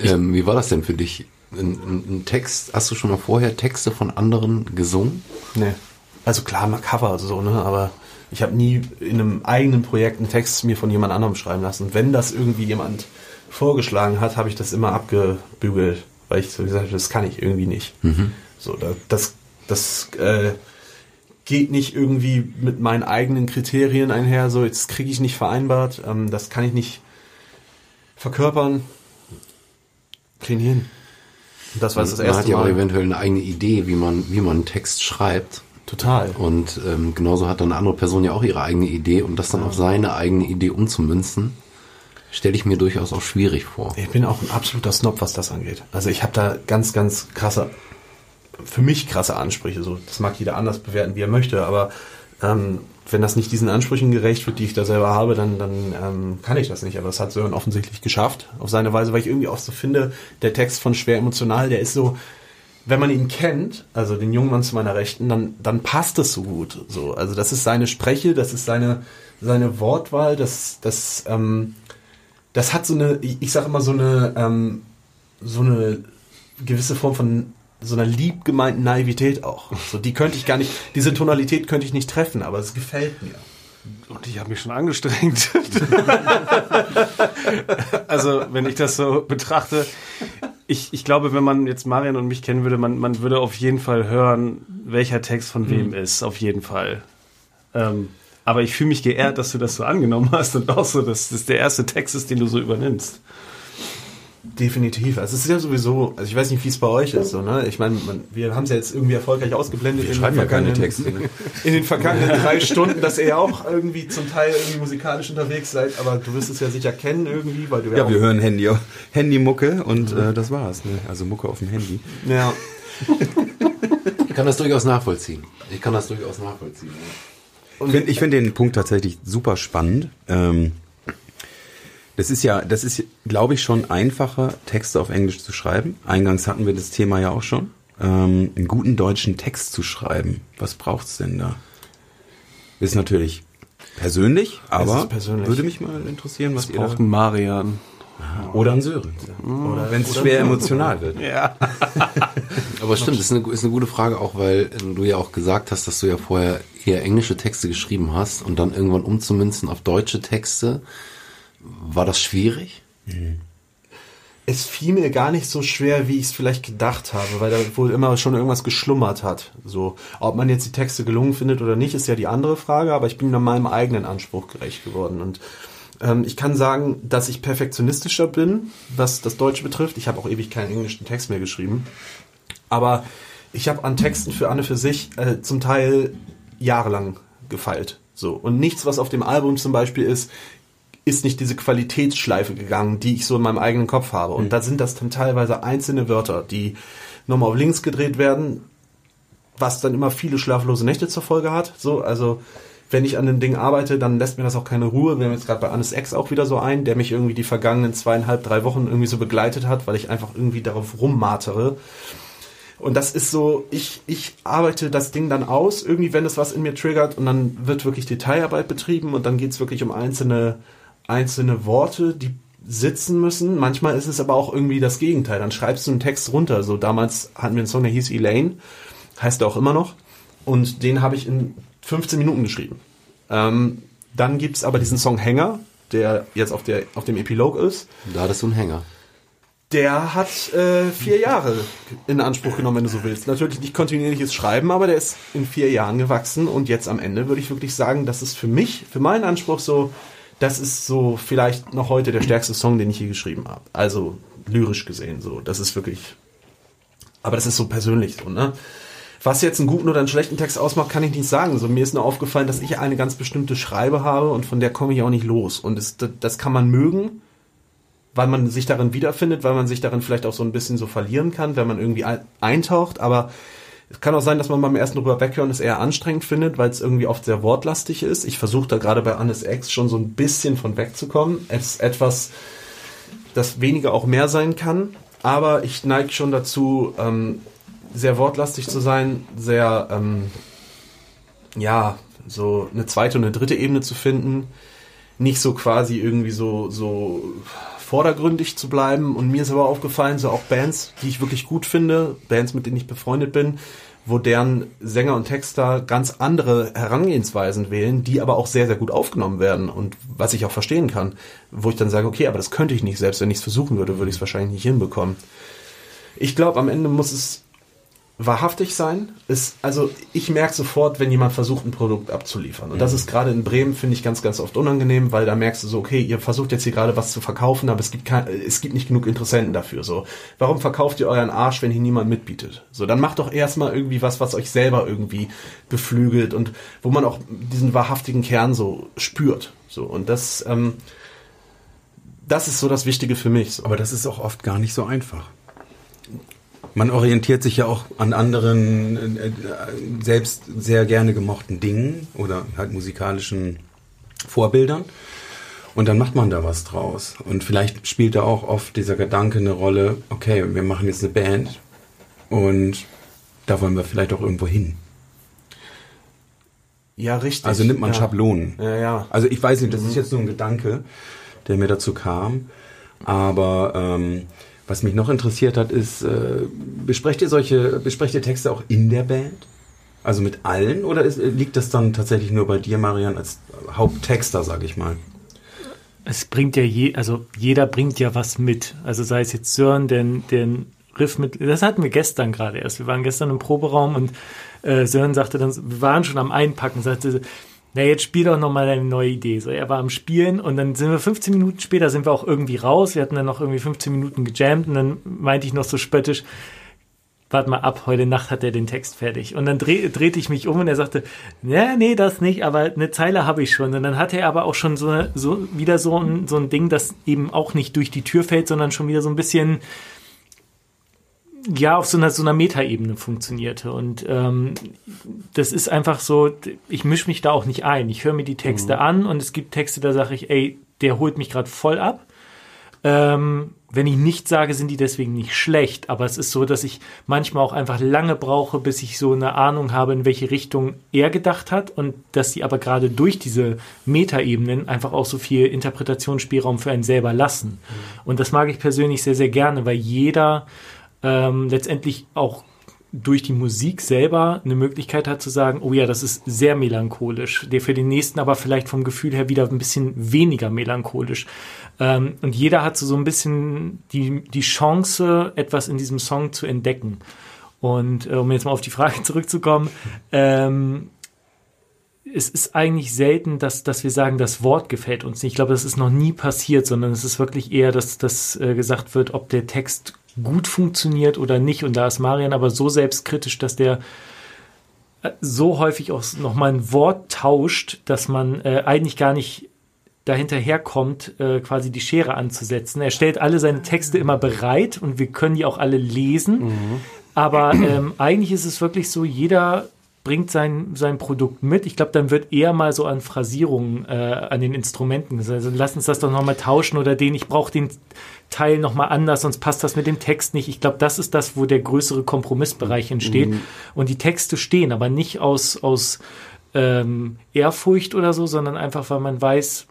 Ähm, wie war das denn für dich? Ein, ein, ein Text, hast du schon mal vorher Texte von anderen gesungen? Nee. Also klar, mal Cover so, ne? Aber ich habe nie in einem eigenen Projekt einen Text mir von jemand anderem schreiben lassen. Wenn das irgendwie jemand vorgeschlagen hat, habe ich das immer abgebügelt, weil ich so gesagt habe, das kann ich irgendwie nicht. So, da, das, das äh, geht nicht irgendwie mit meinen eigenen Kriterien einher. So, jetzt kriege ich nicht vereinbart. Ähm, das kann ich nicht verkörpern. Kriegen hin. Das war das man hat erste ja auch Mal. eventuell eine eigene Idee, wie man, wie man einen Text schreibt. Total. Und ähm, genauso hat dann eine andere Person ja auch ihre eigene Idee und das dann auf seine eigene Idee umzumünzen, stelle ich mir durchaus auch schwierig vor. Ich bin auch ein absoluter Snob, was das angeht. Also ich habe da ganz, ganz krasse, für mich krasse Ansprüche. So, das mag jeder anders bewerten, wie er möchte, aber ähm, wenn das nicht diesen Ansprüchen gerecht wird, die ich da selber habe, dann, dann ähm, kann ich das nicht. Aber das hat Sören offensichtlich geschafft, auf seine Weise, weil ich irgendwie auch so finde, der Text von Schwer emotional, der ist so, wenn man ihn kennt, also den jungen Mann zu meiner Rechten, dann, dann passt es so gut. So, also das ist seine Spreche, das ist seine, seine Wortwahl, das, das, ähm, das hat so eine, ich, ich sage immer so eine, ähm, so eine gewisse Form von so einer lieb gemeinten Naivität auch. So, die könnte ich gar nicht, diese Tonalität könnte ich nicht treffen, aber es gefällt mir. Und ich habe mich schon angestrengt. [laughs] also, wenn ich das so betrachte, ich, ich glaube, wenn man jetzt Marian und mich kennen würde, man, man würde auf jeden Fall hören, welcher Text von wem ist, auf jeden Fall. Ähm, aber ich fühle mich geehrt, dass du das so angenommen hast und auch so, dass das der erste Text ist, den du so übernimmst. Definitiv. Also es ist ja sowieso, also ich weiß nicht, wie es bei euch ist, so, ne? Ich meine, man, wir haben es ja jetzt irgendwie erfolgreich ausgeblendet. Wir in den schreiben ja keine vergangenen- Texte. Ne? [laughs] In den vergangenen [laughs] drei Stunden, dass ihr ja auch irgendwie zum Teil irgendwie musikalisch unterwegs seid, aber du wirst es ja sicher kennen irgendwie, weil du ja, Ja, wir hören Handy, Handymucke und äh, das war's. Ne? Also Mucke auf dem Handy. ja, Ich kann das durchaus nachvollziehen. Ich kann das durchaus nachvollziehen. ja. Ich finde find den Punkt tatsächlich super spannend. Ähm, das ist ja, das ist, glaube ich, schon einfacher, Texte auf Englisch zu schreiben. Eingangs hatten wir das Thema ja auch schon. Ähm, einen guten deutschen Text zu schreiben. Was braucht's denn da? Ist natürlich persönlich, aber persönlich. würde mich mal interessieren, was Es ihr da... braucht einen Marian. Oder ein Sören. Oder wenn es schwer emotional wird. [laughs] Aber stimmt, das ist eine, ist eine gute Frage auch, weil ähm, du ja auch gesagt hast, dass du ja vorher eher englische Texte geschrieben hast und dann irgendwann umzumünzen auf deutsche Texte. War das schwierig? Es fiel mir gar nicht so schwer, wie ich es vielleicht gedacht habe, weil da wohl immer schon irgendwas geschlummert hat. So, ob man jetzt die Texte gelungen findet oder nicht, ist ja die andere Frage, aber ich bin da meinem eigenen Anspruch gerecht geworden. Und ähm, ich kann sagen, dass ich perfektionistischer bin, was das Deutsche betrifft. Ich habe auch ewig keinen englischen Text mehr geschrieben. Aber ich habe an Texten für Anne für sich äh, zum Teil jahrelang gefeilt. So. Und nichts, was auf dem Album zum Beispiel ist, ist nicht diese Qualitätsschleife gegangen, die ich so in meinem eigenen Kopf habe. Und da sind das dann teilweise einzelne Wörter, die nochmal auf links gedreht werden, was dann immer viele schlaflose Nächte zur Folge hat. So, also wenn ich an dem Ding arbeite, dann lässt mir das auch keine Ruhe. Wir haben jetzt gerade bei Annes Ex auch wieder so ein, der mich irgendwie die vergangenen zweieinhalb, drei Wochen irgendwie so begleitet hat, weil ich einfach irgendwie darauf rummartere. Und das ist so, ich, ich arbeite das Ding dann aus, irgendwie, wenn es was in mir triggert und dann wird wirklich Detailarbeit betrieben und dann geht's wirklich um einzelne, einzelne Worte, die sitzen müssen. Manchmal ist es aber auch irgendwie das Gegenteil. Dann schreibst du einen Text runter. So damals hatten wir einen Song, der hieß Elaine, heißt er auch immer noch. Und den habe ich in 15 Minuten geschrieben. Ähm, dann gibt's aber diesen Song Hänger, der jetzt auf, der, auf dem Epilog ist. Da hattest du einen Hänger. Der hat äh, vier Jahre in Anspruch genommen, wenn du so willst. Natürlich nicht kontinuierliches Schreiben, aber der ist in vier Jahren gewachsen und jetzt am Ende würde ich wirklich sagen, das ist für mich, für meinen Anspruch so, das ist so vielleicht noch heute der stärkste Song, den ich je geschrieben habe. Also lyrisch gesehen so. Das ist wirklich. Aber das ist so persönlich so, ne? Was jetzt einen guten oder einen schlechten Text ausmacht, kann ich nicht sagen. So, mir ist nur aufgefallen, dass ich eine ganz bestimmte Schreibe habe und von der komme ich auch nicht los. Und das, das, kann man mögen, weil man sich darin wiederfindet, weil man sich darin vielleicht auch so ein bisschen so verlieren kann, wenn man irgendwie ein- eintaucht. Aber es kann auch sein, dass man beim ersten drüber weghören es eher anstrengend findet, weil es irgendwie oft sehr wortlastig ist. Ich versuche da gerade bei Annes Ex schon so ein bisschen von wegzukommen. Es ist etwas, das weniger auch mehr sein kann. Aber ich neige schon dazu, ähm, sehr wortlastig zu sein, sehr, ähm, ja, so eine zweite und eine dritte Ebene zu finden. Nicht so quasi irgendwie so, so vordergründig zu bleiben. Und mir ist aber aufgefallen, so auch Bands, die ich wirklich gut finde, Bands, mit denen ich befreundet bin, wo deren Sänger und Texter ganz andere Herangehensweisen wählen, die aber auch sehr, sehr gut aufgenommen werden und was ich auch verstehen kann, wo ich dann sage, okay, aber das könnte ich nicht, selbst wenn ich es versuchen würde, würde ich es wahrscheinlich nicht hinbekommen. Ich glaube, am Ende muss es wahrhaftig sein. Ist, also ich merke sofort, wenn jemand versucht, ein Produkt abzuliefern. Und das ist gerade in Bremen, finde ich, ganz, ganz oft unangenehm, weil da merkst du so, okay, ihr versucht jetzt hier gerade was zu verkaufen, aber es gibt, kein, es gibt nicht genug Interessenten dafür. So, warum verkauft ihr euren Arsch, wenn hier niemand mitbietet? So, dann macht doch erstmal irgendwie was, was euch selber irgendwie beflügelt und wo man auch diesen wahrhaftigen Kern so spürt. So, und das, ähm, das ist so das Wichtige für mich. So. Aber das ist auch oft gar nicht so einfach. Man orientiert sich ja auch an anderen, äh, selbst sehr gerne gemochten Dingen oder halt musikalischen Vorbildern. Und dann macht man da was draus. Und vielleicht spielt da auch oft dieser Gedanke eine Rolle, okay, wir machen jetzt eine Band und da wollen wir vielleicht auch irgendwo hin. Ja, richtig. Also nimmt man ja. Schablonen. Ja, ja. Also ich weiß nicht, das ist jetzt so ein Gedanke, der mir dazu kam. Aber ähm, was mich noch interessiert hat, ist, äh, besprecht ihr solche, besprecht ihr Texte auch in der Band? Also mit allen? Oder ist, liegt das dann tatsächlich nur bei dir, Marian, als Haupttexter, sag ich mal? es bringt ja je, also jeder bringt ja was mit. Also sei es jetzt Sören, den, den Riff mit, das hatten wir gestern gerade erst. Wir waren gestern im Proberaum und äh, Sören sagte dann, wir waren schon am Einpacken, sagte, na jetzt spiel doch nochmal deine neue Idee. So, er war am Spielen und dann sind wir 15 Minuten später, sind wir auch irgendwie raus. Wir hatten dann noch irgendwie 15 Minuten gejammt und dann meinte ich noch so spöttisch, warte mal ab, heute Nacht hat er den Text fertig. Und dann dreh, drehte ich mich um und er sagte, ja, nee, das nicht, aber eine Zeile habe ich schon. Und dann hatte er aber auch schon so, so wieder so ein, so ein Ding, das eben auch nicht durch die Tür fällt, sondern schon wieder so ein bisschen ja auf so einer so einer Metaebene funktionierte. Und ähm, das ist einfach so ich mische mich da auch nicht ein. Ich höre mir die Texte an und es gibt Texte da sage ich ey der holt mich gerade voll ab. Ähm, wenn ich nicht sage, sind die deswegen nicht schlecht, aber es ist so, dass ich manchmal auch einfach lange brauche, bis ich so eine Ahnung habe, in welche Richtung er gedacht hat. Und dass sie aber gerade durch diese Metaebenen einfach auch so viel Interpretationsspielraum für einen selber lassen. Und das mag ich persönlich sehr, sehr gerne, weil jeder ähm, letztendlich auch durch die Musik selber eine Möglichkeit hat zu sagen, oh ja, das ist sehr melancholisch, der für den nächsten aber vielleicht vom Gefühl her wieder ein bisschen weniger melancholisch. Ähm, und jeder hat so, so ein bisschen die, die Chance, etwas in diesem Song zu entdecken. Und äh, um jetzt mal auf die Frage [laughs] zurückzukommen, ähm, es ist eigentlich selten, dass, dass wir sagen, das Wort gefällt uns nicht. Ich glaube, das ist noch nie passiert, sondern es ist wirklich eher, dass, dass äh, gesagt wird, ob der Text gut funktioniert oder nicht. Und da ist Marian aber so selbstkritisch, dass der äh, so häufig auch nochmal ein Wort tauscht, dass man äh, eigentlich gar nicht dahinterherkommt, äh, quasi die Schere anzusetzen. Er stellt alle seine Texte immer bereit und wir können die auch alle lesen. Aber ähm, eigentlich ist es wirklich so, jeder bringt sein, sein Produkt mit. Ich glaube, dann wird eher mal so an Phrasierungen äh, an den Instrumenten. gesagt. Also lass uns das doch nochmal tauschen oder den, ich brauche den Teil nochmal anders, sonst passt das mit dem Text nicht. Ich glaube, das ist das, wo der größere Kompromissbereich entsteht. Und die Texte stehen, aber nicht aus, aus ähm, Ehrfurcht oder so, sondern einfach, weil man weiß,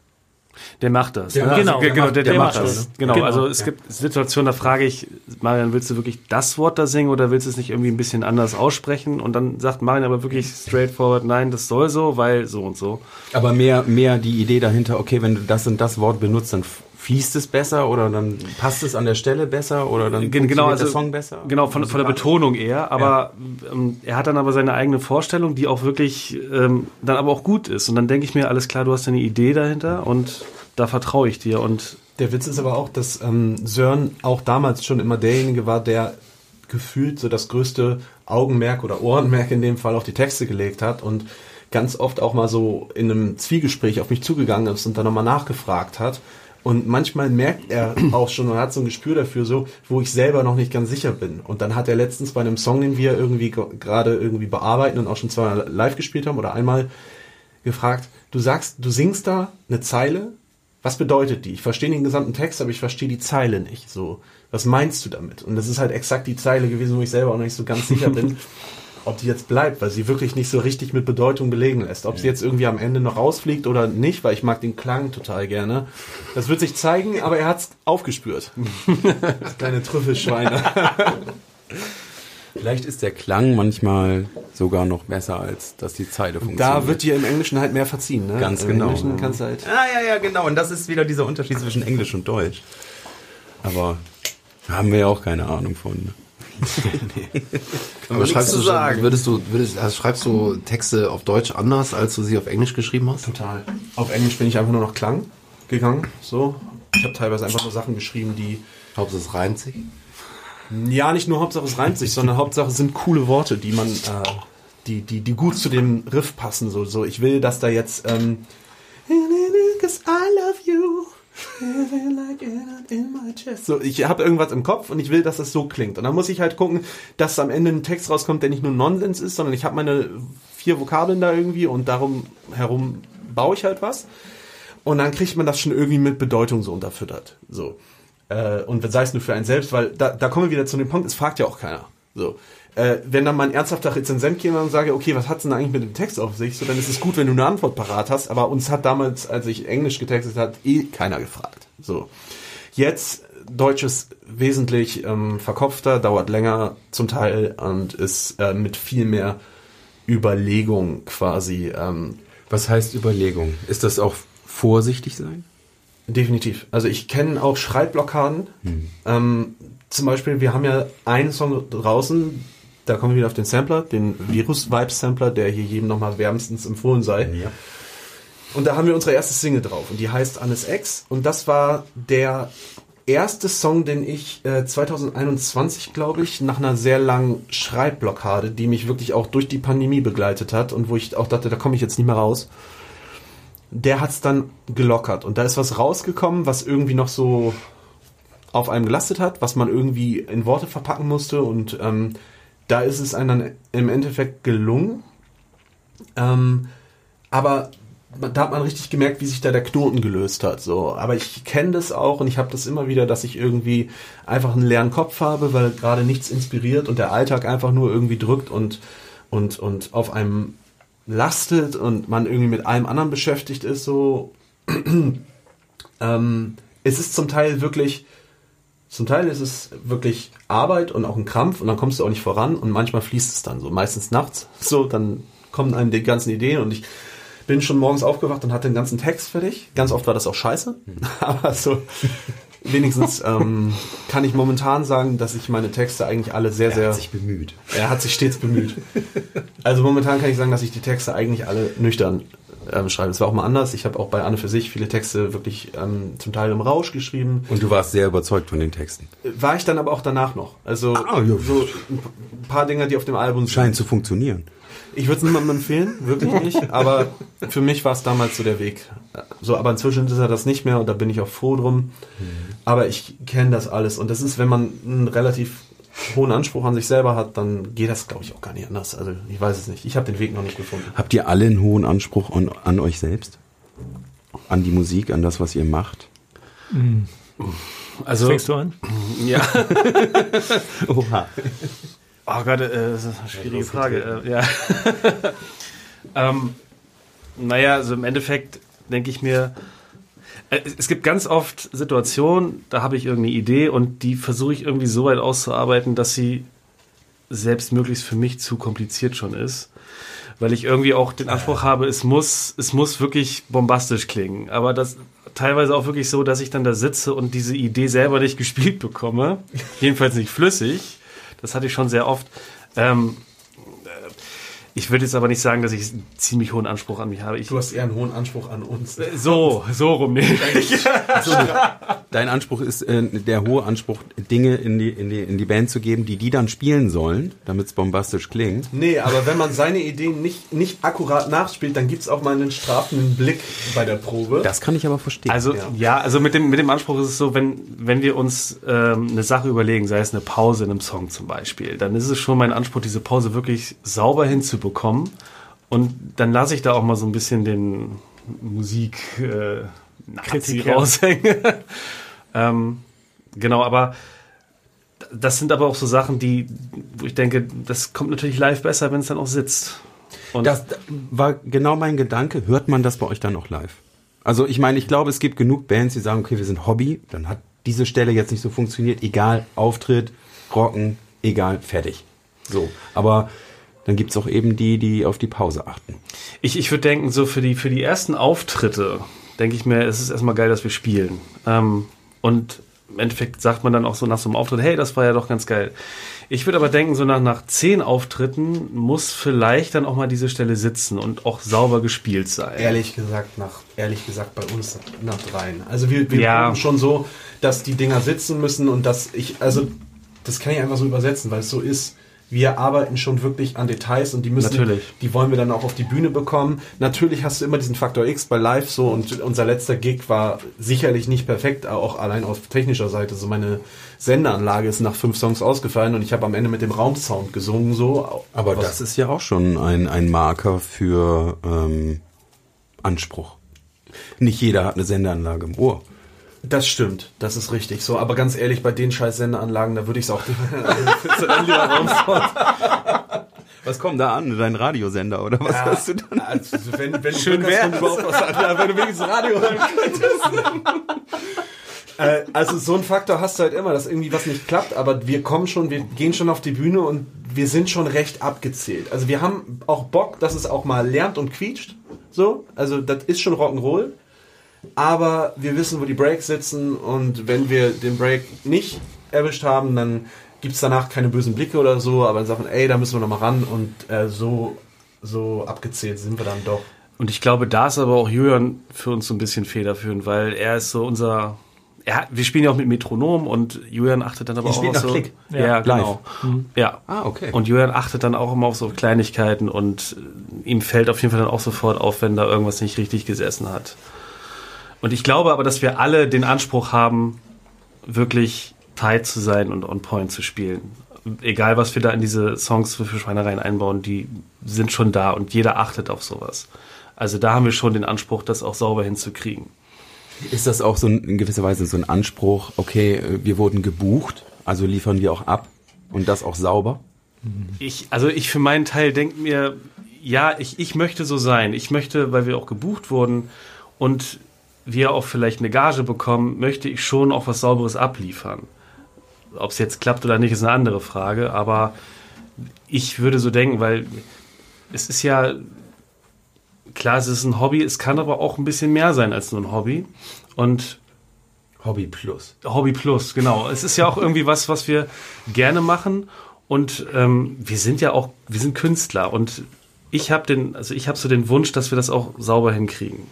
Der macht das. Der ne? macht- also, genau, der, der der macht macht das. das. Genau, Genau, also es gibt Situationen, da frage ich, Marian, willst du wirklich das Wort da singen oder willst du es nicht irgendwie ein bisschen anders aussprechen? Und dann sagt Marian aber wirklich straightforward, nein, das soll so, weil so und so. Aber mehr, mehr die Idee dahinter, okay, wenn du das und das Wort benutzt, dann fließt es besser oder dann passt es an der Stelle besser oder dann Gen- Genau, funktioniert also, der Song besser. genau von, von der Betonung eher, aber ähm, er hat dann aber seine eigene Vorstellung, die auch wirklich ähm, dann aber auch gut ist. Und dann denke ich mir, alles klar, du hast eine Idee dahinter und da vertraue ich dir. Und Der Witz ist aber auch, dass ähm, Sören auch damals schon immer derjenige war, der gefühlt so das größte Augenmerk oder Ohrenmerk in dem Fall auf die Texte gelegt hat und ganz oft auch mal so in einem Zwiegespräch auf mich zugegangen ist und dann nochmal nachgefragt hat. Und manchmal merkt er auch schon und hat so ein Gespür dafür, so, wo ich selber noch nicht ganz sicher bin. Und dann hat er letztens bei einem Song, den wir irgendwie ge- gerade irgendwie bearbeiten und auch schon zweimal live gespielt haben oder einmal gefragt, du sagst, du singst da eine Zeile, was bedeutet die? Ich verstehe den gesamten Text, aber ich verstehe die Zeile nicht. So, was meinst du damit? Und das ist halt exakt die Zeile gewesen, wo ich selber auch noch nicht so ganz sicher bin, [laughs] ob die jetzt bleibt, weil sie wirklich nicht so richtig mit Bedeutung belegen lässt. Ob sie jetzt irgendwie am Ende noch rausfliegt oder nicht, weil ich mag den Klang total gerne. Das wird sich zeigen, [laughs] aber er hat's aufgespürt. Das kleine Trüffelschweine. [laughs] Vielleicht ist der Klang manchmal sogar noch besser, als dass die Zeile funktioniert. Da wird dir im Englischen halt mehr verziehen, ne? Ganz Im genau. Englischen kannst du halt. Ah, ja, ja, genau. Und das ist wieder dieser Unterschied zwischen Englisch und Deutsch. Aber haben wir ja auch keine Ahnung von. [laughs] ne? Aber schreibst du, schon- würdest du, würdest, also schreibst du Texte auf Deutsch anders, als du sie auf Englisch geschrieben hast? Total. Auf Englisch bin ich einfach nur noch Klang gegangen. So. Ich habe teilweise einfach nur Sachen geschrieben, die Hauptsache es reimt sich. ja nicht nur Hauptsache es reimt sich, sondern Hauptsache es sind coole Worte, die man, äh, die, die, die gut zu dem Riff passen. So, so ich will, dass da jetzt ähm, Cause I love you. So, ich habe irgendwas im Kopf und ich will, dass das so klingt. Und dann muss ich halt gucken, dass am Ende ein Text rauskommt, der nicht nur Nonsens ist, sondern ich habe meine vier Vokabeln da irgendwie und darum herum baue ich halt was. Und dann kriegt man das schon irgendwie mit Bedeutung so unterfüttert. So. Äh, und sei es nur für einen selbst, weil da, da kommen wir wieder zu dem Punkt, es fragt ja auch keiner. So. Äh, wenn dann mal ein ernsthafter Rezensent käme und sage, okay, was hat's denn eigentlich mit dem Text auf sich? So, dann ist es gut, wenn du eine Antwort parat hast, aber uns hat damals, als ich Englisch getextet hat, eh keiner gefragt. So. Jetzt, Deutsch ist wesentlich ähm, verkopfter, dauert länger zum Teil und ist äh, mit viel mehr Überlegung quasi ähm, Was heißt Überlegung? Ist das auch vorsichtig sein? Definitiv. Also ich kenne auch Schreibblockaden. Ähm, zum Beispiel, wir haben ja einen Song draußen, da kommen wir wieder auf den Sampler, den Virus-Vibes-Sampler, der hier jedem nochmal wärmstens empfohlen sei. Ja. Und da haben wir unsere erste Single drauf und die heißt Annes X und das war der erste Song, den ich äh, 2021, glaube ich, nach einer sehr langen Schreibblockade, die mich wirklich auch durch die Pandemie begleitet hat und wo ich auch dachte, da komme ich jetzt nicht mehr raus, der hat's dann gelockert und da ist was rausgekommen, was irgendwie noch so auf einem gelastet hat, was man irgendwie in Worte verpacken musste und ähm, da ist es einem dann im Endeffekt gelungen. Ähm, aber da hat man richtig gemerkt, wie sich da der Knoten gelöst hat. So, aber ich kenne das auch und ich habe das immer wieder, dass ich irgendwie einfach einen leeren Kopf habe, weil gerade nichts inspiriert und der Alltag einfach nur irgendwie drückt und und und auf einem lastet und man irgendwie mit allem anderen beschäftigt ist. So, [clears throat] ähm, es ist zum Teil wirklich zum Teil ist es wirklich Arbeit und auch ein Krampf und dann kommst du auch nicht voran und manchmal fließt es dann so. Meistens nachts [laughs] so, dann kommen einem die ganzen Ideen und ich bin schon morgens aufgewacht und hatte den ganzen Text fertig. Ganz oft war das auch scheiße, [laughs] aber so wenigstens ähm, kann ich momentan sagen, dass ich meine Texte eigentlich alle sehr, sehr... bemüht. Er hat sich stets bemüht. [laughs] Also momentan kann ich sagen, dass ich die Texte eigentlich alle nüchtern ähm, schreibe. Es war auch mal anders. Ich habe auch bei Anne für sich viele Texte wirklich ähm, zum Teil im Rausch geschrieben. Und du warst sehr überzeugt von den Texten. War ich dann aber auch danach noch. Also Ah, ja. so ein paar Dinge, die auf dem Album sind. Scheint zu funktionieren. Ich würde es niemandem empfehlen, wirklich nicht. Aber für mich war es damals so der Weg. So, aber inzwischen ist er das nicht mehr und da bin ich auch froh drum. Aber ich kenne das alles und das ist, wenn man einen relativ hohen Anspruch an sich selber hat, dann geht das, glaube ich, auch gar nicht anders. Also ich weiß es nicht. Ich habe den Weg noch nicht gefunden. Habt ihr alle einen hohen Anspruch an, an euch selbst? An die Musik, an das, was ihr macht? Also, Fängst du an? [laughs] ja. [laughs] Oha. Oh Gott, äh, das ist eine schwierige Frage. Äh, ja. [laughs] ähm, naja, also im Endeffekt denke ich mir, es- es gibt ganz oft Situationen, da habe ich irgendeine Idee und die versuche ich irgendwie so weit auszuarbeiten, dass sie selbst möglichst für mich zu kompliziert schon ist. Weil ich irgendwie auch den Anspruch habe, es muss, es muss wirklich bombastisch klingen. Aber das teilweise auch wirklich so, dass ich dann da sitze und diese Idee selber nicht [laughs] gespielt bekomme. Jedenfalls nicht flüssig. Das hatte ich schon sehr oft. Ähm, äh, ich würde jetzt aber nicht sagen, dass ich einen ziemlich hohen Anspruch an mich habe. Ich, Du hast eher einen hohen Anspruch an uns. so, so rum nicht. [laughs] Dein Anspruch ist äh, der hohe Anspruch, Dinge in die, in, die, in die Band zu geben, die die dann spielen sollen, damit es bombastisch klingt. Nee, aber wenn man seine Ideen nicht, nicht akkurat nachspielt, dann gibt's auch mal einen strafenden Blick bei der Probe. Das kann ich aber verstehen. Also Ja. ja, also mit dem, mit dem Anspruch ist es so, wenn, wenn wir uns ähm, eine Sache überlegen, sei es eine Pause in einem Song zum Beispiel, dann ist es schon mein Anspruch, diese Pause wirklich sauber hinzubekommen. Und dann lasse ich da auch mal so ein bisschen den Musik äh, raushängen. [laughs] ähm, genau, aber das sind aber auch so Sachen, die, wo ich denke, das kommt natürlich live besser, wenn es dann auch sitzt. Und Das war genau mein Gedanke. Hört man das bei euch dann auch live? Also ich meine, ich glaube, es gibt genug Bands, die sagen, okay, wir sind Hobby, dann hat diese Stelle jetzt nicht so funktioniert, egal, Auftritt, Rocken, egal, fertig. So. Aber dann gibt's auch eben die, die auf die Pause achten. Ich, ich würde denken, so für die, für die ersten Auftritte, denke ich mir, es ist erstmal geil, dass wir spielen. Ähm, und im Endeffekt sagt man dann auch so nach so einem Auftritt, hey, das war ja doch ganz geil. Ich würde aber denken, so nach, nach zehn Auftritten muss vielleicht dann auch mal diese Stelle sitzen und auch sauber gespielt sein. Ehrlich gesagt, nach, ehrlich gesagt, bei uns nach dreien. Also wir, wir Ja. schon so, dass die Dinger sitzen müssen und dass ich, also das kann ich einfach so übersetzen, weil es so ist. Wir arbeiten schon wirklich an Details und die müssen, Natürlich. die wollen wir dann auch auf die Bühne bekommen. Natürlich hast du immer diesen Faktor X bei Live so und unser letzter Gig war sicherlich nicht perfekt, auch allein auf technischer Seite. So meine Sendeanlage ist nach fünf Songs ausgefallen und ich habe am Ende mit dem Raumsound gesungen so. Aber das ist ja auch schon ein, ein Marker für ähm, Anspruch. Nicht jeder hat eine Sendeanlage im Ohr. Das stimmt, das ist richtig so. Aber ganz ehrlich, bei den scheiß Sendeanlagen, da würde ich es auch [laughs] Was kommt da an? Dein Radiosender oder was hast du dann? Also, wenn, wenn du Schön kommt überhaupt was an. Ja, wenn du wenigstens Radio hören könntest. äh, also so ein Faktor hast du halt immer, dass irgendwie was nicht klappt, aber wir kommen schon, wir gehen schon auf die Bühne und wir sind schon recht abgezählt. Also wir haben auch Bock, dass es auch mal lernt und quietscht. So, also das ist schon Rock'n'Roll. Aber wir wissen, wo die Breaks sitzen und wenn wir den Break nicht erwischt haben, dann gibt's danach keine bösen Blicke oder so, aber dann sagt man, ey, da müssen wir noch mal ran und äh, so, so abgezählt sind wir dann doch. Und ich glaube, da ist aber auch Julian für uns so ein bisschen federführend, weil er ist so unser. Er, hat- wir spielen ja auch mit Metronom und Julian achtet dann aber Ihr auch auf nach so. Klick? Ja, Ja, genau. Ja. Ah, okay. Und Julian achtet dann auch immer auf so Kleinigkeiten und ihm fällt auf jeden Fall dann auch sofort auf, wenn da irgendwas nicht richtig gesessen hat. Und ich glaube aber, dass wir alle den Anspruch haben, wirklich tight zu sein und on point zu spielen. Egal, was wir da in diese Songs für Schweinereien einbauen, die sind schon da und jeder achtet auf sowas. Also da haben wir schon den Anspruch, das auch sauber hinzukriegen. Ist das auch so ein, in gewisser Weise so ein Anspruch, okay, wir wurden gebucht, also liefern wir auch ab und das auch sauber? Ich, also ich für meinen Teil denke mir, ja, ich, ich möchte so sein. Ich möchte, weil wir auch gebucht wurden und wir auch vielleicht eine Gage bekommen, möchte ich schon auch was Sauberes abliefern. Ob es jetzt klappt oder nicht, ist eine andere Frage, aber ich würde so denken, weil es ist ja, klar, es ist ein Hobby, es kann aber auch ein bisschen mehr sein als nur ein Hobby. Und Hobby Plus. Hobby Plus, genau. Es ist ja auch irgendwie was, was wir gerne machen. Und ähm, wir sind ja auch, wir sind Künstler. Und ich habe den, also ich habe so den Wunsch, dass wir das auch sauber hinkriegen.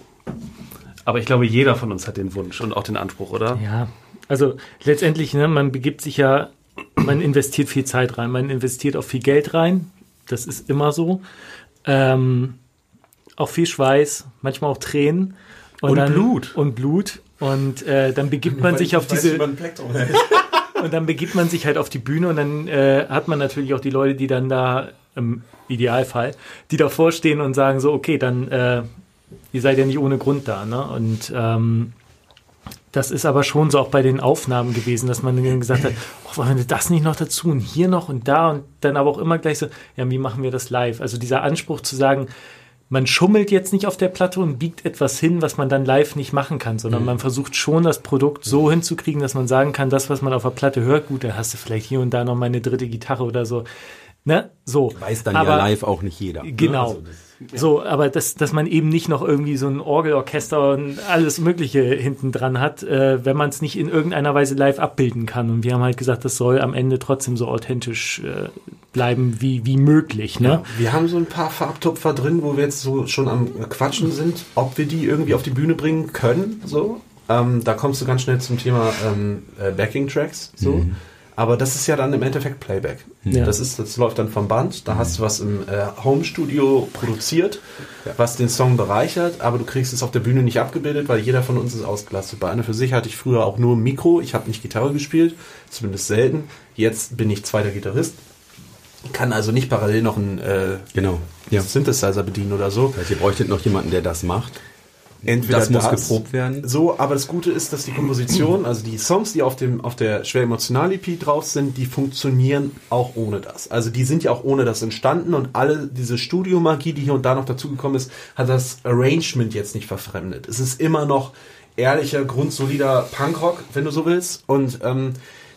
Aber ich glaube, jeder von uns hat den Wunsch und auch den Anspruch, oder? Ja, also letztendlich, ne, man begibt sich ja, man investiert viel Zeit rein, man investiert auch viel Geld rein. Das ist immer so. Ähm, auch viel Schweiß, manchmal auch Tränen. Und dann, Blut. Und Blut. Und äh, dann begibt man sich auf diese. [laughs] Und dann begibt man sich halt auf die Bühne und dann äh, hat man natürlich auch die Leute, die dann da, im Idealfall, die davor stehen und sagen so, okay, dann, äh, ihr seid ja nicht ohne Grund da, ne? Und ähm, das ist aber schon so auch bei den Aufnahmen gewesen, dass man dann gesagt hat, oh, wollen wir das nicht noch dazu und hier noch und da und dann aber auch immer gleich so, ja, wie machen wir das live? Also dieser Anspruch zu sagen, man schummelt jetzt nicht auf der Platte und biegt etwas hin, was man dann live nicht machen kann, sondern man versucht schon das Produkt so hinzukriegen, dass man sagen kann, das, was man auf der Platte hört, gut, da hast du vielleicht hier und da noch mal eine dritte Gitarre oder so. Ne? So. Weiß dann aber, ja live auch nicht jeder. ne? Genau. Also das- So, aber das, dass man eben nicht noch irgendwie so ein Orgelorchester und alles Mögliche hinten dran hat, äh, wenn man es nicht in irgendeiner Weise live abbilden kann. Und wir haben halt gesagt, das soll am Ende trotzdem so authentisch äh, bleiben wie, wie möglich. Ne? Wir haben so ein paar Farbtupfer drin, wo wir jetzt so schon am Quatschen sind, ob wir die irgendwie auf die Bühne bringen können. So, ähm, da kommst du ganz schnell zum Thema ähm, äh, Backing Tracks. So, aber das ist ja dann im Endeffekt Playback. Ja. Das ist, das läuft dann vom Band. Da hast du was im äh, Home Studio produziert, was den Song bereichert, aber du kriegst es auf der Bühne nicht abgebildet, weil jeder von uns ist ausgelastet. Bei einer für sich hatte ich früher auch nur ein Mikro. Ich habe nicht Gitarre gespielt, zumindest selten. Jetzt bin ich zweiter Gitarrist. Kann also nicht parallel noch einen äh, Genau. Ja. Synthesizer bedienen oder so. Das heißt, ihr bräuchtet noch jemanden, der das macht. Entweder das muss geprobt werden. So, aber das Gute ist, dass die Komposition, also die Songs, die auf dem auf der schwer emotional EP drauf sind, die funktionieren auch ohne das. Also die sind ja auch ohne das entstanden und alle diese Studiomagie, die hier und da noch dazugekommen ist, hat das Arrangement jetzt nicht verfremdet. Es ist immer noch ehrlicher, grundsolider Punkrock, wenn du so willst und ähm,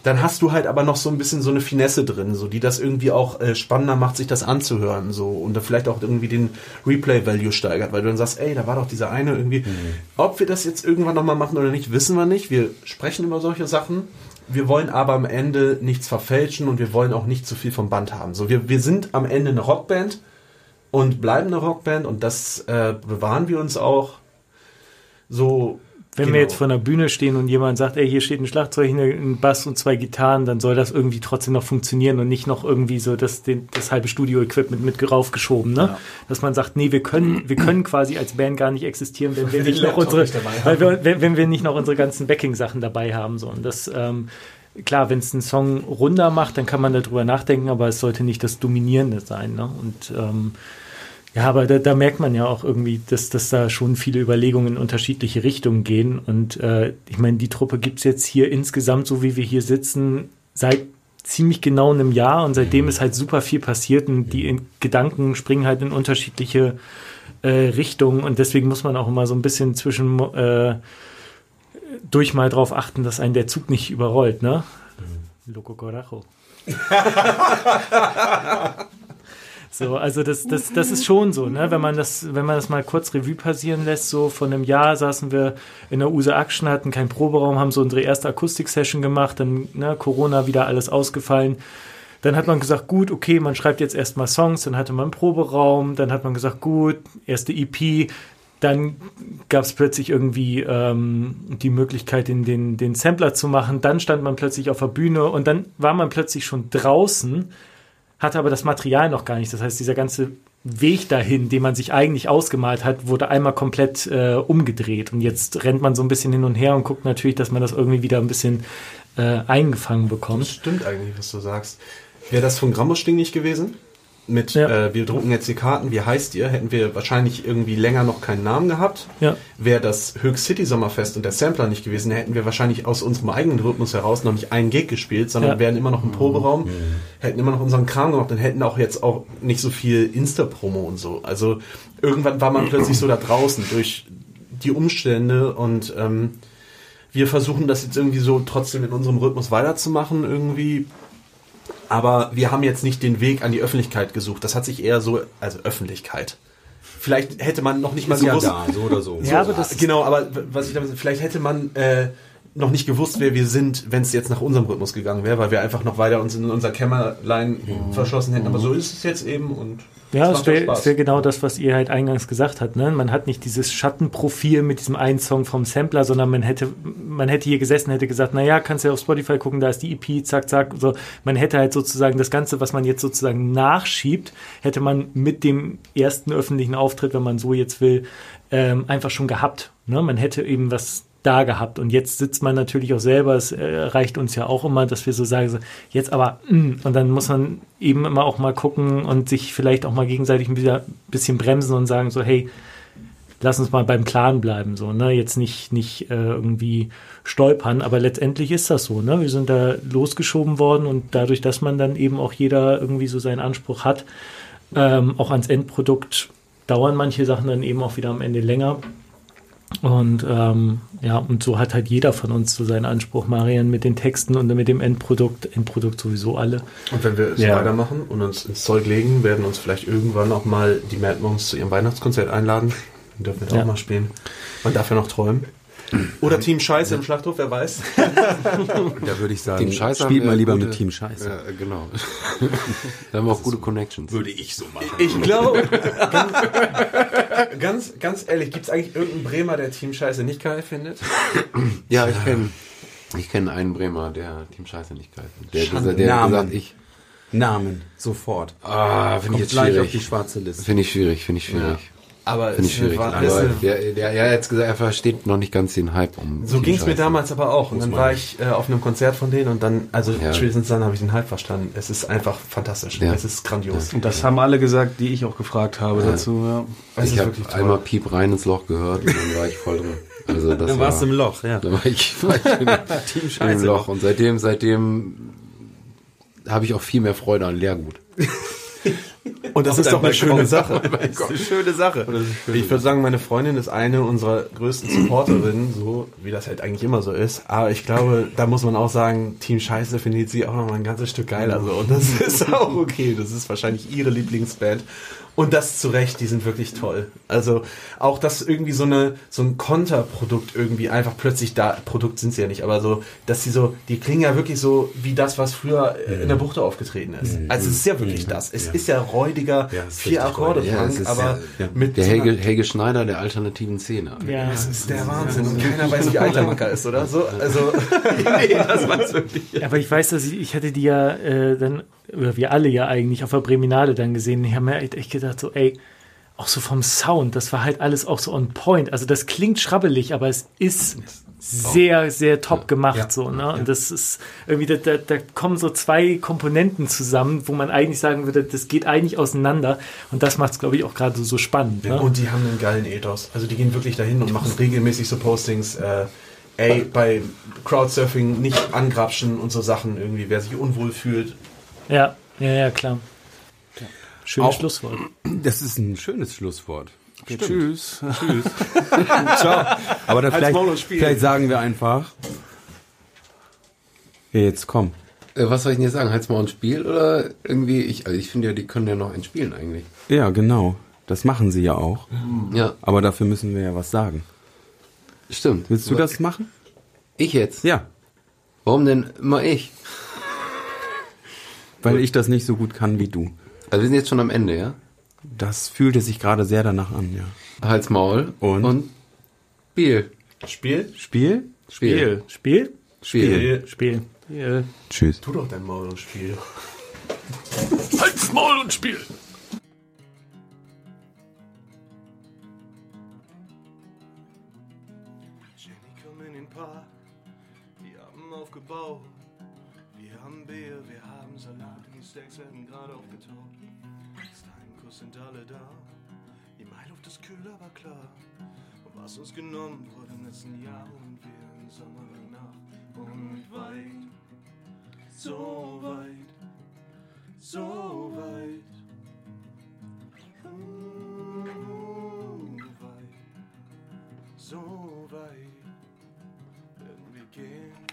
dann hast du halt aber noch so ein bisschen so eine Finesse drin, so die das irgendwie auch äh, spannender macht, sich das anzuhören, so und da vielleicht auch irgendwie den Replay-Value steigert, weil du dann sagst, ey, da war doch dieser eine irgendwie. Ob wir das jetzt irgendwann nochmal machen oder nicht, wissen wir nicht. Wir sprechen über solche Sachen. Wir wollen aber am Ende nichts verfälschen und wir wollen auch nicht zu viel vom Band haben. So, wir, wir sind am Ende eine Rockband und bleiben eine Rockband und das äh, bewahren wir uns auch. So. Wenn wir genau. jetzt vor einer Bühne stehen und jemand sagt, ey, hier steht ein Schlagzeug, ein Bass und zwei Gitarren, dann soll das irgendwie trotzdem noch funktionieren und nicht noch irgendwie so das, den, das halbe Studio-Equipment mit raufgeschoben, ne? Dass man sagt, nee, wir können, wir können quasi als Band gar nicht existieren, wenn wir nicht noch unsere, nicht weil wir, wenn, wenn wir nicht noch unsere ganzen Backing-Sachen dabei haben, so. Und das, ähm, klar, wenn es einen Song runder macht, dann kann man darüber nachdenken, aber es sollte nicht das Dominierende sein, ne? Und, ähm, ja, aber da, da merkt man ja auch irgendwie, dass, dass da schon viele Überlegungen in unterschiedliche Richtungen gehen. Und äh, ich meine, die Truppe gibt's jetzt hier insgesamt, so wie wir hier sitzen, seit ziemlich genau einem Jahr und seitdem ist halt super viel passiert und die in Gedanken springen halt in unterschiedliche äh, Richtungen und deswegen muss man auch immer so ein bisschen zwischen äh, durch mal drauf achten, dass einen der Zug nicht überrollt, ne? Loco Corajo. [laughs] So, also das, das, das ist schon so, ne? Wenn man das, wenn man das mal kurz Revue passieren lässt, so von einem Jahr saßen wir in der USA Action, hatten keinen Proberaum, haben so unsere erste Akustik-Session gemacht, dann ne, Corona wieder alles ausgefallen. Dann hat man gesagt, gut, okay, man schreibt jetzt erstmal Songs, dann hatte man einen Proberaum, dann hat man gesagt, gut, erste EP, dann gab es plötzlich irgendwie ähm, die Möglichkeit, den, den, den Sampler zu machen, dann stand man plötzlich auf der Bühne und dann war man plötzlich schon draußen hatte aber das Material noch gar nicht. Das heißt, dieser ganze Weg dahin, den man sich eigentlich ausgemalt hat, wurde einmal komplett äh, umgedreht. Und jetzt rennt man so ein bisschen hin und her und guckt natürlich, dass man das irgendwie wieder ein bisschen äh, eingefangen Das bekommt. stimmt eigentlich, was du sagst. Wäre das von Grammusting nicht gewesen? Mit Ja. äh, wir drucken jetzt die Karten, wie heißt ihr, hätten wir wahrscheinlich irgendwie länger noch keinen Namen gehabt. Ja. Wäre das Höchst City Sommerfest und der Sampler nicht gewesen, hätten wir wahrscheinlich aus unserem eigenen Rhythmus heraus noch nicht einen Gig gespielt, sondern Ja. wären immer noch im Proberaum, hätten immer noch unseren Kram gemacht und hätten auch jetzt auch nicht so viel Insta-Promo und so. Also irgendwann war man plötzlich so da draußen durch die Umstände und ähm, wir versuchen das jetzt irgendwie so trotzdem in unserem Rhythmus weiterzumachen irgendwie. Aber wir haben jetzt nicht den Weg an die Öffentlichkeit gesucht. Das hat sich eher so, also Öffentlichkeit. Vielleicht hätte man noch nicht mal Ist ja da, so oder so. Ja, aber das genau, aber was ich damit, vielleicht hätte man äh, noch nicht gewusst, wer wir sind, wenn es jetzt nach unserem Rhythmus gegangen wäre, weil wir einfach noch weiter uns in unser Kämmerlein verschlossen hätten. Aber so ist es jetzt eben und Ja, es wäre wär genau das, was ihr halt eingangs gesagt habt. Ne? Man hat nicht dieses Schattenprofil mit diesem einen Song vom Sampler, sondern man hätte, man hätte hier gesessen, hätte gesagt, na ja, kannst ja auf Spotify gucken, da ist die EP, zack, zack. So, man hätte halt sozusagen das Ganze, was man jetzt sozusagen nachschiebt, hätte man mit dem ersten öffentlichen Auftritt, wenn man so jetzt will, ähm, einfach schon gehabt. Ne? Man hätte eben was da gehabt. Und jetzt sitzt man natürlich auch selber, es äh, reicht uns ja auch immer, dass wir so sagen, so, jetzt aber, mm, und dann muss man eben immer auch mal gucken und sich vielleicht auch mal gegenseitig ein bisschen, bremsen und sagen so, hey, lass uns mal beim Plan bleiben, so, ne, jetzt nicht, nicht äh, irgendwie stolpern, aber letztendlich ist das so, ne, wir sind da losgeschoben worden und dadurch, dass man dann eben auch jeder irgendwie so seinen Anspruch hat, ähm, auch ans Endprodukt dauern manche Sachen dann eben auch wieder am Ende länger. Und ähm, ja, und so hat halt jeder von uns so seinen Anspruch, Marian mit den Texten und mit dem Endprodukt, Endprodukt sowieso alle. Und wenn wir so Ja. weitermachen und uns ins Zeug legen, werden uns vielleicht irgendwann auch mal die Mad Monks zu ihrem Weihnachtskonzert einladen. Dann dürfen wir da Ja. auch mal spielen. Man darf ja noch träumen. Oder Team Scheiße im Schlachthof, wer weiß. [laughs] Da würde ich sagen, Team Scheiße haben spielt mal lieber gute- mit Team Scheiße. Ja, genau. [laughs] da haben wir auch gute Connections. Würde ich so machen. Ich glaube, ganz, ganz, ganz ehrlich, gibt es eigentlich irgendeinen Bremer, der Team Scheiße nicht geil findet? [clears throat] Ja, ich kenne ich kenn einen Bremer, der Team Scheiße nicht geil findet. Der, Schande. der, der gesagt, ich. Namen, sofort. Ah, finde ich jetzt gleich auf die schwierig. schwarze Liste. Finde ich schwierig, finde ich schwierig. Aber Finde ich es schwierig. war- Aber der, der, er hat jetzt gesagt, er versteht noch nicht ganz den Hype um. So ging es mir damals aber auch. Und dann war ich äh, auf einem Konzert von denen und dann, also Ja. spätestens dann habe ich den Hype verstanden. Es ist einfach fantastisch. Ja. Es ist grandios. Und das haben alle gesagt, die ich auch gefragt habe dazu. Ja. Es Ich ist habe wirklich toll. einmal Piep rein ins Loch gehört und dann war ich voll drin. Also das Dann war, warst du im Loch, ja. Da war ich, [laughs] war ich in, [laughs] Team im Scheiße. Loch. Und seitdem, seitdem habe ich auch viel mehr Freude an Leergut. Und das ist doch eine schöne Sache. [laughs] Das ist eine schöne Sache. Ich würde sagen, meine Freundin ist eine unserer größten Supporterinnen, so wie das halt eigentlich immer so ist. Aber ich glaube, da muss man auch sagen, Team Scheiße findet sie auch noch mal ein ganzes Stück geiler. So. Und das [laughs] ist auch okay. Das ist wahrscheinlich ihre Lieblingsband. Und das zu Recht, die sind wirklich toll. Also auch, dass irgendwie so eine so ein Konterprodukt irgendwie einfach plötzlich da, Produkt sind sie ja nicht, aber so, dass sie so, die klingen ja wirklich so wie das, was früher in der Buchte aufgetreten ist. Also es ist ja wirklich das. Es ist ja räudiger, Ja, vier Akkorde. Ja, Punk, aber ja- ja. mit Der so Helge, Helge Schneider der alternativen Szene. Ja, das ist der Wahnsinn. Und keiner weiß, wie alt der Macker ist, oder? So, also, [laughs] das weiß wirklich. aber ich weiß, dass ich, ich hatte die ja äh, dann, oder wir alle ja eigentlich auf der Breminale dann gesehen. Ich habe mir echt, echt gedacht, so, ey, auch so vom Sound, das war halt alles auch so on point. Also das klingt schrabbelig, aber es ist sehr, sehr top gemacht so. Ne? Und das ist irgendwie, da, da, da kommen so zwei Komponenten zusammen, wo man eigentlich sagen würde, das geht eigentlich auseinander. Und das macht es, glaube ich, auch gerade so spannend. Ne? und die haben einen geilen Ethos. Also die gehen wirklich dahin und machen regelmäßig so Postings. Äh, ey, bei Crowdsurfing nicht angrapschen und so Sachen irgendwie, wer sich unwohl fühlt. Ja, ja, ja, klar. Schönes Auch- Schlusswort. Das ist ein schönes Schlusswort. Tschüss. [laughs] Ciao. Aber dann vielleicht, Maul und Spiel. vielleicht sagen wir einfach. Ja, jetzt komm. Äh, was soll ich denn jetzt sagen? Halt's mal ein Spiel oder irgendwie? Ich, also ich finde ja, die können ja noch ein Spielen eigentlich. Ja, genau. Das machen sie ja auch. Ja, Aber dafür müssen wir ja was sagen. stimmt. Willst du das machen? Ich jetzt? Ja. Warum denn immer ich? Weil ich das nicht so gut kann wie du. Also wir sind jetzt schon am Ende, ja? Das fühlte sich gerade sehr danach an, ja. Halt's Maul Und? und Spiel. Spiel? Spiel? Spiel. Spiel? Spiel. Spiel. Ja. Tschüss. Tu doch dein Maul und Spiel. [laughs] Halt's Maul und Spiel. Jenny, komm in den Park. Wir haben aufgebaut. Steaks werden gerade aufgetaut. sind alle da. Die Mailuft ist kühl, aber klar. Und was uns genommen wurde im letzten Jahr und wir im Sommer und weit, so weit, so weit. Mm, weit, so weit werden wir gehen,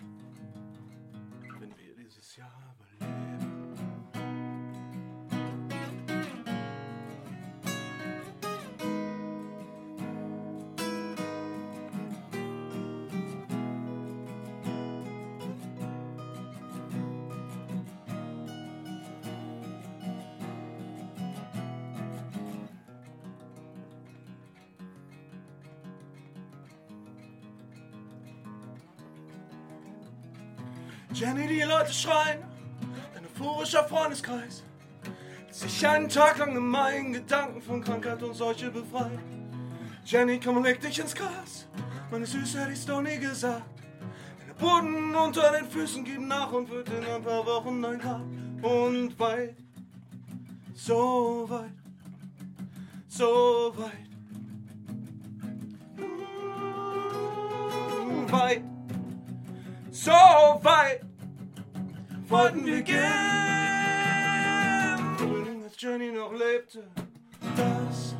Jenny, die Leute schreien, dein euphorischer Freundeskreis. Sich einen Tag lang in meinen Gedanken von Krankheit und Seuche befreit. Jenny, komm und leg dich ins Gras. Meine Süße hätte ich's doch nie gesagt. Der Boden unter den Füßen gibt nach und wird in ein paar Wochen neun Grad. Und weit, so weit, so weit. Weit so weit wollten wir gehen. Als Jenny noch lebte, das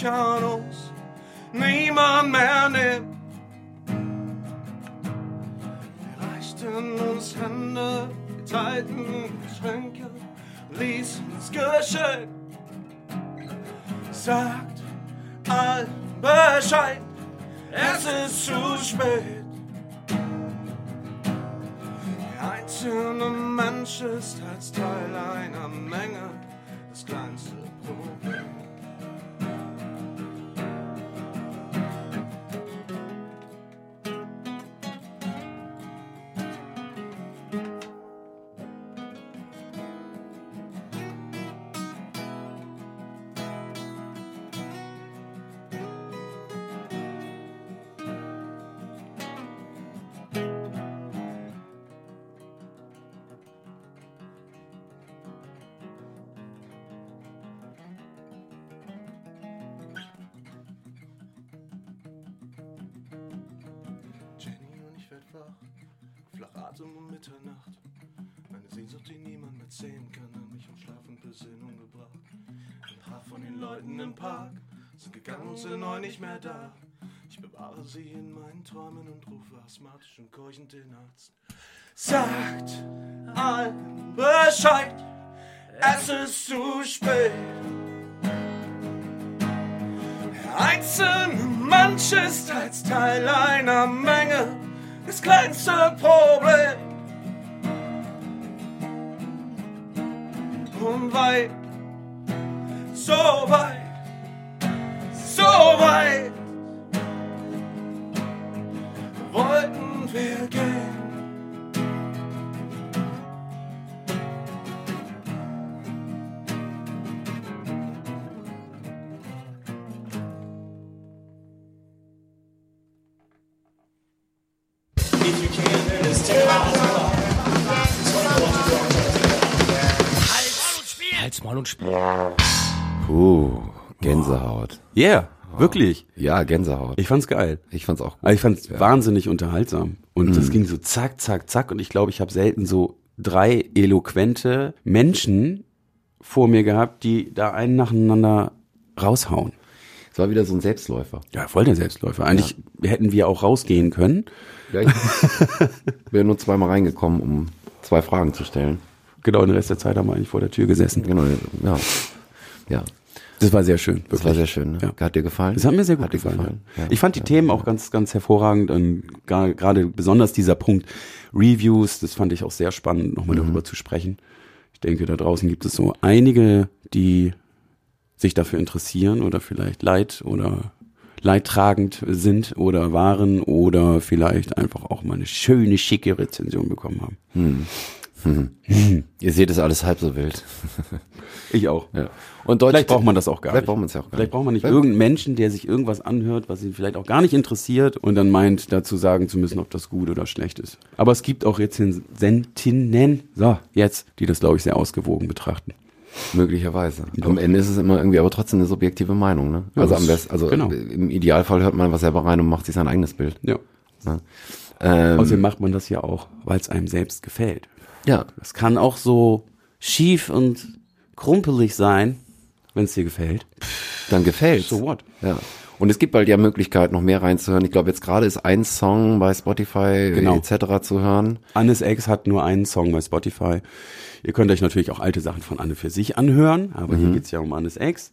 kann uns niemand mehr nehmen. Wir reichten uns Hände, wir teilten Geschenke, ließen es geschehen. Sagt allen Bescheid, es ist zu spät. Einzelne Mensch ist als Teil einer Menge das kleinste Problem. Nicht mehr da. Ich bewahre sie in meinen Träumen und rufe asthmatisch und keuchend den Arzt. Sagt allen Bescheid, es ist zu spät. Einzelne Mensch ist als Teil einer Menge das kleinste Problem. Und weit, so weit, weit wollten wir gehen. Halt's Maul und Spiel. Puh, Gänsehaut. Yeah, wirklich. Ja, Gänsehaut. Ich fand's geil. Ich fand's auch gut. Also ich fand's wahnsinnig unterhaltsam. Und das ging so zack, zack, zack. Und ich glaube, ich habe selten so drei eloquente Menschen vor mir gehabt, die da einen nacheinander raushauen. Es war wieder so ein Selbstläufer. Ja, voll der Selbstläufer. Eigentlich hätten wir auch rausgehen können. Ja, ich [laughs] bin nur zweimal reingekommen, um zwei Fragen zu stellen. Genau, den Rest der Zeit haben wir eigentlich vor der Tür gesessen. Genau, ja. Ja, Das war sehr schön. das war sehr schön. Ne? Ja. Hat dir gefallen? Das hat mir sehr gut Hat dir gefallen. Ja. Ich fand die Themen auch ganz, ganz hervorragend und gerade besonders dieser Punkt Reviews, das fand ich auch sehr spannend, nochmal darüber zu sprechen. Ich denke, da draußen gibt es so einige, die sich dafür interessieren oder vielleicht leid oder leidtragend sind oder waren oder vielleicht einfach auch mal eine schöne, schicke Rezension bekommen haben. Ihr seht es alles halb so wild. Ich auch. Ja. Und Deutsch Vielleicht braucht man das auch gar Vielleicht nicht. braucht man es ja auch gar Vielleicht braucht man nicht Vielleicht- irgendeinen Menschen, der sich irgendwas anhört, was ihn vielleicht auch gar nicht interessiert und dann meint, dazu sagen zu müssen, ob das gut oder schlecht ist. Aber es gibt auch Rezensentinnen, so, jetzt, die das, glaube ich, sehr ausgewogen betrachten. Möglicherweise. Am Ende ist es immer irgendwie aber trotzdem eine subjektive Meinung, ne? Ja, also am besten, also genau. im Idealfall hört man was selber rein und macht sich sein eigenes Bild. Ja. Ne? Ähm, Außerdem macht man das ja auch, weil es einem selbst gefällt. Ja, Es kann auch so schief und krumpelig sein, wenn es dir gefällt. dann gefällt's. So what? Ja. Und es gibt bald ja Möglichkeit, noch mehr reinzuhören. Ich glaube, jetzt gerade ist ein Song bei Spotify Genau. etc. zu hören. Annes X hat nur einen Song bei Spotify. Ihr könnt euch natürlich auch alte Sachen von Anne für sich anhören, aber hier geht's ja um Annes X.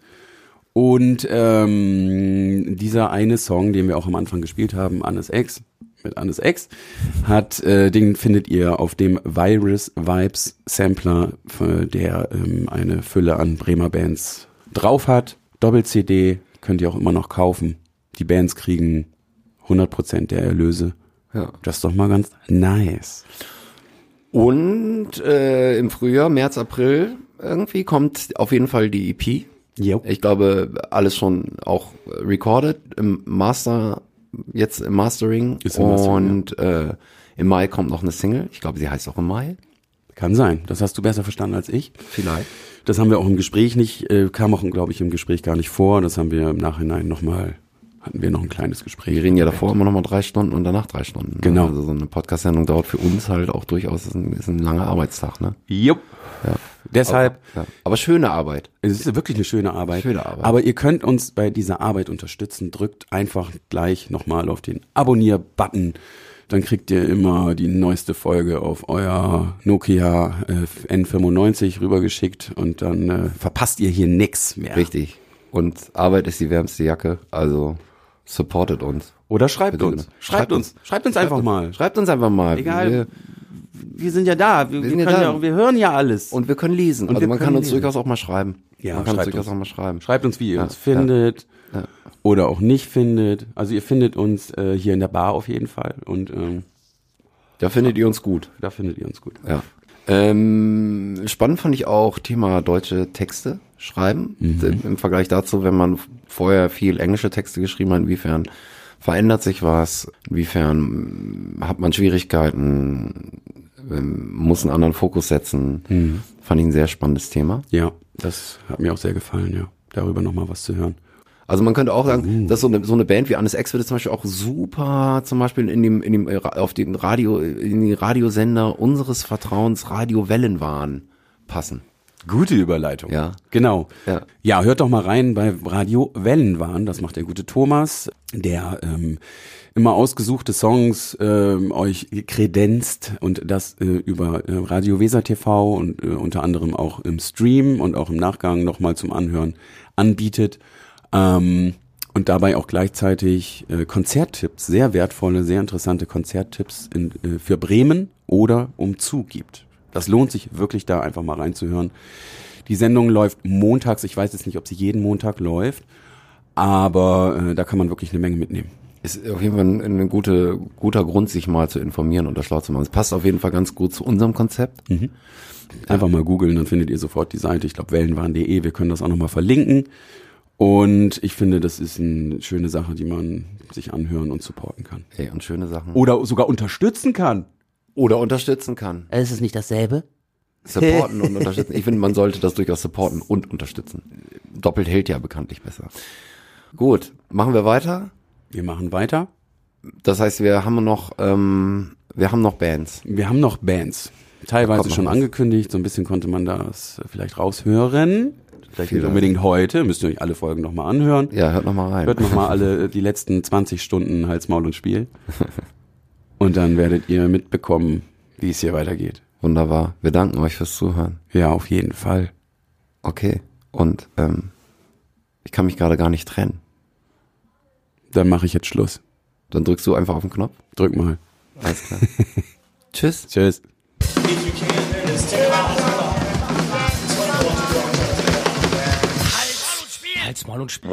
Und ähm, dieser eine Song, den wir auch am Anfang gespielt haben, Annes X, mit Annes X, hat, äh, den findet ihr auf dem Virus Vibes Sampler, für der ähm, eine Fülle an Bremer Bands drauf hat. Doppel-CD könnt ihr auch immer noch kaufen. Die Bands kriegen 100% der Erlöse. Ja. Das ist doch mal ganz nice. Und äh, im Frühjahr, März, April irgendwie kommt auf jeden Fall die EP. Jo. Ich glaube, alles schon auch recorded im Master, jetzt im Mastering. Ist im Mastering, und äh, im Mai kommt noch eine Single. Ich glaube, sie heißt auch im Mai. Kann sein. Das hast du besser verstanden als ich. Vielleicht. Das haben wir auch im Gespräch nicht, äh, kam auch, glaube ich, im Gespräch gar nicht vor. Das haben wir im Nachhinein nochmal, hatten wir noch ein kleines Gespräch. Wir reden ja davor immer noch mal drei Stunden und danach drei Stunden. ne? Genau. Also so eine Podcast-Sendung dauert für uns halt auch durchaus, ist ein, ist ein langer Arbeitstag, ne? Jupp. Ja. Deshalb, Ja. Aber schöne Arbeit. es ist wirklich eine schöne Arbeit. Schöne Arbeit. Aber ihr könnt uns bei dieser Arbeit unterstützen. Drückt einfach gleich nochmal auf den Abonnier-Button. Dann kriegt ihr immer die neueste Folge auf euer Nokia äh, N95 rübergeschickt und dann äh, verpasst ihr hier nix mehr. Richtig. Und Arbeit ist die wärmste Jacke, also supportet uns. Oder schreibt uns. bitte. Schreibt uns. Schreibt uns einfach mal. Schreibt uns einfach mal. Egal. Wir, Wir sind ja da. Wir, wir, sind ja ja, wir hören ja alles. und wir können lesen. Und also wir man kann uns lesen. durchaus auch mal schreiben. Ja, man kann uns schreibt durchaus uns. auch mal schreiben. Schreibt uns, wie ihr uns findet oder auch nicht findet. Also ihr findet uns äh, hier in der Bar auf jeden Fall und ähm, Da findet ihr uns gut. da findet ihr uns gut. Ja. Ähm, spannend fand ich auch Thema deutsche Texte schreiben. Mhm. Im Vergleich dazu, wenn man vorher viel englische Texte geschrieben hat, inwiefern verändert sich was, inwiefern mm, hat man Schwierigkeiten, muss einen anderen Fokus setzen. Mhm. Fand ich ein sehr spannendes Thema. Ja, das hat mir auch sehr gefallen, ja. Darüber nochmal was zu hören. Also man könnte auch sagen, dass so eine, so eine Band wie Annes X würde zum Beispiel auch super zum Beispiel in dem, in dem, äh, auf den Radio, in die Radiosender unseres Vertrauens Radio Wellenwahn passen. Gute Überleitung. Ja. Genau. Ja. Ja, hört doch mal rein bei Radio Wellenwahn. Das macht der gute Thomas, der ähm, immer ausgesuchte Songs ähm, euch kredenzt und das äh, über äh, Radio Weser TV und äh, unter anderem auch im Stream und auch im Nachgang nochmal zum Anhören anbietet. Ähm, und dabei auch gleichzeitig äh, Konzerttipps, sehr wertvolle, sehr interessante Konzerttipps in, äh, für Bremen oder umzu gibt. Das lohnt sich wirklich da einfach mal reinzuhören. Die Sendung läuft montags. Ich weiß jetzt nicht, ob sie jeden Montag läuft, aber äh, da kann man wirklich eine Menge mitnehmen. Ist auf jeden Fall ein, ein gute, guter Grund, sich mal zu informieren und das schlau zu machen. Es passt auf jeden Fall ganz gut zu unserem Konzept. Einfach mal googeln, dann findet ihr sofort die Seite. Ich glaube, wellenwahn.de. Wir können das auch nochmal verlinken. Und ich finde, das ist eine schöne Sache, die man sich anhören und supporten kann. Ey, und schöne Sachen. Oder sogar unterstützen kann. Oder unterstützen kann. Ist es nicht dasselbe? Supporten [laughs] und unterstützen. Ich finde, man sollte das durchaus supporten und unterstützen. Doppelt hält ja bekanntlich besser. Gut, machen wir weiter. Wir machen weiter. Das heißt, wir haben noch, ähm, wir haben noch Bands. Wir haben noch Bands. Teilweise schon was. angekündigt, so ein bisschen konnte man das vielleicht raushören. Vielleicht nicht unbedingt heute, müsst ihr euch alle Folgen nochmal anhören. Ja, hört noch mal rein. Hört nochmal alle die letzten 20 Stunden Hals, Maul und Spiel. [laughs] Und dann werdet ihr mitbekommen, wie es hier weitergeht. Wunderbar. Wir danken euch fürs Zuhören. Ja, auf jeden Fall. Okay. Und ähm, ich kann mich gerade gar nicht trennen. Dann mache ich jetzt Schluss. Dann drückst du einfach auf den Knopf. Drück mal. Alles klar. [laughs] Tschüss. Tschüss. Halt's Maul und Spiel.